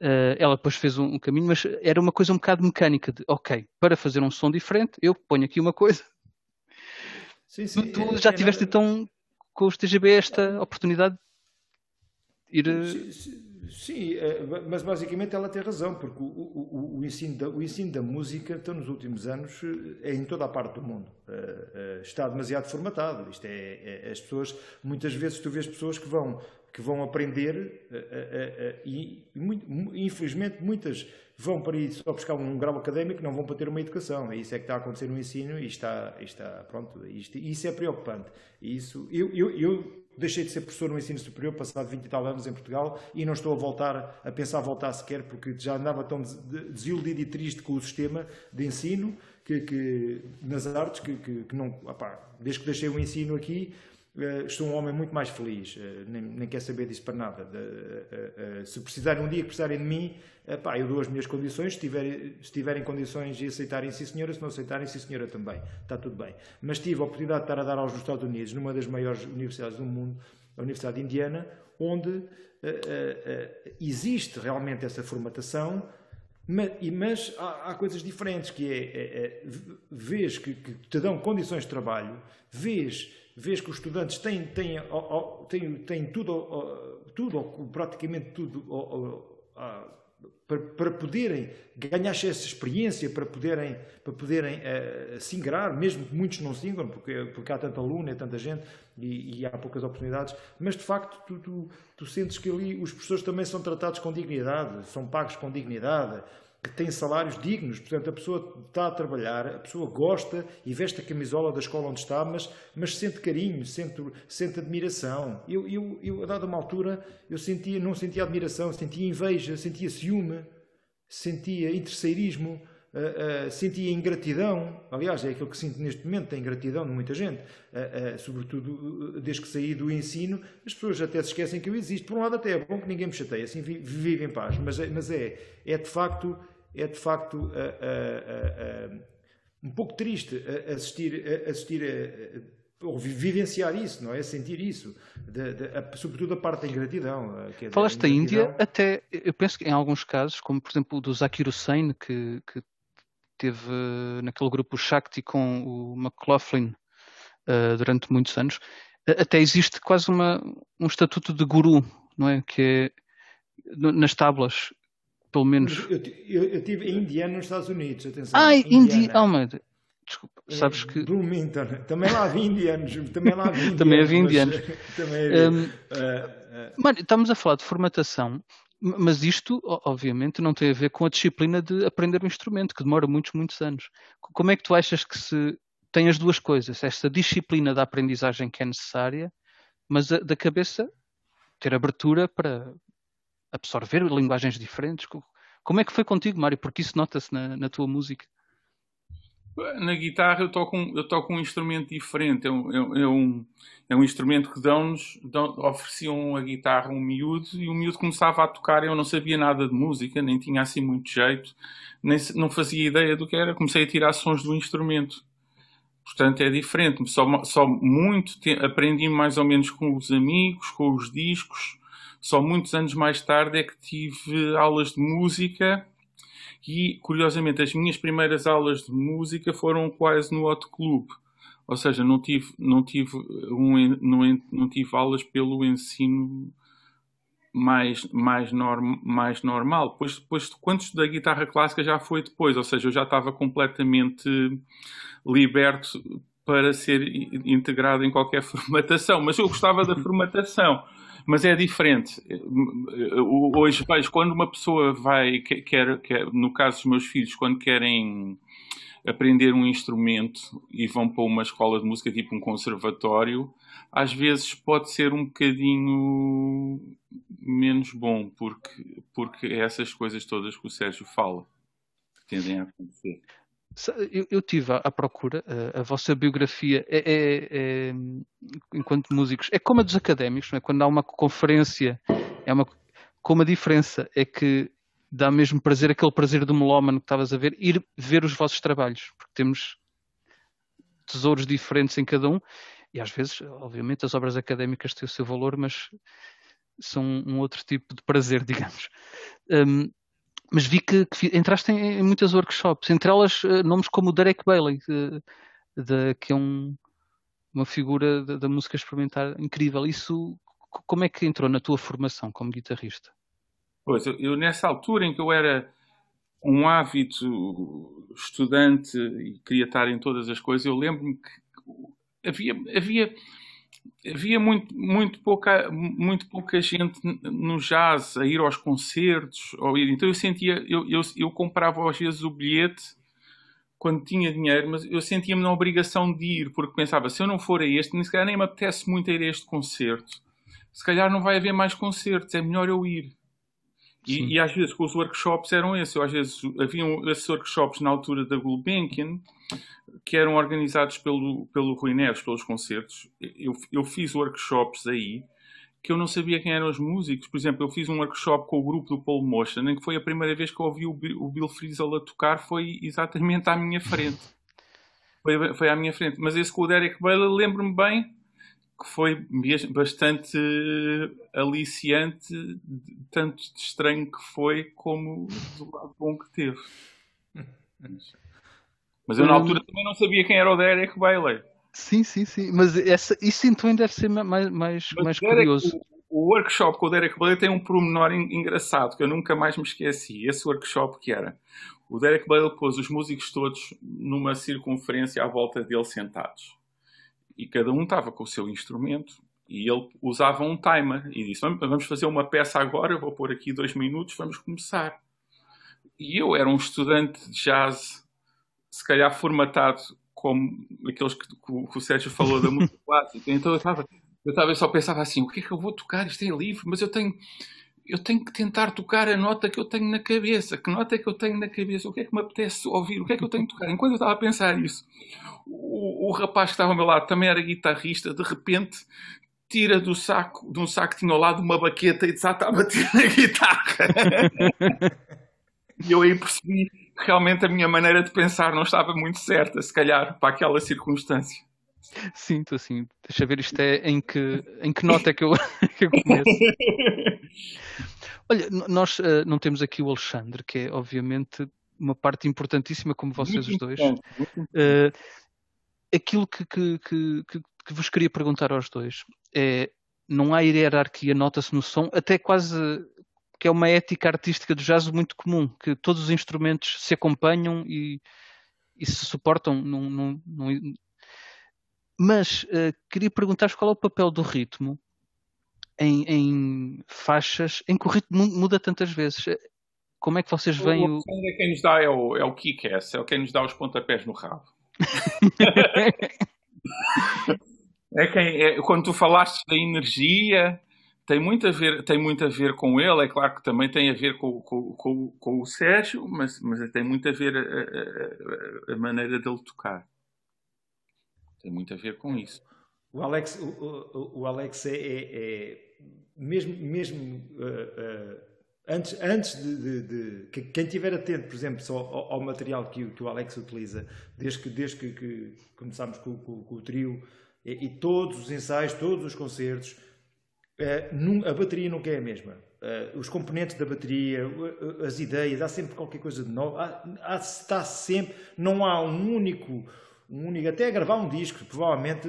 uh, ela depois fez um, um, caminho, mas era uma coisa um bocado mecânica de, ok, para fazer um som diferente, eu ponho aqui uma coisa. Sim, sim. Tu, tu é, já é, tiveste é, então com os TGB esta oportunidade de ir... Sim, sim é, mas basicamente ela tem razão, porque o, o, o, ensino da, o ensino da música, então, nos últimos anos, é em toda a parte do mundo. Está demasiado formatado. Isto é, as pessoas, muitas vezes tu vês pessoas que vão, que vão aprender e, infelizmente, muitas vão para isso só buscar um grau académico, não vão para ter uma educação. É isso é que está a acontecer no ensino e está, está pronto, isto, isso é preocupante. Isso, eu, eu, eu Deixei de ser professor no ensino superior, passado 20 e tal anos em Portugal, e não estou a voltar, a pensar voltar sequer, porque já andava tão desiludido e triste com o sistema de ensino que, que nas artes, que, que, que não, desde que deixei o ensino aqui, estou um homem muito mais feliz, uh, nem, nem quer saber disso para nada. Uh, se precisarem um dia que precisarem de mim, pá, eu dou as minhas condições, se, tiver, se tiverem condições de aceitarem sim senhora, se não aceitarem sim senhora também, está tudo bem. Mas tive a oportunidade de estar a dar aos Estados Unidos, numa das maiores universidades do mundo, a Universidade de Indiana, onde existe realmente essa formatação, mas, mas há, há, coisas diferentes, que é, é, é vês que, que te dão condições de trabalho, vês vês que os estudantes têm, têm, têm, têm tudo, tudo, praticamente tudo para, para poderem ganhar essa experiência, para poderem, para poderem uh, se ingrar, mesmo que muitos não se ingram, porque, porque há tanta aluna, é tanta gente e, e, há poucas oportunidades, mas de facto tu, tu, tu sentes que ali os professores também são tratados com dignidade, são pagos com dignidade, que têm salários dignos. Portanto, a pessoa está a trabalhar, a pessoa gosta e veste a camisola da escola onde está, mas, mas sente carinho, sente, sente admiração. Eu, eu, eu, a dada uma altura, eu sentia, não sentia admiração, sentia inveja, sentia ciúme, sentia interesseirismo, uh, uh, sentia ingratidão. Aliás, é aquilo que sinto neste momento, tem ingratidão de muita gente, uh, sobretudo desde que saí do ensino, as pessoas até se esquecem que eu existo. Por um lado, até é bom que ninguém me chateie, assim vive em paz, mas, é, mas é, é de facto é de facto uh, uh, uh, um pouco triste assistir, assistir a, ou vivenciar isso, não é? Sentir isso, de, de, a, sobretudo a parte da ingratidão. É Falaste da Índia, até eu penso que em alguns casos, como por exemplo o do Zakir Hussain, que, que teve naquele grupo Shakti com o McLaughlin durante muitos anos, até existe quase uma, um estatuto de guru, não é? Que é nas tábuas pelo menos. Eu, eu, eu tive indiano nos Estados Unidos, atenção. Ah, indiano. Oh, mas... Desculpa, é, sabes que. Bloomington, também lá havia indianos, também lá havia indianos. também havia indianos. também havia. Um, uh, uh... Mano, estamos a falar de formatação, mas isto, obviamente, não tem a ver com a disciplina de aprender um instrumento, que demora muitos, muitos anos. Como é que tu achas que se tem as duas coisas, esta disciplina da aprendizagem que é necessária, mas a, da cabeça ter abertura para, absorver linguagens diferentes. Como é que foi contigo, Mário? Porque isso nota-se na, na, tua música. Na guitarra eu toco um, eu toco um instrumento diferente. É um, é um, é um instrumento que dão-nos, dão, ofereciam a guitarra um miúdo e o miúdo começava a tocar. Eu não sabia nada de música, nem tinha assim muito jeito, nem, não fazia ideia do que era. Comecei a tirar sons do instrumento. Portanto, é diferente. Só, só muito te, aprendi mais ou menos com os amigos, com os discos só muitos anos mais tarde é que tive aulas de música e, curiosamente, as minhas primeiras aulas de música foram quase no Hot Club. Ou seja, não tive, não tive, um, não, não tive aulas pelo ensino mais, mais, norm, mais normal. Depois, depois, quando estudei guitarra clássica, já foi depois. Ou seja, eu já estava completamente liberto para ser integrado em qualquer <laughs> formatação. Mas eu gostava da formatação mas é diferente. Hoje vejo quando uma pessoa vai, quer, quer, no caso dos meus filhos, quando querem aprender um instrumento e vão para uma escola de música, tipo um conservatório, às vezes pode ser um bocadinho menos bom, porque, porque é essas coisas todas que o Sérgio fala que tendem a acontecer. Eu, eu tive à procura, a, a vossa biografia é, é, é, enquanto músicos, é como a dos académicos, é? quando há uma conferência, é uma, com uma diferença, é que dá mesmo prazer, aquele prazer do melómano que estavas a ver, ir ver os vossos trabalhos, porque temos tesouros diferentes em cada um, e às vezes, obviamente, as obras académicas têm o seu valor, mas são um outro tipo de prazer, <laughs> digamos. Um, mas vi que, que entraste em, em, muitas workshops, entre elas uh, nomes como o Derek Bailey, de, que é um, uma figura da música experimental incrível. Isso, como é que entrou na tua formação como guitarrista? Pois, eu, eu nessa altura em que eu era um ávido estudante e queria estar em todas as coisas, eu lembro-me que havia, havia havia muito, muito, pouca, muito pouca gente no jazz a ir aos concertos. Ou ir. Então eu sentia, eu, eu, eu comprava às vezes o bilhete quando tinha dinheiro, mas eu sentia-me na obrigação de ir, porque pensava, se eu não for a este, nem se calhar nem me apetece muito ir a este concerto. Se calhar não vai haver mais concertos, é melhor eu ir. E, e, às vezes com os workshops eram esses. Às vezes haviam esses workshops na altura da Gulbenkian que eram organizados pelo, pelo Rui Neves, pelos concertos. Eu, eu fiz workshops aí que eu não sabia quem eram os músicos. Por exemplo, eu fiz um workshop com o grupo do Paul Motion, em que foi a primeira vez que eu ouvi o, o Bill Frisell a tocar, foi exatamente à minha frente. <laughs> Foi, foi à minha frente. Mas esse com o Derek Bailey, lembro-me bem que foi bastante aliciante, tanto de estranho que foi, como do lado bom que teve. Mas eu na altura também não sabia quem era o Derek Bailey. Sim, sim, sim. Mas essa, isso então deve ser mais, mais, mais Derek, curioso. o workshop com o Derek Bailey tem um pormenor engraçado que eu nunca mais me esqueci. Esse workshop que era o Derek Bailey pôs os músicos todos numa circunferência à volta dele sentados. E cada um estava com o seu instrumento e ele usava um timer e disse: Vamos fazer uma peça agora, vou pôr aqui dois minutos, vamos começar. E eu era um estudante de jazz, se calhar formatado como aqueles que, que o Sérgio falou da música <laughs> clássica. Então eu estava, eu estava só pensava assim: o que é que eu vou tocar? Isto é livre, mas eu tenho eu tenho que tentar tocar a nota que eu tenho na cabeça. Que nota é que eu tenho na cabeça? O que é que me apetece ouvir? O que é que eu tenho que tocar? Enquanto eu estava a pensar isso, o, o rapaz que estava ao meu lado também era guitarrista, de repente tira do saco, de um saco que tinha ao lado uma baqueta e desata a bater na guitarra. <laughs> e eu aí percebi que realmente a minha maneira de pensar não estava muito certa, se calhar, para aquela circunstância. Sinto assim. Deixa ver isto é em que, em que nota é que eu, <laughs> que eu começo. <laughs> Olha, nós uh, não temos aqui o Alexandre, que é obviamente uma parte importantíssima, como vocês os dois. Uh, aquilo que, que, que, que, vos queria perguntar aos dois é: não há hierarquia, nota-se no som, até quase que é uma ética artística do jazz muito comum, que todos os instrumentos se acompanham e, e se suportam. Num, num, num... Mas uh, queria perguntar-vos qual é o papel do ritmo em, em, faixas em que o ritmo muda tantas vezes. Como é que vocês veem o. o... É quem nos dá é o, é o kick-ass, é quem nos dá os pontapés no rabo. <laughs> é quem, é, quando tu falaste da energia, tem muito, a ver, tem muito a ver com ele, é claro que também tem a ver com, com, com, com o Sérgio, mas, mas tem muito a ver a, a, a, maneira dele tocar. Tem muito a ver com isso. O Alex, o, o, o Alex é, é, é, mesmo, mesmo uh, uh, antes, antes de, de, de, que quem estiver atento, por exemplo, só ao, ao material que, que, o Alex utiliza, desde que, desde que, que começámos com, com, com, o trio e, e, todos os ensaios, todos os concertos, uh, num, a bateria nunca é a mesma. os componentes da bateria, as ideias, há sempre qualquer coisa de novo, há, há, está sempre, não há um único um único, até a gravar um disco, provavelmente,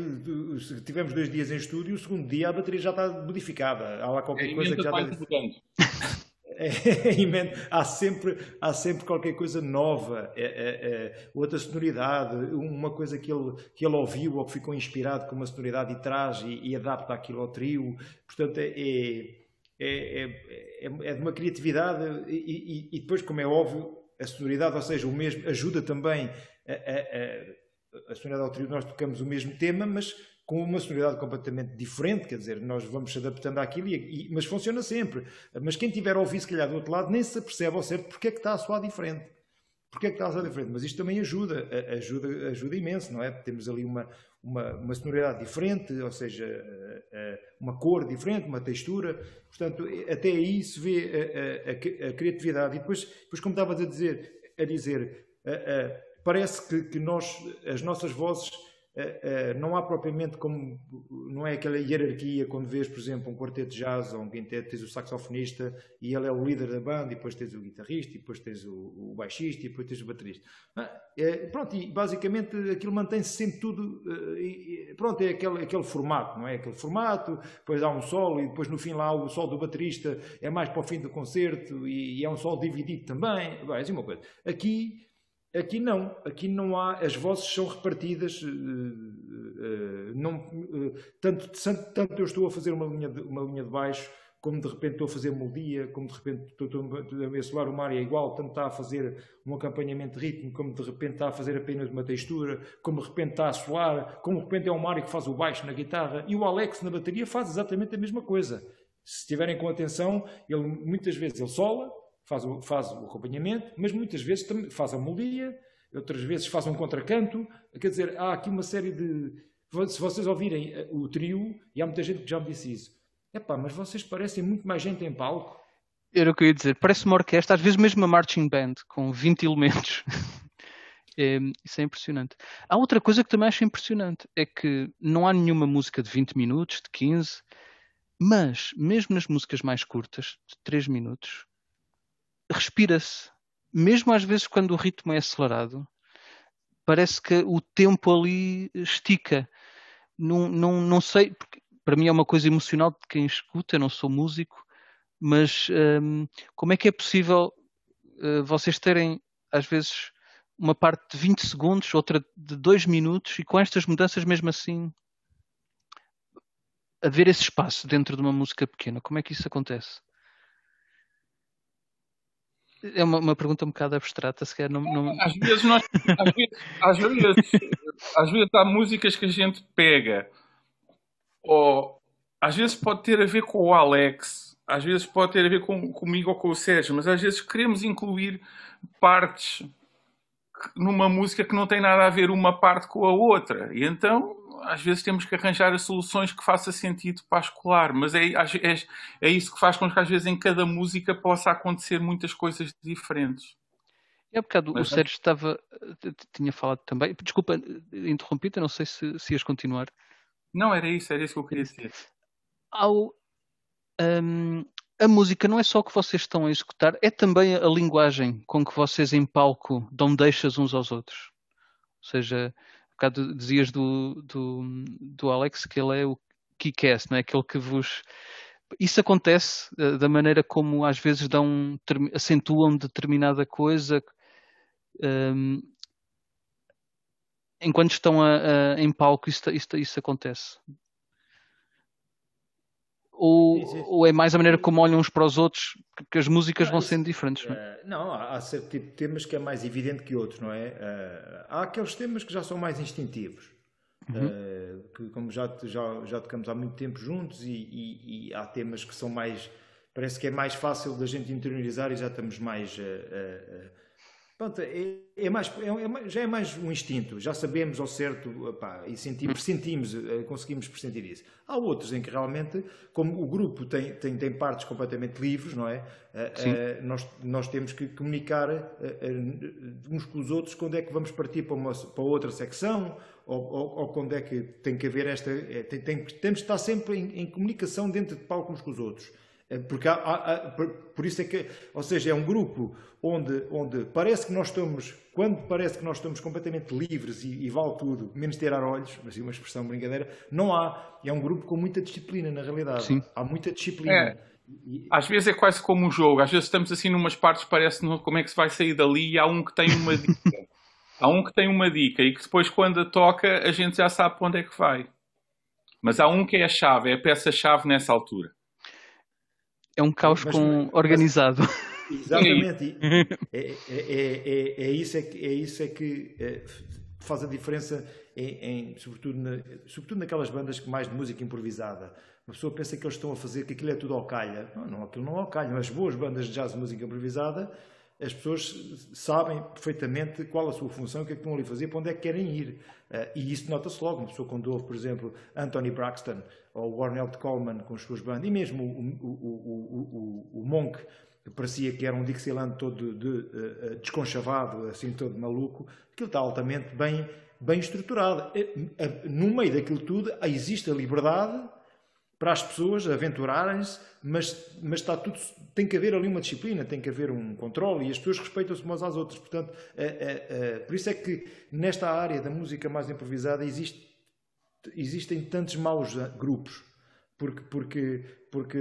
se tivermos dois dias em estúdio, o segundo dia a bateria já está modificada. Há lá qualquer é coisa que já está. <laughs> É, há, sempre, há sempre qualquer coisa nova, é, é, é, outra sonoridade, uma coisa que ele, que ele ouviu ou que ficou inspirado com uma sonoridade e traz e, e adapta aquilo ao trio. Portanto, é, é, é, é de uma criatividade e, e, e, depois, como é óbvio, a sonoridade, ou seja, o mesmo, ajuda também a, a a sonoridade ao trio nós tocamos o mesmo tema, mas com uma sonoridade completamente diferente, quer dizer, nós vamos se adaptando àquilo, e, e, mas funciona sempre. Mas quem tiver a ouvir, se calhar, do outro lado, nem se percebe ao certo porque é que está a soar diferente. Porque é que está a soar diferente? Mas isto também ajuda, ajuda, ajuda imenso, não é? Temos ali uma, uma, uma sonoridade diferente, ou seja, uma cor diferente, uma textura. Portanto, até aí se vê a, a, a criatividade. E depois, depois, como estavas a dizer, a dizer parece que, que nós, as nossas vozes, uh, uh, não há propriamente como, não é aquela hierarquia quando vês, por exemplo, um quarteto de jazz ou um quinteto, tens o saxofonista e ele é o líder da banda, e depois tens o guitarrista, e depois tens o, o baixista, e depois tens o baterista. É, pronto, e basicamente aquilo mantém-se sempre tudo, uh, e, pronto, é aquele, aquele formato, não é? Aquele formato, depois há um solo, e depois no fim lá o solo do baterista é mais para o fim do concerto, e, e é um solo dividido também, vai, é assim uma coisa. Aqui Aqui não, aqui não há, as vozes são repartidas, uh, uh, não, uh, tanto, tanto eu estou a fazer uma linha, de, uma linha de baixo, como de repente estou a fazer melodia, como de repente estou, estou a mensurar mar é igual, tanto está a fazer um acompanhamento de ritmo, como de repente está a fazer apenas uma textura, como de repente está a soar, como de repente é o Mário que faz o baixo na guitarra, e o Alex na bateria faz exatamente a mesma coisa. Se estiverem com atenção, ele muitas vezes ele sola, faz o, faz o acompanhamento, mas muitas vezes faz a melodia, outras vezes faz um contracanto. Quer dizer, há aqui uma série de. Se vocês ouvirem eh, o trio, e há muita gente que já me disse isso, epá, mas vocês parecem muito mais gente em palco. Era o que eu ia dizer, parece uma orquestra, às vezes mesmo uma marching band, com 20 elementos. <laughs> É, isso é impressionante. Há outra coisa que também acho impressionante, é que não há nenhuma música de 20 minutos, de 15, mas mesmo nas músicas mais curtas, de 3 minutos, respira-se. Mesmo às vezes quando o ritmo é acelerado, parece que o tempo ali estica. Não, não, não sei, para mim é uma coisa emocional de quem escuta, eu não sou músico, mas um, como é que é possível uh, vocês terem, às vezes, uma parte de 20 segundos, outra de 2 minutos, e com estas mudanças, mesmo assim, haver esse espaço dentro de uma música pequena? Como é que isso acontece? É uma, uma pergunta um bocado abstrata, se calhar não, não... Às vezes nós às vezes, às vezes, às vezes há músicas que a gente pega ou às vezes pode ter a ver com o Alex, às vezes pode ter a ver com, comigo ou com o Sérgio, mas às vezes queremos incluir partes numa música que não tem nada a ver uma parte com a outra. E então às vezes temos que arranjar as soluções que faça sentido para escolar, mas é, é, é isso que faz com que às vezes em cada música possa acontecer muitas coisas diferentes. É bocado mas, o Sérgio estava, tinha falado também, desculpa, interrompi-te, não sei se, se ias continuar. Não, era isso, era isso que eu queria dizer. Ao, um, a música não é só o que vocês estão a executar, é também a linguagem com que vocês em palco dão deixas uns aos outros. Ou seja, bocado dizias do, do, do Alex que ele é o kick-ass, não é? Aquele que vos. Isso acontece uh, da maneira como às vezes dão, acentuam determinada coisa um, ehm, enquanto estão a, a, em palco, isso, isso, isso acontece. Ou, ou, é mais a maneira como olham uns para os outros que as músicas vão sendo diferentes? Não, é? Eh, não há certo tipo de temas que é mais evidente que outros, não é? Eh, há aqueles temas que já são mais instintivos, uhum. Eh, que como já, já, já tocamos há muito tempo juntos, e, e, e, há temas que são mais. Parece que é mais fácil da gente interiorizar e já estamos mais. Pronto, é, é mais, é, é, já é mais um instinto, já sabemos ao certo opá, e sentimos, sentimos, eh, conseguimos pressentir isso. Há outros em que realmente, como o grupo tem, tem, tem partes completamente livres, não é? Uh, nós, nós temos que comunicar uh, uns com os outros quando é que vamos partir para, uma, para outra secção ou, ou, ou quando é que tem que haver esta. Tem, tem, temos de estar sempre em, em comunicação dentro de palco uns com os outros. É, porque há, há, há, por isso é que, ou seja, é um grupo onde, onde parece que nós estamos, quando parece que nós estamos completamente livres e, e vale tudo, menos ter olhos, mas é uma expressão brincadeira, não há. É um grupo com muita disciplina, na realidade. Sim. Há muita disciplina. É. Às vezes é quase como um jogo, às vezes estamos assim numas partes, parece como é que se vai sair dali e há um que tem uma dica. <laughs> há um que tem uma dica e que depois quando a toca a gente já sabe para onde é que vai. Mas há um que é a chave, é a peça-chave nessa altura. É um caos mas, com, mas, organizado. Exatamente. é, é, é, é, isso é que, é isso é que faz a diferença, em, em, sobretudo, na, sobretudo naquelas bandas que mais de música improvisada. Uma pessoa pensa que eles estão a fazer, que aquilo é tudo ao calha. Não, não aquilo não é ao calha. As boas bandas de jazz de música improvisada, as pessoas sabem perfeitamente qual a sua função, o que é que estão ali fazer, para onde é que querem ir. e isso nota-se logo. Uma pessoa quando ouve, por exemplo, Anthony Braxton, ou o Arnold Coleman com as suas bandas, e mesmo o, o, o, o, Monk, que parecia que era um Dixieland todo de, uh, desconchavado, assim todo maluco, aquilo está altamente bem, bem estruturado. No meio daquilo tudo existe a liberdade para as pessoas aventurarem-se, mas, mas está tudo, tem que haver ali uma disciplina, tem que haver um controle e as pessoas respeitam-se umas às outras. Portanto, por isso é que nesta área da música mais improvisada existe existem tantos maus grupos, porque, porque, porque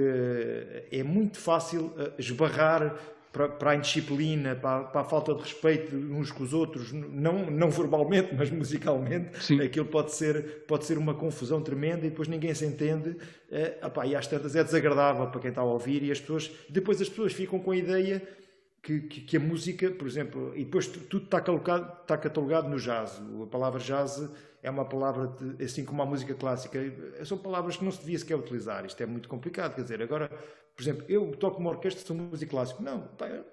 é muito fácil eh, esbarrar para, para a indisciplina, para, para, a falta de respeito uns com os outros, não, não verbalmente, mas musicalmente, Sim. aquilo pode ser, pode ser uma confusão tremenda e depois ninguém se entende. Eh, opá, e às tantas é desagradável para quem está a ouvir e as pessoas, depois as pessoas ficam com a ideia que, que, que a música, por exemplo, e depois tudo está catalogado, está catalogado no jazz. A palavra jazz é uma palavra, de, assim como a música clássica, são palavras que não se devia sequer utilizar. Isto é muito complicado, quer dizer, agora, por exemplo, eu toco uma orquestra, sou músico clássico. Não,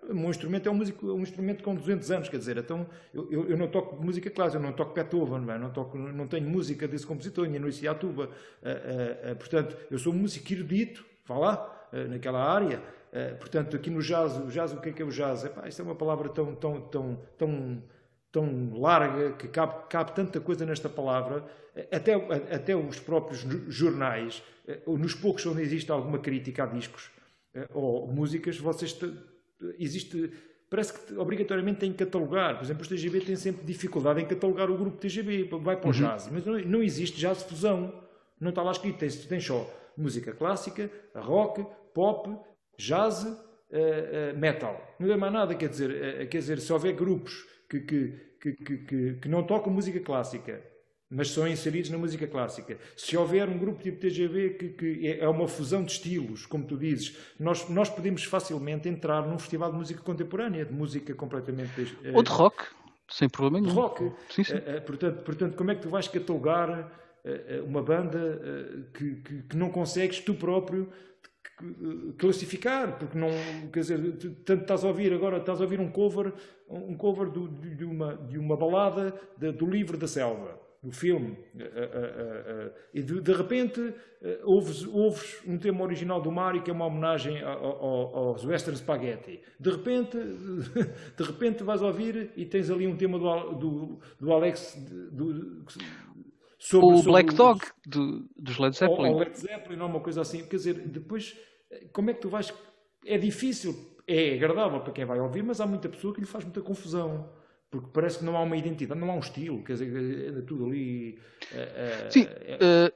o meu instrumento é um, músico, um instrumento com 200 anos, quer dizer, então eu, eu, eu não toco música clássica, eu não toco Beethoven, não, é? não, toco, não tenho música desse compositor, nem no a tuba. Uh, uh, uh, portanto, eu sou um músico erudito, vá lá, naquela área. portanto, aqui no jazz, o jazz, o que é que é o jazz? Epá, isto é uma palavra tão, tão, tão, tão tão larga, que cabe, cabe tanta coisa nesta palavra, até, até os próprios jornais, eh, nos poucos onde existe alguma crítica a discos eh, ou músicas, vocês existe parece que obrigatoriamente têm que catalogar. Por exemplo, os TGB têm sempre dificuldade em catalogar o grupo TGB, vai para o uhum. jazz, mas não, não existe jazz fusão. Não está lá escrito, tens, tens só música clássica, rock, pop, jazz, uh, uh, metal. Não é mais nada, quer dizer, uh, quer dizer se houver grupos que, que, que, que, não tocam música clássica, mas são inseridos na música clássica. Se houver um grupo tipo TGV que, que, é uma fusão de estilos, como tu dizes, nós, nós podemos facilmente entrar num festival de música contemporânea, de música completamente. Ou de rock, sem problema nenhum. De rock. Sim, sim. portanto, portanto, como é que tu vais catalogar uma banda que, que, que não consegues tu próprio classificar, porque não, quer dizer, tanto estás a ouvir agora, estás a ouvir um cover, um cover do, de, uma, de uma balada de, do livro da selva, do filme, e de, de repente ouves, ouves um tema original do Mario que é uma homenagem aos Western Spaghetti. De repente, <laughs> de repente vais ouvir e tens ali um tema do, do, do Alex, do, Sobre, o sobre Black Dog do, dos Led Zeppelin. Ou, ou Led Zeppelin, ou uma coisa assim. Quer dizer, depois, como é que tu vais. É difícil, é agradável para quem vai ouvir, mas há muita pessoa que lhe faz muita confusão. Porque parece que não há uma identidade, não há um estilo, quer dizer, é tudo ali. É, Sim, é...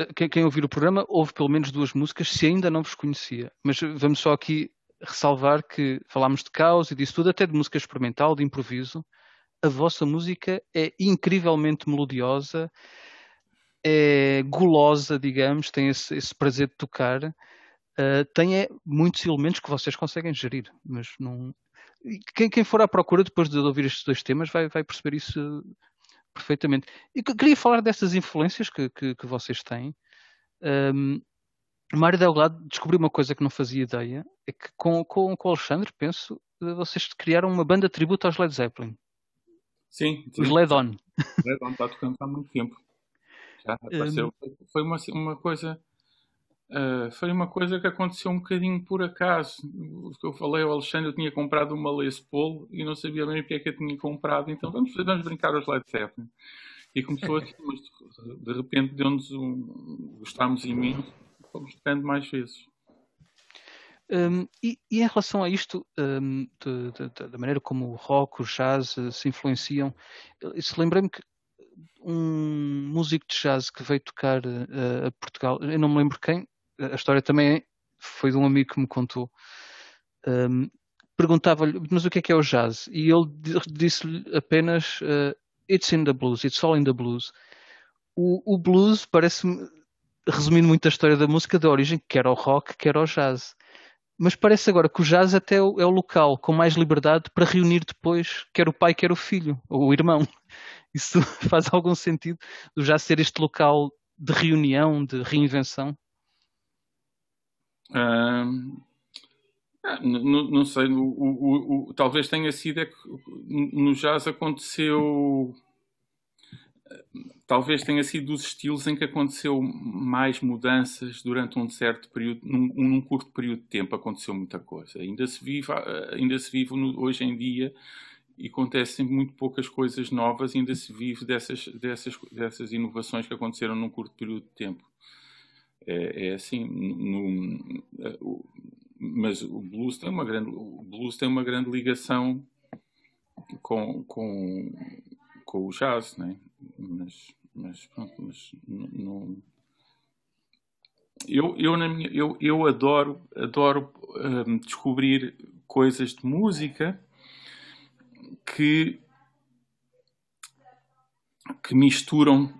uh, quem, quem ouvir o programa ouve pelo menos duas músicas, se ainda não vos conhecia. Mas vamos só aqui ressalvar que falámos de caos e disso tudo, até de música experimental, de improviso. A vossa música é incrivelmente melodiosa é gulosa, digamos, tem esse, esse prazer de tocar, uh, tem é, muitos elementos que vocês conseguem gerir, mas não. Quem, quem for à procura depois de ouvir estes dois temas vai, vai perceber isso perfeitamente. E queria falar dessas influências que, que, que vocês têm. Um, Mário Delgado descobriu uma coisa que não fazia ideia, é que com, com, com o Alexandre, penso, vocês criaram uma banda tributo aos Led Zeppelin. Sim. sim. Os Led On. Led On está tocando há muito tempo. Já apareceu. Um... Foi uma, uma coisa. Uh, foi uma coisa que aconteceu um bocadinho por acaso. O que eu falei ao Alexandre, eu tinha comprado uma Les Paul e não sabia bem o que é que eu tinha comprado, então vamos, vamos brincar aos Led Zeppelin. E começou assim, mas de repente deu-nos um. gostámos imenso, fomos tocando mais vezes. Um, e, e, em relação a isto, um, de, de, da maneira como o rock, o jazz uh, se influenciam, se lembrei-me que um músico de jazz que veio tocar uh, a Portugal, eu não me lembro quem, a história também foi de um amigo que me contou. Um, Perguntava-lhe, mas o que é que é o jazz? E ele disse-lhe apenas: uh, It's in the blues, it's all in the blues. O, o blues parece-me, resumindo muito a história da música, da origem, quer ao rock, quer ao jazz. Mas parece agora que o jazz até é o, é o local com mais liberdade para reunir depois quer o pai, quer o filho, ou o irmão. <laughs> Isso <laughs> faz algum sentido do já ser este local de reunião, de reinvenção? Ah, não, não, sei, o, o, o, talvez tenha sido é que no jazz aconteceu. Talvez tenha sido dos estilos em que aconteceu mais mudanças durante um certo período, num, num curto período de tempo aconteceu muita coisa. Ainda se vive, ainda se vive no, hoje em dia e acontecem muito poucas coisas novas, ainda se vive dessas, dessas, dessas inovações que aconteceram num curto período de tempo. É, é assim, no, no, mas o blues tem uma grande, o blues tem uma grande ligação com, com, com o jazz, né? Mas, mas pronto, mas não, eu, eu, na minha, eu, eu adoro, adoro um, descobrir coisas de música que que misturam,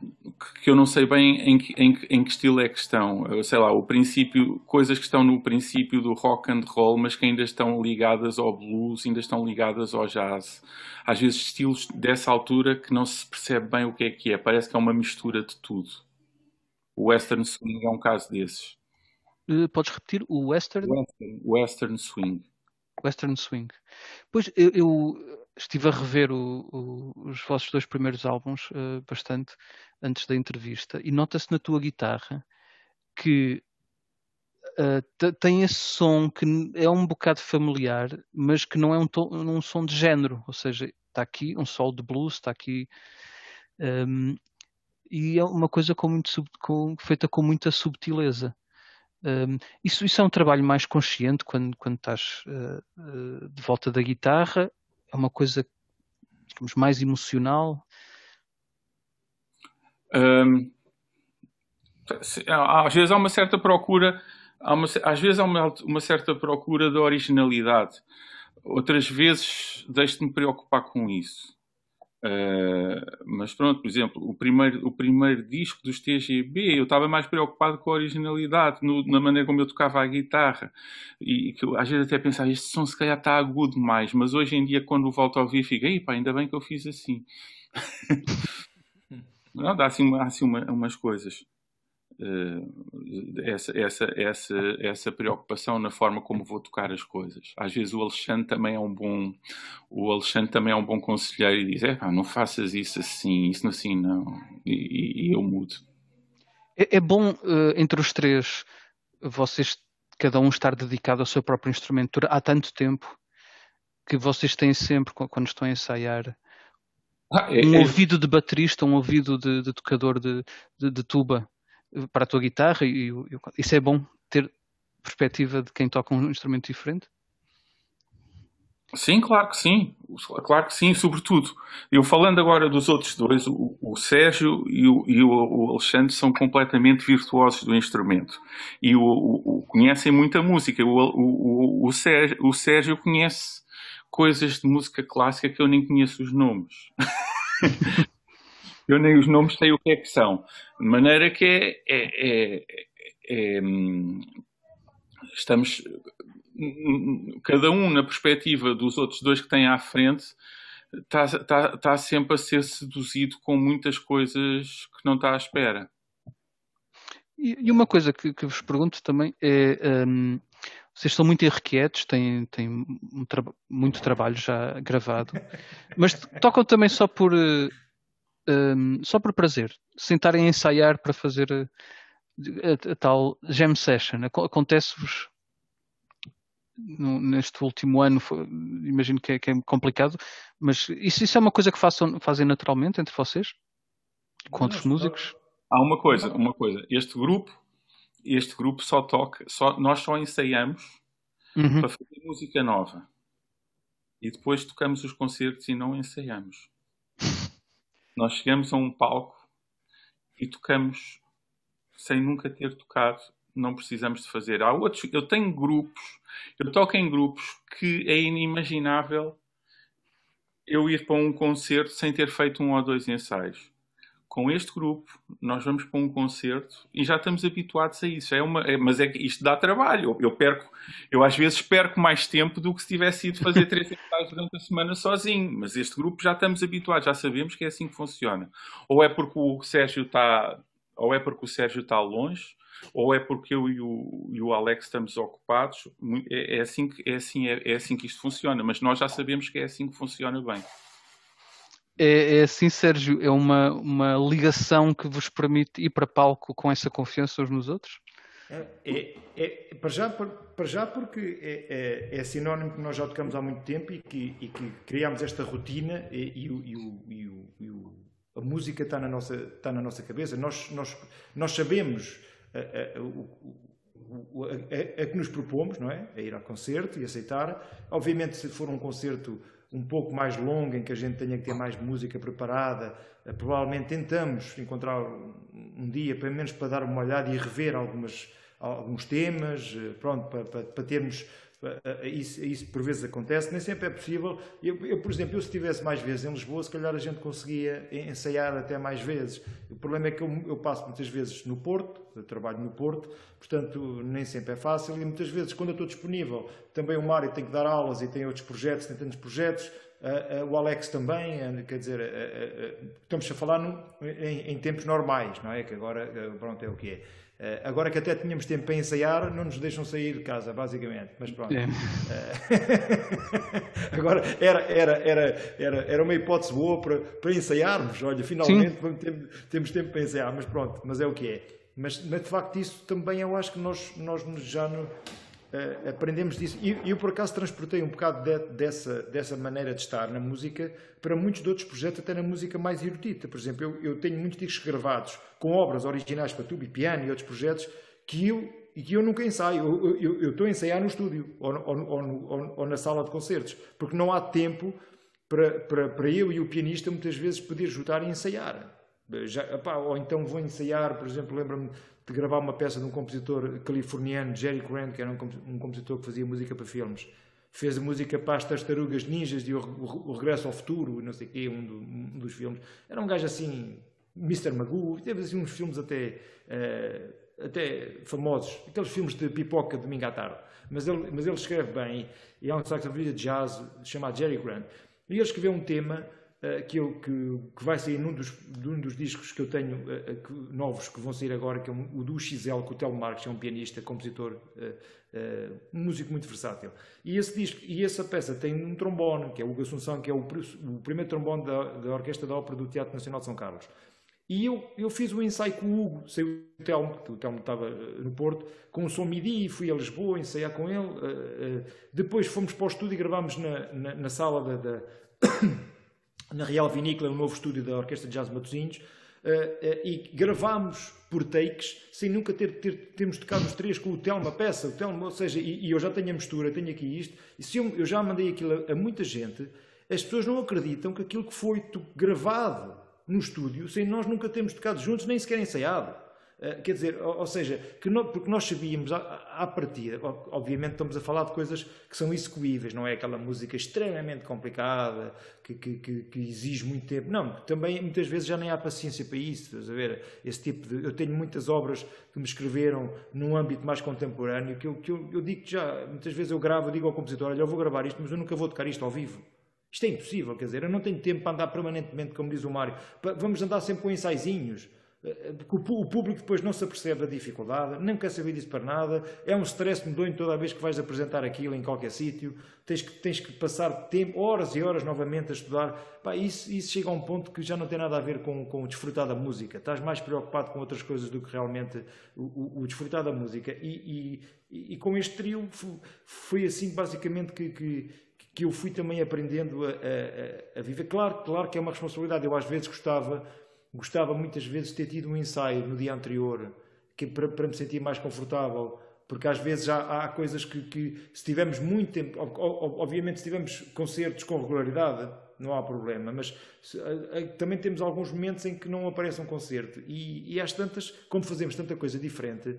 que eu não sei bem em que, em, em que estilo é que estão. Eu sei lá, o princípio, coisas que estão no princípio do rock and roll, mas que ainda estão ligadas ao blues, ainda estão ligadas ao jazz. Às vezes estilos dessa altura que não se percebe bem o que é que é. Parece que é uma mistura de tudo. O western swing é um caso desses. Uh, podes repetir o western? Western, western swing. Western swing. Pois eu, eu estive a rever o, o, os vossos dois primeiros álbuns uh, bastante antes da entrevista e nota-se na tua guitarra que uh, tem esse som que é um bocado familiar, mas que não é um, um som de género, ou seja, está aqui um solo de blues, está aqui um, ehm, e é uma coisa com muito com, feita com muita subtileza. Um, isso, isso, é um trabalho mais consciente quando, quando estás uh, uh, de volta da guitarra é uma coisa, digamos, mais emocional? Um, Às vezes há uma certa procura, uma, às vezes há uma, uma certa procura de originalidade. Outras vezes deixo-me preocupar com isso. Uh, mas pronto, por exemplo, o primeiro, o primeiro disco dos TGB, eu estava mais preocupado com a originalidade, no, na maneira como eu tocava a guitarra. E que eu, às vezes até pensava, este som se calhar está agudo demais, mas hoje em dia, quando volto a ouvir, fico, pá, ainda bem que eu fiz assim. <laughs> Não, dá assim, há assim uma, umas coisas. Uh, essa, essa, essa, essa preocupação na forma como vou tocar as coisas. Às vezes o Alexandre também é um bom o Alexandre também é um bom conselheiro e diz, é não faças isso assim, isso assim não, e, e eu mudo. É, é bom uh, entre os três vocês cada um estar dedicado ao seu próprio instrumento há tanto tempo que vocês têm sempre quando estão a ensaiar ah, é, um é... ouvido de baterista, um ouvido de, de tocador de, de, de, tuba para a tua guitarra e, e, isso é bom ter perspectiva de quem toca um instrumento diferente? Sim, claro que sim. Claro que sim, sobretudo. Eu falando agora dos outros dois, o, o Sérgio e, o, e o, Alexandre são completamente virtuosos do instrumento e o, conhecem muita música. O, Sérgio, o Sérgio conhece coisas de música clássica que eu nem conheço os nomes. <laughs> eu nem os nomes sei o que é que são. De maneira que é, é, é, é estamos cada um na perspectiva dos outros dois que têm à frente está, está, está sempre a ser seduzido com muitas coisas que não está à espera. E, uma coisa que, que vos pergunto também é um, vocês são muito irrequietos, têm, têm um tra muito trabalho já gravado, mas tocam também só por um, só por prazer, sentarem a ensaiar para fazer a, a, a tal jam session. Acontece-vos neste último ano, foi, imagino que é, que é, complicado, mas isso, isso é uma coisa que façam, fazem naturalmente entre vocês? Com outros músicos? Há uma coisa, uma coisa. Este grupo, este grupo só toca, só, nós só ensaiamos uhum. para fazer música nova. E depois tocamos os concertos e não ensaiamos. Nós chegamos a um palco e tocamos sem nunca ter tocado, não precisamos de fazer. Há outros, eu tenho grupos, eu toco em grupos que é inimaginável eu ir para um concerto sem ter feito um ou dois ensaios com este grupo, nós vamos para um concerto e já estamos habituados a isso. É uma, é, mas é que isto dá trabalho. Eu, eu, perco, eu às vezes perco mais tempo do que se tivesse ido fazer três <laughs> ensaios durante a semana sozinho. Mas este grupo já estamos habituados, já sabemos que é assim que funciona. Ou é porque o Sérgio está, ou é porque o Sérgio está longe, ou é porque eu e o, e o Alex estamos ocupados. É, é assim que, é, assim, é, é assim que isto funciona. Mas nós já sabemos que é assim que funciona bem. É, é, assim, Sérgio, é uma, uma ligação que vos permite ir para palco com essa confiança uns nos outros? É, é, é para, já, para, para, já porque é, é, é, sinónimo que nós já tocamos há muito tempo e que, e que criámos esta rotina e, e, o, e, o, o, a música está na nossa, está na nossa cabeça. Nós, nós, nós sabemos a, a, o, a, a, que nos propomos, não é? A ir ao concerto e aceitar. Obviamente, se for um concerto um pouco mais longa, em que a gente tenha que ter mais música preparada. Eh, provavelmente tentamos encontrar um dia, pelo menos para dar uma olhada e rever algumas, alguns temas, eh, pronto, para, para, para termos isso, isso por vezes acontece, nem sempre é possível. Eu, eu, por exemplo, eu se estivesse mais vezes em Lisboa, se calhar a gente conseguia ensaiar até mais vezes. O problema é que eu, eu passo muitas vezes no Porto, eu trabalho no Porto, portanto nem sempre é fácil e muitas vezes quando eu estou disponível, também o Mário tem que dar aulas e tem outros projetos, tem tantos projetos, Uh, uh, o Alex também, uh, quer dizer, estamos a falar no, em, em, tempos normais, não é? Que agora, pronto, é o que é. Uh, agora que até tínhamos tempo para ensaiar, não nos deixam sair de casa, basicamente. Mas pronto. É. Uh, <laughs> agora era, era, era, era, era uma hipótese boa para, para ensaiarmos. Olha, finalmente ter, temos tempo para ensaiar, mas pronto, mas é o que é. Mas, mas de facto, isso também eu acho que nós, nós já no, uh, aprendemos disso. E eu, por acaso, transportei um bocado de, dessa, dessa maneira de estar na música para muitos de outros projetos, até na música mais erudita. Por exemplo, eu, eu tenho muitos discos gravados com obras originais para tubo e piano e outros projetos que eu que eu nunca ensaio. Eu, estou a ensaiar no estúdio ou, ou, ou, ou, na sala de concertos, porque não há tempo para, para, para eu e o pianista muitas vezes poder juntar e ensaiar. Já, ou então vou ensaiar, por exemplo, lembro-me de gravar uma peça de um compositor californiano, Jerry Grant, que era um, compositor que fazia música para filmes. Fez a música para as Tartarugas Ninjas de O Regresso ao Futuro, não sei o quê, um, do, um, dos filmes. Era um gajo assim, Mr. Magoo, teve assim uns filmes até, uh, até famosos, aqueles filmes de pipoca de domingo à tarde. Mas ele, mas ele escreve bem, e há um saxofonista de jazz chamado Jerry Grant. E ele escreveu um tema que, eu, que, que, vai sair num dos, num dos discos que eu tenho uh, que, novos que vão sair agora, que é um, o do XL, com o Telmo Marques, é um pianista, compositor, uh, um músico muito versátil. E, esse disco, e essa peça tem um trombone, que é o Hugo Assunção, que é o, o primeiro trombone da, da Orquestra da Ópera do Teatro Nacional de São Carlos. E eu, eu fiz o ensaio com o Hugo, sei o Telmo, o Telmo estava no Porto, com o som MIDI, fui a Lisboa ensaiar com ele. depois fomos para o estúdio e gravámos na, na, na sala da, da na Real Vinícola, no novo estúdio da Orquestra de Jazz Matosinhos, uh, uh, e gravámos por takes, sem nunca ter, ter, termos tocado os três com o Telmo, a peça, o Telmo, ou seja, e, e, eu já tenho a mistura, tenho aqui isto, e se eu, eu já mandei aquilo a, a, muita gente, as pessoas não acreditam que aquilo que foi gravado no estúdio, sem nós nunca termos tocado juntos, nem sequer ensaiado. Eh, quer dizer, ou, seja, que porque nós sabíamos à, à partida, obviamente estamos a falar de coisas que são execuíveis, não é aquela música extremamente complicada, que, que, que, que, exige muito tempo. Não, também muitas vezes já nem há paciência para isso. Estás a ver? Esse tipo de, eu tenho muitas obras que me escreveram num âmbito mais contemporâneo que eu, que eu, eu digo que já, muitas vezes eu gravo, digo ao compositor: olha, eu vou gravar isto, mas eu nunca vou tocar isto ao vivo. Isto é impossível, quer dizer, eu não tenho tempo para andar permanentemente, como diz o Mário. Vamos andar sempre com ensaizinhos. Porque o público depois não se apercebe da dificuldade, nem quer saber disso para nada, é um stress medonho toda vez que vais apresentar aquilo em qualquer sítio, tens que, tens que passar tempo, horas e horas novamente a estudar. Pá, isso, isso chega a um ponto que já não tem nada a ver com, com o desfrutar da música, estás mais preocupado com outras coisas do que realmente o, o, o desfrutar da música. E, e, e, com este trio foi assim basicamente que, que que eu fui também aprendendo a, a, a, viver. Claro, claro que é uma responsabilidade. Eu às vezes gostava Gostava muitas vezes de ter tido um ensaio no dia anterior que, para, para me sentir mais confortável, porque às vezes já há coisas que, que se tivermos muito tempo, obviamente se tivermos concertos com regularidade, não há problema, mas também temos alguns momentos em que não aparece um concerto. E, e às tantas, como fazemos tanta coisa diferente,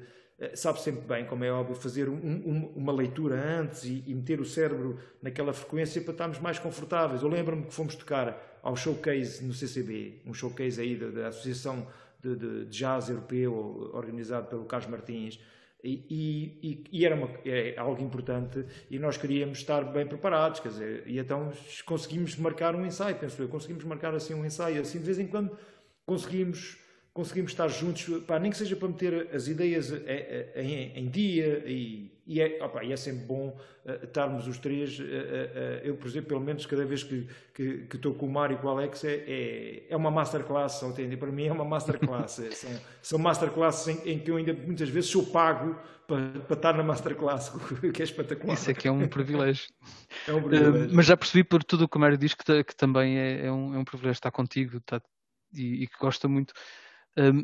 sabe sempre bem, como é óbvio, fazer um, um, uma leitura antes e, e, meter o cérebro naquela frequência para estarmos mais confortáveis. Eu lembro-me que fomos tocar ao showcase no CCB, um showcase aí da, da Associação de, de, de, Jazz Europeu, organizado pelo Carlos Martins, e, e, e, era uma, é algo importante e nós queríamos estar bem preparados, quer dizer, e então conseguimos marcar um ensaio, penso eu, conseguimos marcar assim um ensaio, assim de vez em quando conseguimos conseguimos estar juntos, pá, nem que seja para meter as ideias eh, eh, em, em dia e, e, é, opa, e é sempre bom uh, estarmos os três. Uh, uh, eu, por exemplo, pelo menos cada vez que, que, que estou com o Mário e com o Alex, é, é, é uma masterclass, entende? Para mim é uma masterclass. <laughs> É, são, são masterclasses em, em, que eu ainda muitas vezes sou pago para, para estar na masterclass, <laughs> que é espetacular. Isso é que é um privilégio. <laughs> é um privilégio. mas já percebi por tudo o que o Mário diz que, que também é, é, um, é um privilégio estar contigo tá, e, e que gosta muito. Um,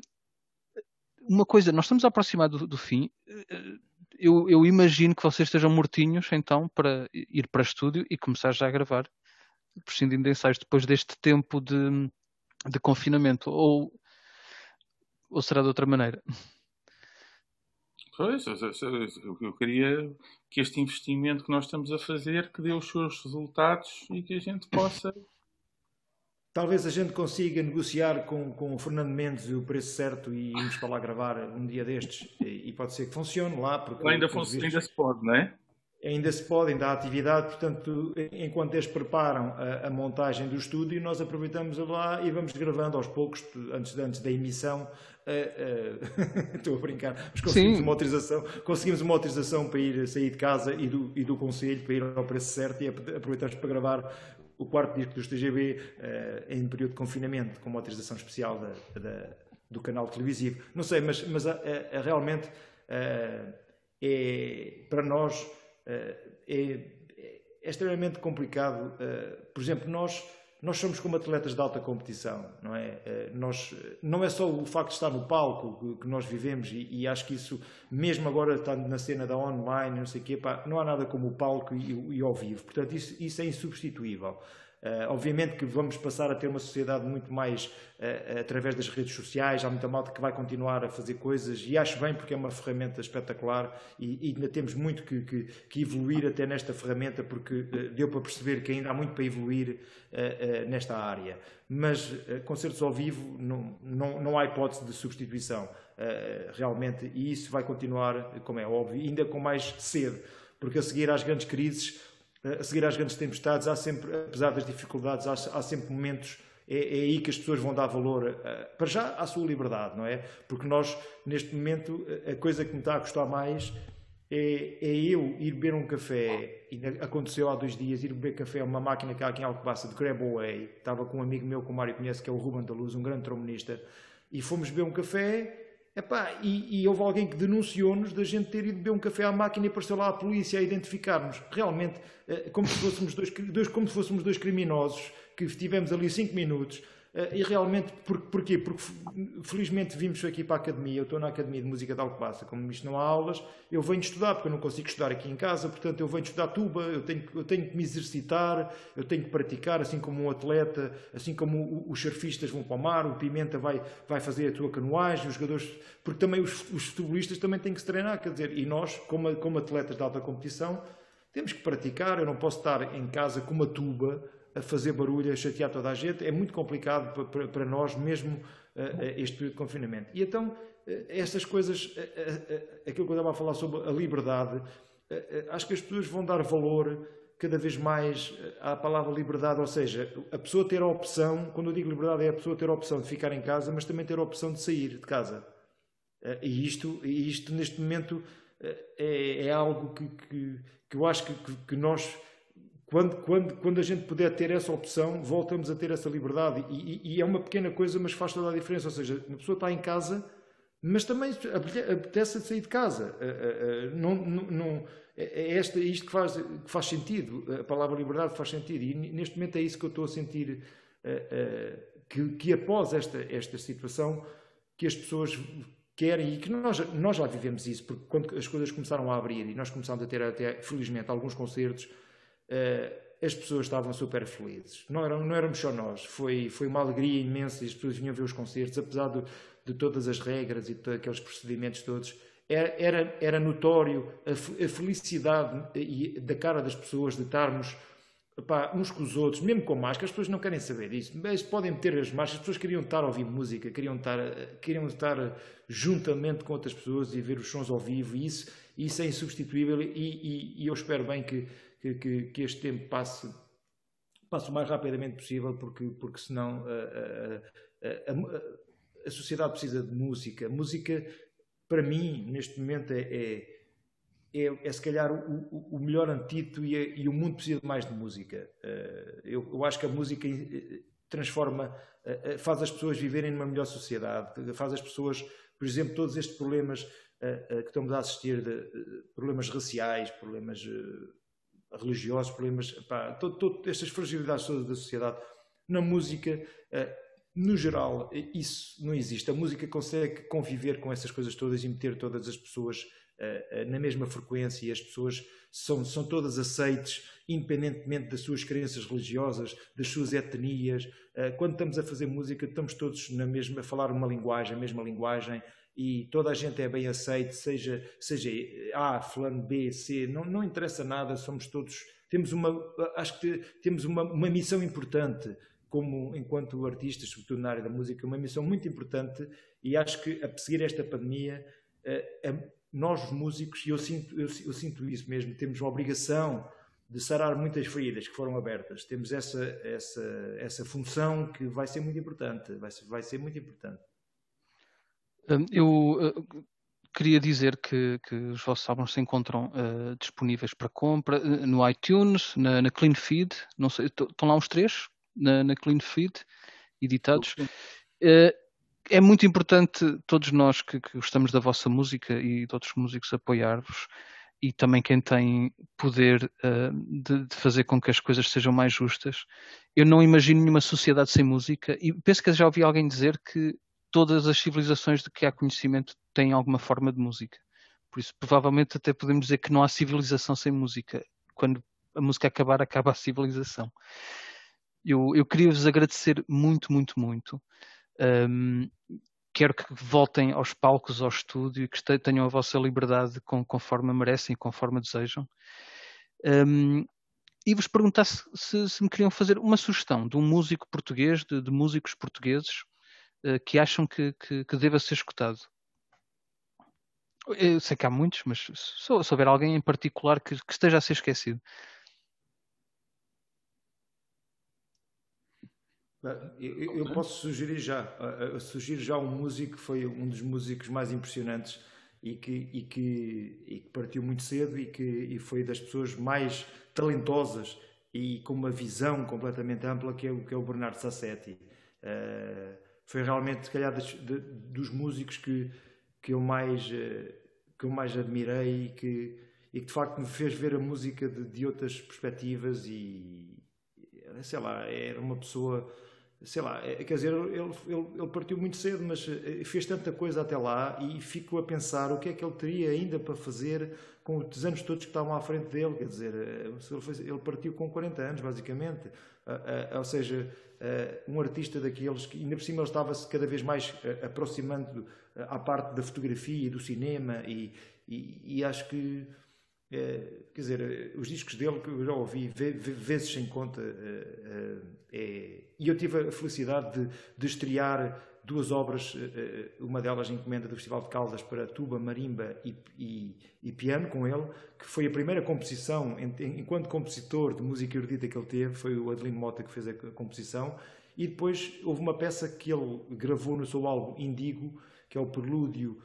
uma coisa, nós estamos a aproximar do, do fim. Eu, eu, imagino que vocês estejam mortinhos então para ir para estúdio e começar já a gravar, prescindindo de ensaios depois deste tempo de, de confinamento. Ou, ou será de outra maneira? Pois, eu queria que este investimento que nós estamos a fazer que dê os seus resultados e que a gente possa Talvez a gente consiga negociar com, com o Fernando Mendes o preço certo e irmos para lá gravar um dia destes. E, e pode ser que funcione lá. Porque ainda, ainda se pode, não é? Ainda se pode, ainda há atividade, portanto, enquanto eles preparam a, a, montagem do estúdio, nós aproveitamos lá e vamos gravando aos poucos, antes, antes da emissão. Uh, uh, <laughs> estou a brincar, mas conseguimos Sim. uma autorização, conseguimos uma autorização para ir sair de casa e do, e do conselho para ir ao preço certo e aproveitamos para gravar o quarto disco dos TGB uh, eh, em período de confinamento, com uma autorização especial da, da, do canal televisivo. Não sei, mas, mas uh, uh, realmente é, para nós é, é, extremamente complicado. por exemplo, nós nós somos como atletas de alta competição, não é? Nós, não é só o facto de estar no palco que, nós vivemos e, e, acho que isso, mesmo agora estando na cena da online, não sei o quê, pá, não há nada como o palco e, e ao vivo. Portanto, isso, isso é insubstituível. Uh, obviamente que vamos passar a ter uma sociedade muito mais uh, através das redes sociais, há muita malta que vai continuar a fazer coisas e acho bem porque é uma ferramenta espetacular e, e ainda temos muito que, que, que, evoluir até nesta ferramenta porque uh, deu para perceber que ainda há muito para evoluir nesta área. Mas concertos ao vivo não, não, não há hipótese de substituição realmente e isso vai continuar, como é óbvio, ainda com mais sede, porque a seguir às grandes crises a seguir às grandes tempestades, há sempre, apesar das dificuldades, há, há sempre momentos. É, é, aí que as pessoas vão dar valor, para já, à sua liberdade, não é? Porque nós, neste momento, a coisa que me está a custar mais é, é eu ir beber um café. Aconteceu há dois dias, ir beber café a uma máquina que há aqui em Alcobaça, de Grab Away. Estava com um amigo meu, que o Mário conhece, que é o Ruben da Luz, um grande trombonista. E fomos beber um café Epá, e, e houve alguém que denunciou-nos da gente ter ido beber um café à máquina e apareceu lá a polícia a identificar-nos. Realmente, eh, como se, fôssemos dois, dois, como se fôssemos dois criminosos que estivemos ali cinco minutos e realmente, por, porquê? Porque felizmente vimos aqui para a academia, eu estou na Academia de Música de Alcobaça, como isto não há aulas, eu venho estudar, porque eu não consigo estudar aqui em casa, portanto eu venho estudar tuba, eu tenho, eu tenho que me exercitar, eu tenho que praticar, assim como um atleta, assim como os surfistas vão para o mar, o Pimenta vai, vai fazer a tua canoagem, os jogadores, porque também os, os futebolistas também têm que se treinar, quer dizer, e nós, como, como atletas de alta competição, temos que praticar, eu não posso estar em casa com uma tuba, a fazer barulho, a chatear toda a gente. É muito complicado para, nós, mesmo uh, este período de confinamento. E então, uh, essas coisas, aquilo que eu estava a falar sobre a liberdade, acho que as pessoas vão dar valor cada vez mais à palavra liberdade, ou seja, a pessoa ter a opção, quando eu digo liberdade, é a pessoa ter a opção de ficar em casa, mas também ter a opção de sair de casa. E isto, e isto neste momento, é, é algo que, que, que eu acho que, que nós quando, quando, quando a gente puder ter essa opção, voltamos a ter essa liberdade. E, e, e, é uma pequena coisa, mas faz toda a diferença. Ou seja, uma pessoa está em casa, mas também apetece sair de casa. Eh, eh, eh, não, não, não, é, é esta, isto que faz, que faz sentido. A palavra liberdade faz sentido. E neste momento é isso que eu estou a sentir. Que, que após esta, esta situação, que as pessoas querem, e que nós, nós já vivemos isso, porque quando as coisas começaram a abrir e nós começámos a ter até, felizmente, alguns concertos as pessoas estavam super felizes. Não, eram, não éramos só nós, foi, foi uma alegria imensa as pessoas vinham ver os concertos, apesar de, de todas as regras e de aqueles procedimentos todos. Era, era, era notório a, a felicidade e, da cara das pessoas de estarmos Epá, uns com os outros, mesmo com máscara, as pessoas não querem saber disso. Mas podem meter as máscaras, as pessoas queriam estar a ouvir música, queriam estar, queriam estar juntamente com outras pessoas e ver os sons ao vivo, e isso, isso é insubstituível. E, e, e eu espero bem que, que, que, que este tempo passe, passe o mais rapidamente possível, porque, porque senão a, a, a, a sociedade precisa de música. A música, para mim, neste momento, é, é é, é, se calhar o, o melhor antídoto e, e, o mundo precisa mais de música. Eu, eu, acho que a música eh, transforma, faz as pessoas viverem numa melhor sociedade, faz as pessoas, por exemplo, todos estes problemas que estamos a assistir, de, problemas raciais, problemas religiosos, problemas, pá, todo, todo, estas fragilidades todas da sociedade, na música, uh, no geral, isso não existe. A música consegue conviver com essas coisas todas e meter todas as pessoas uh, na mesma frequência e as pessoas são, são todas aceites, independentemente das suas crenças religiosas, das suas etnias. quando estamos a fazer música, estamos todos na mesma, a falar uma linguagem, a mesma linguagem, e toda a gente é bem aceite, seja, seja A, fulano B, C, não, não interessa nada, somos todos, temos uma, acho que temos uma, uma missão importante, como enquanto artistas, sobretudo na área da música, uma missão muito importante e acho que a perseguir esta pandemia, eh, nós músicos, e eu sinto, eu, eu sinto isso mesmo, temos a obrigação de sarar muitas feridas que foram abertas. Temos essa, essa, essa função que vai ser muito importante, vai ser, vai ser muito importante. Hum, eu uh, queria dizer que, que, os vossos álbuns se encontram uh, disponíveis para compra uh, no iTunes, na, na, Clean Feed, não sei, estão lá os três na, na Clean Feed, editados. é muito importante todos nós que, que, gostamos da vossa música e de outros músicos apoiar-vos e também quem tem poder de, de fazer com que as coisas sejam mais justas. Eu não imagino nenhuma sociedade sem música e penso que já ouvi alguém dizer que todas as civilizações de que há conhecimento têm alguma forma de música. Por isso, provavelmente, até podemos dizer que não há civilização sem música. Quando a música acabar, acaba a civilização. eu, eu queria vos agradecer muito, muito, muito. Um, quero que voltem aos palcos, ao estúdio, que tenham a vossa liberdade com, conforme merecem conforme desejam. Um, e vos perguntar se, se, se, me queriam fazer uma sugestão de um músico português, de, de músicos portugueses, que acham que, que, que, deva ser escutado. Eu sei que há muitos, mas se, houver alguém em particular que, que esteja a ser esquecido. Eu, eu, posso sugerir já, sugerir já um músico que foi um dos músicos mais impressionantes e que, e que, e que partiu muito cedo e que e foi das pessoas mais talentosas e com uma visão completamente ampla que é o, que é o Bernardo Sassetti. Uh, foi realmente, se calhar, dos, de, dos músicos que, que, eu mais, uh, que eu mais admirei e que, e que de facto me fez ver a música de, de outras perspectivas e sei lá, era uma pessoa sei lá, é, quer dizer, ele, ele, ele, partiu muito cedo, mas eh, fez tanta coisa até lá e fico a pensar o que é que ele teria ainda para fazer com os anos todos que estavam à frente dele, quer dizer, eh, ele, partiu com 40 anos, basicamente, ou seja, um artista daqueles que, ainda por cima, ele estava-se cada vez mais aproximando à parte da fotografia e do cinema e, e, e acho que é, quer dizer, os discos dele que eu já ouvi vezes sem conta, é, é, e eu tive a felicidade de, de estrear duas obras, uma delas encomenda do Festival de Caldas para tuba, marimba e, e, e, piano com ele, que foi a primeira composição, enquanto compositor de música erudita que ele teve, foi o Adelino Mota que fez a composição, e depois houve uma peça que ele gravou no seu álbum Indigo, que é o Prelúdio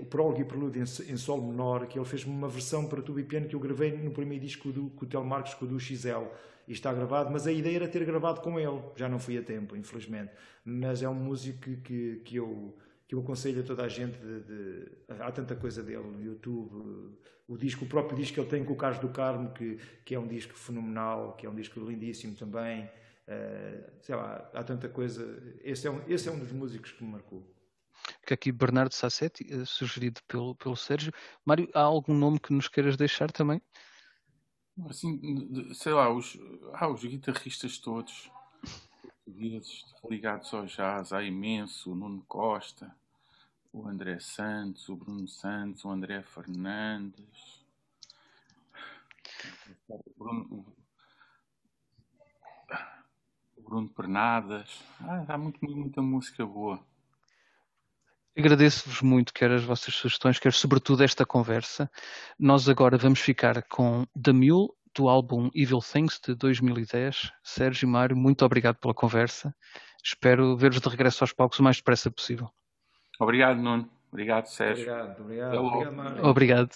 o prólogo e o prelúdio em, sol menor, que ele fez uma versão para tubo e piano que eu gravei no primeiro disco do, com o Tel Marcos, com o do XL, e está gravado, mas a ideia era ter gravado com ele, já não fui a tempo, infelizmente, mas é um músico que, que, que eu que eu aconselho a toda a gente de, de, há tanta coisa dele no YouTube o disco, o próprio disco que ele tem com o Carlos do Carmo que, que é um disco fenomenal que é um disco lindíssimo também. Uh, sei lá, há tanta coisa. Esse é, um, esse é um dos músicos que me marcou que aqui Bernardo Sassetti, eh, sugerido pelo, pelo Sérgio. Mário, há algum nome que nos queiras deixar também? Assim, sei lá, os, ah, os guitarristas todos ligados ao jazz, há imenso, o Nuno Costa, o André Santos, o Bruno Santos, o André Fernandes, o Bruno, Bruno Pernadas, ah, há muito, muita música boa. Agradeço-vos muito, quer as vossas sugestões, quer sobretudo esta conversa. Nós agora vamos ficar com The Mule, do álbum Evil Things de 2010. Sérgio e Mário, muito obrigado pela conversa. Espero ver-vos de regresso aos palcos o mais depressa possível. Obrigado, Nuno. Obrigado, Sérgio. Obrigado, obrigado. Obrigado. Mário. obrigado.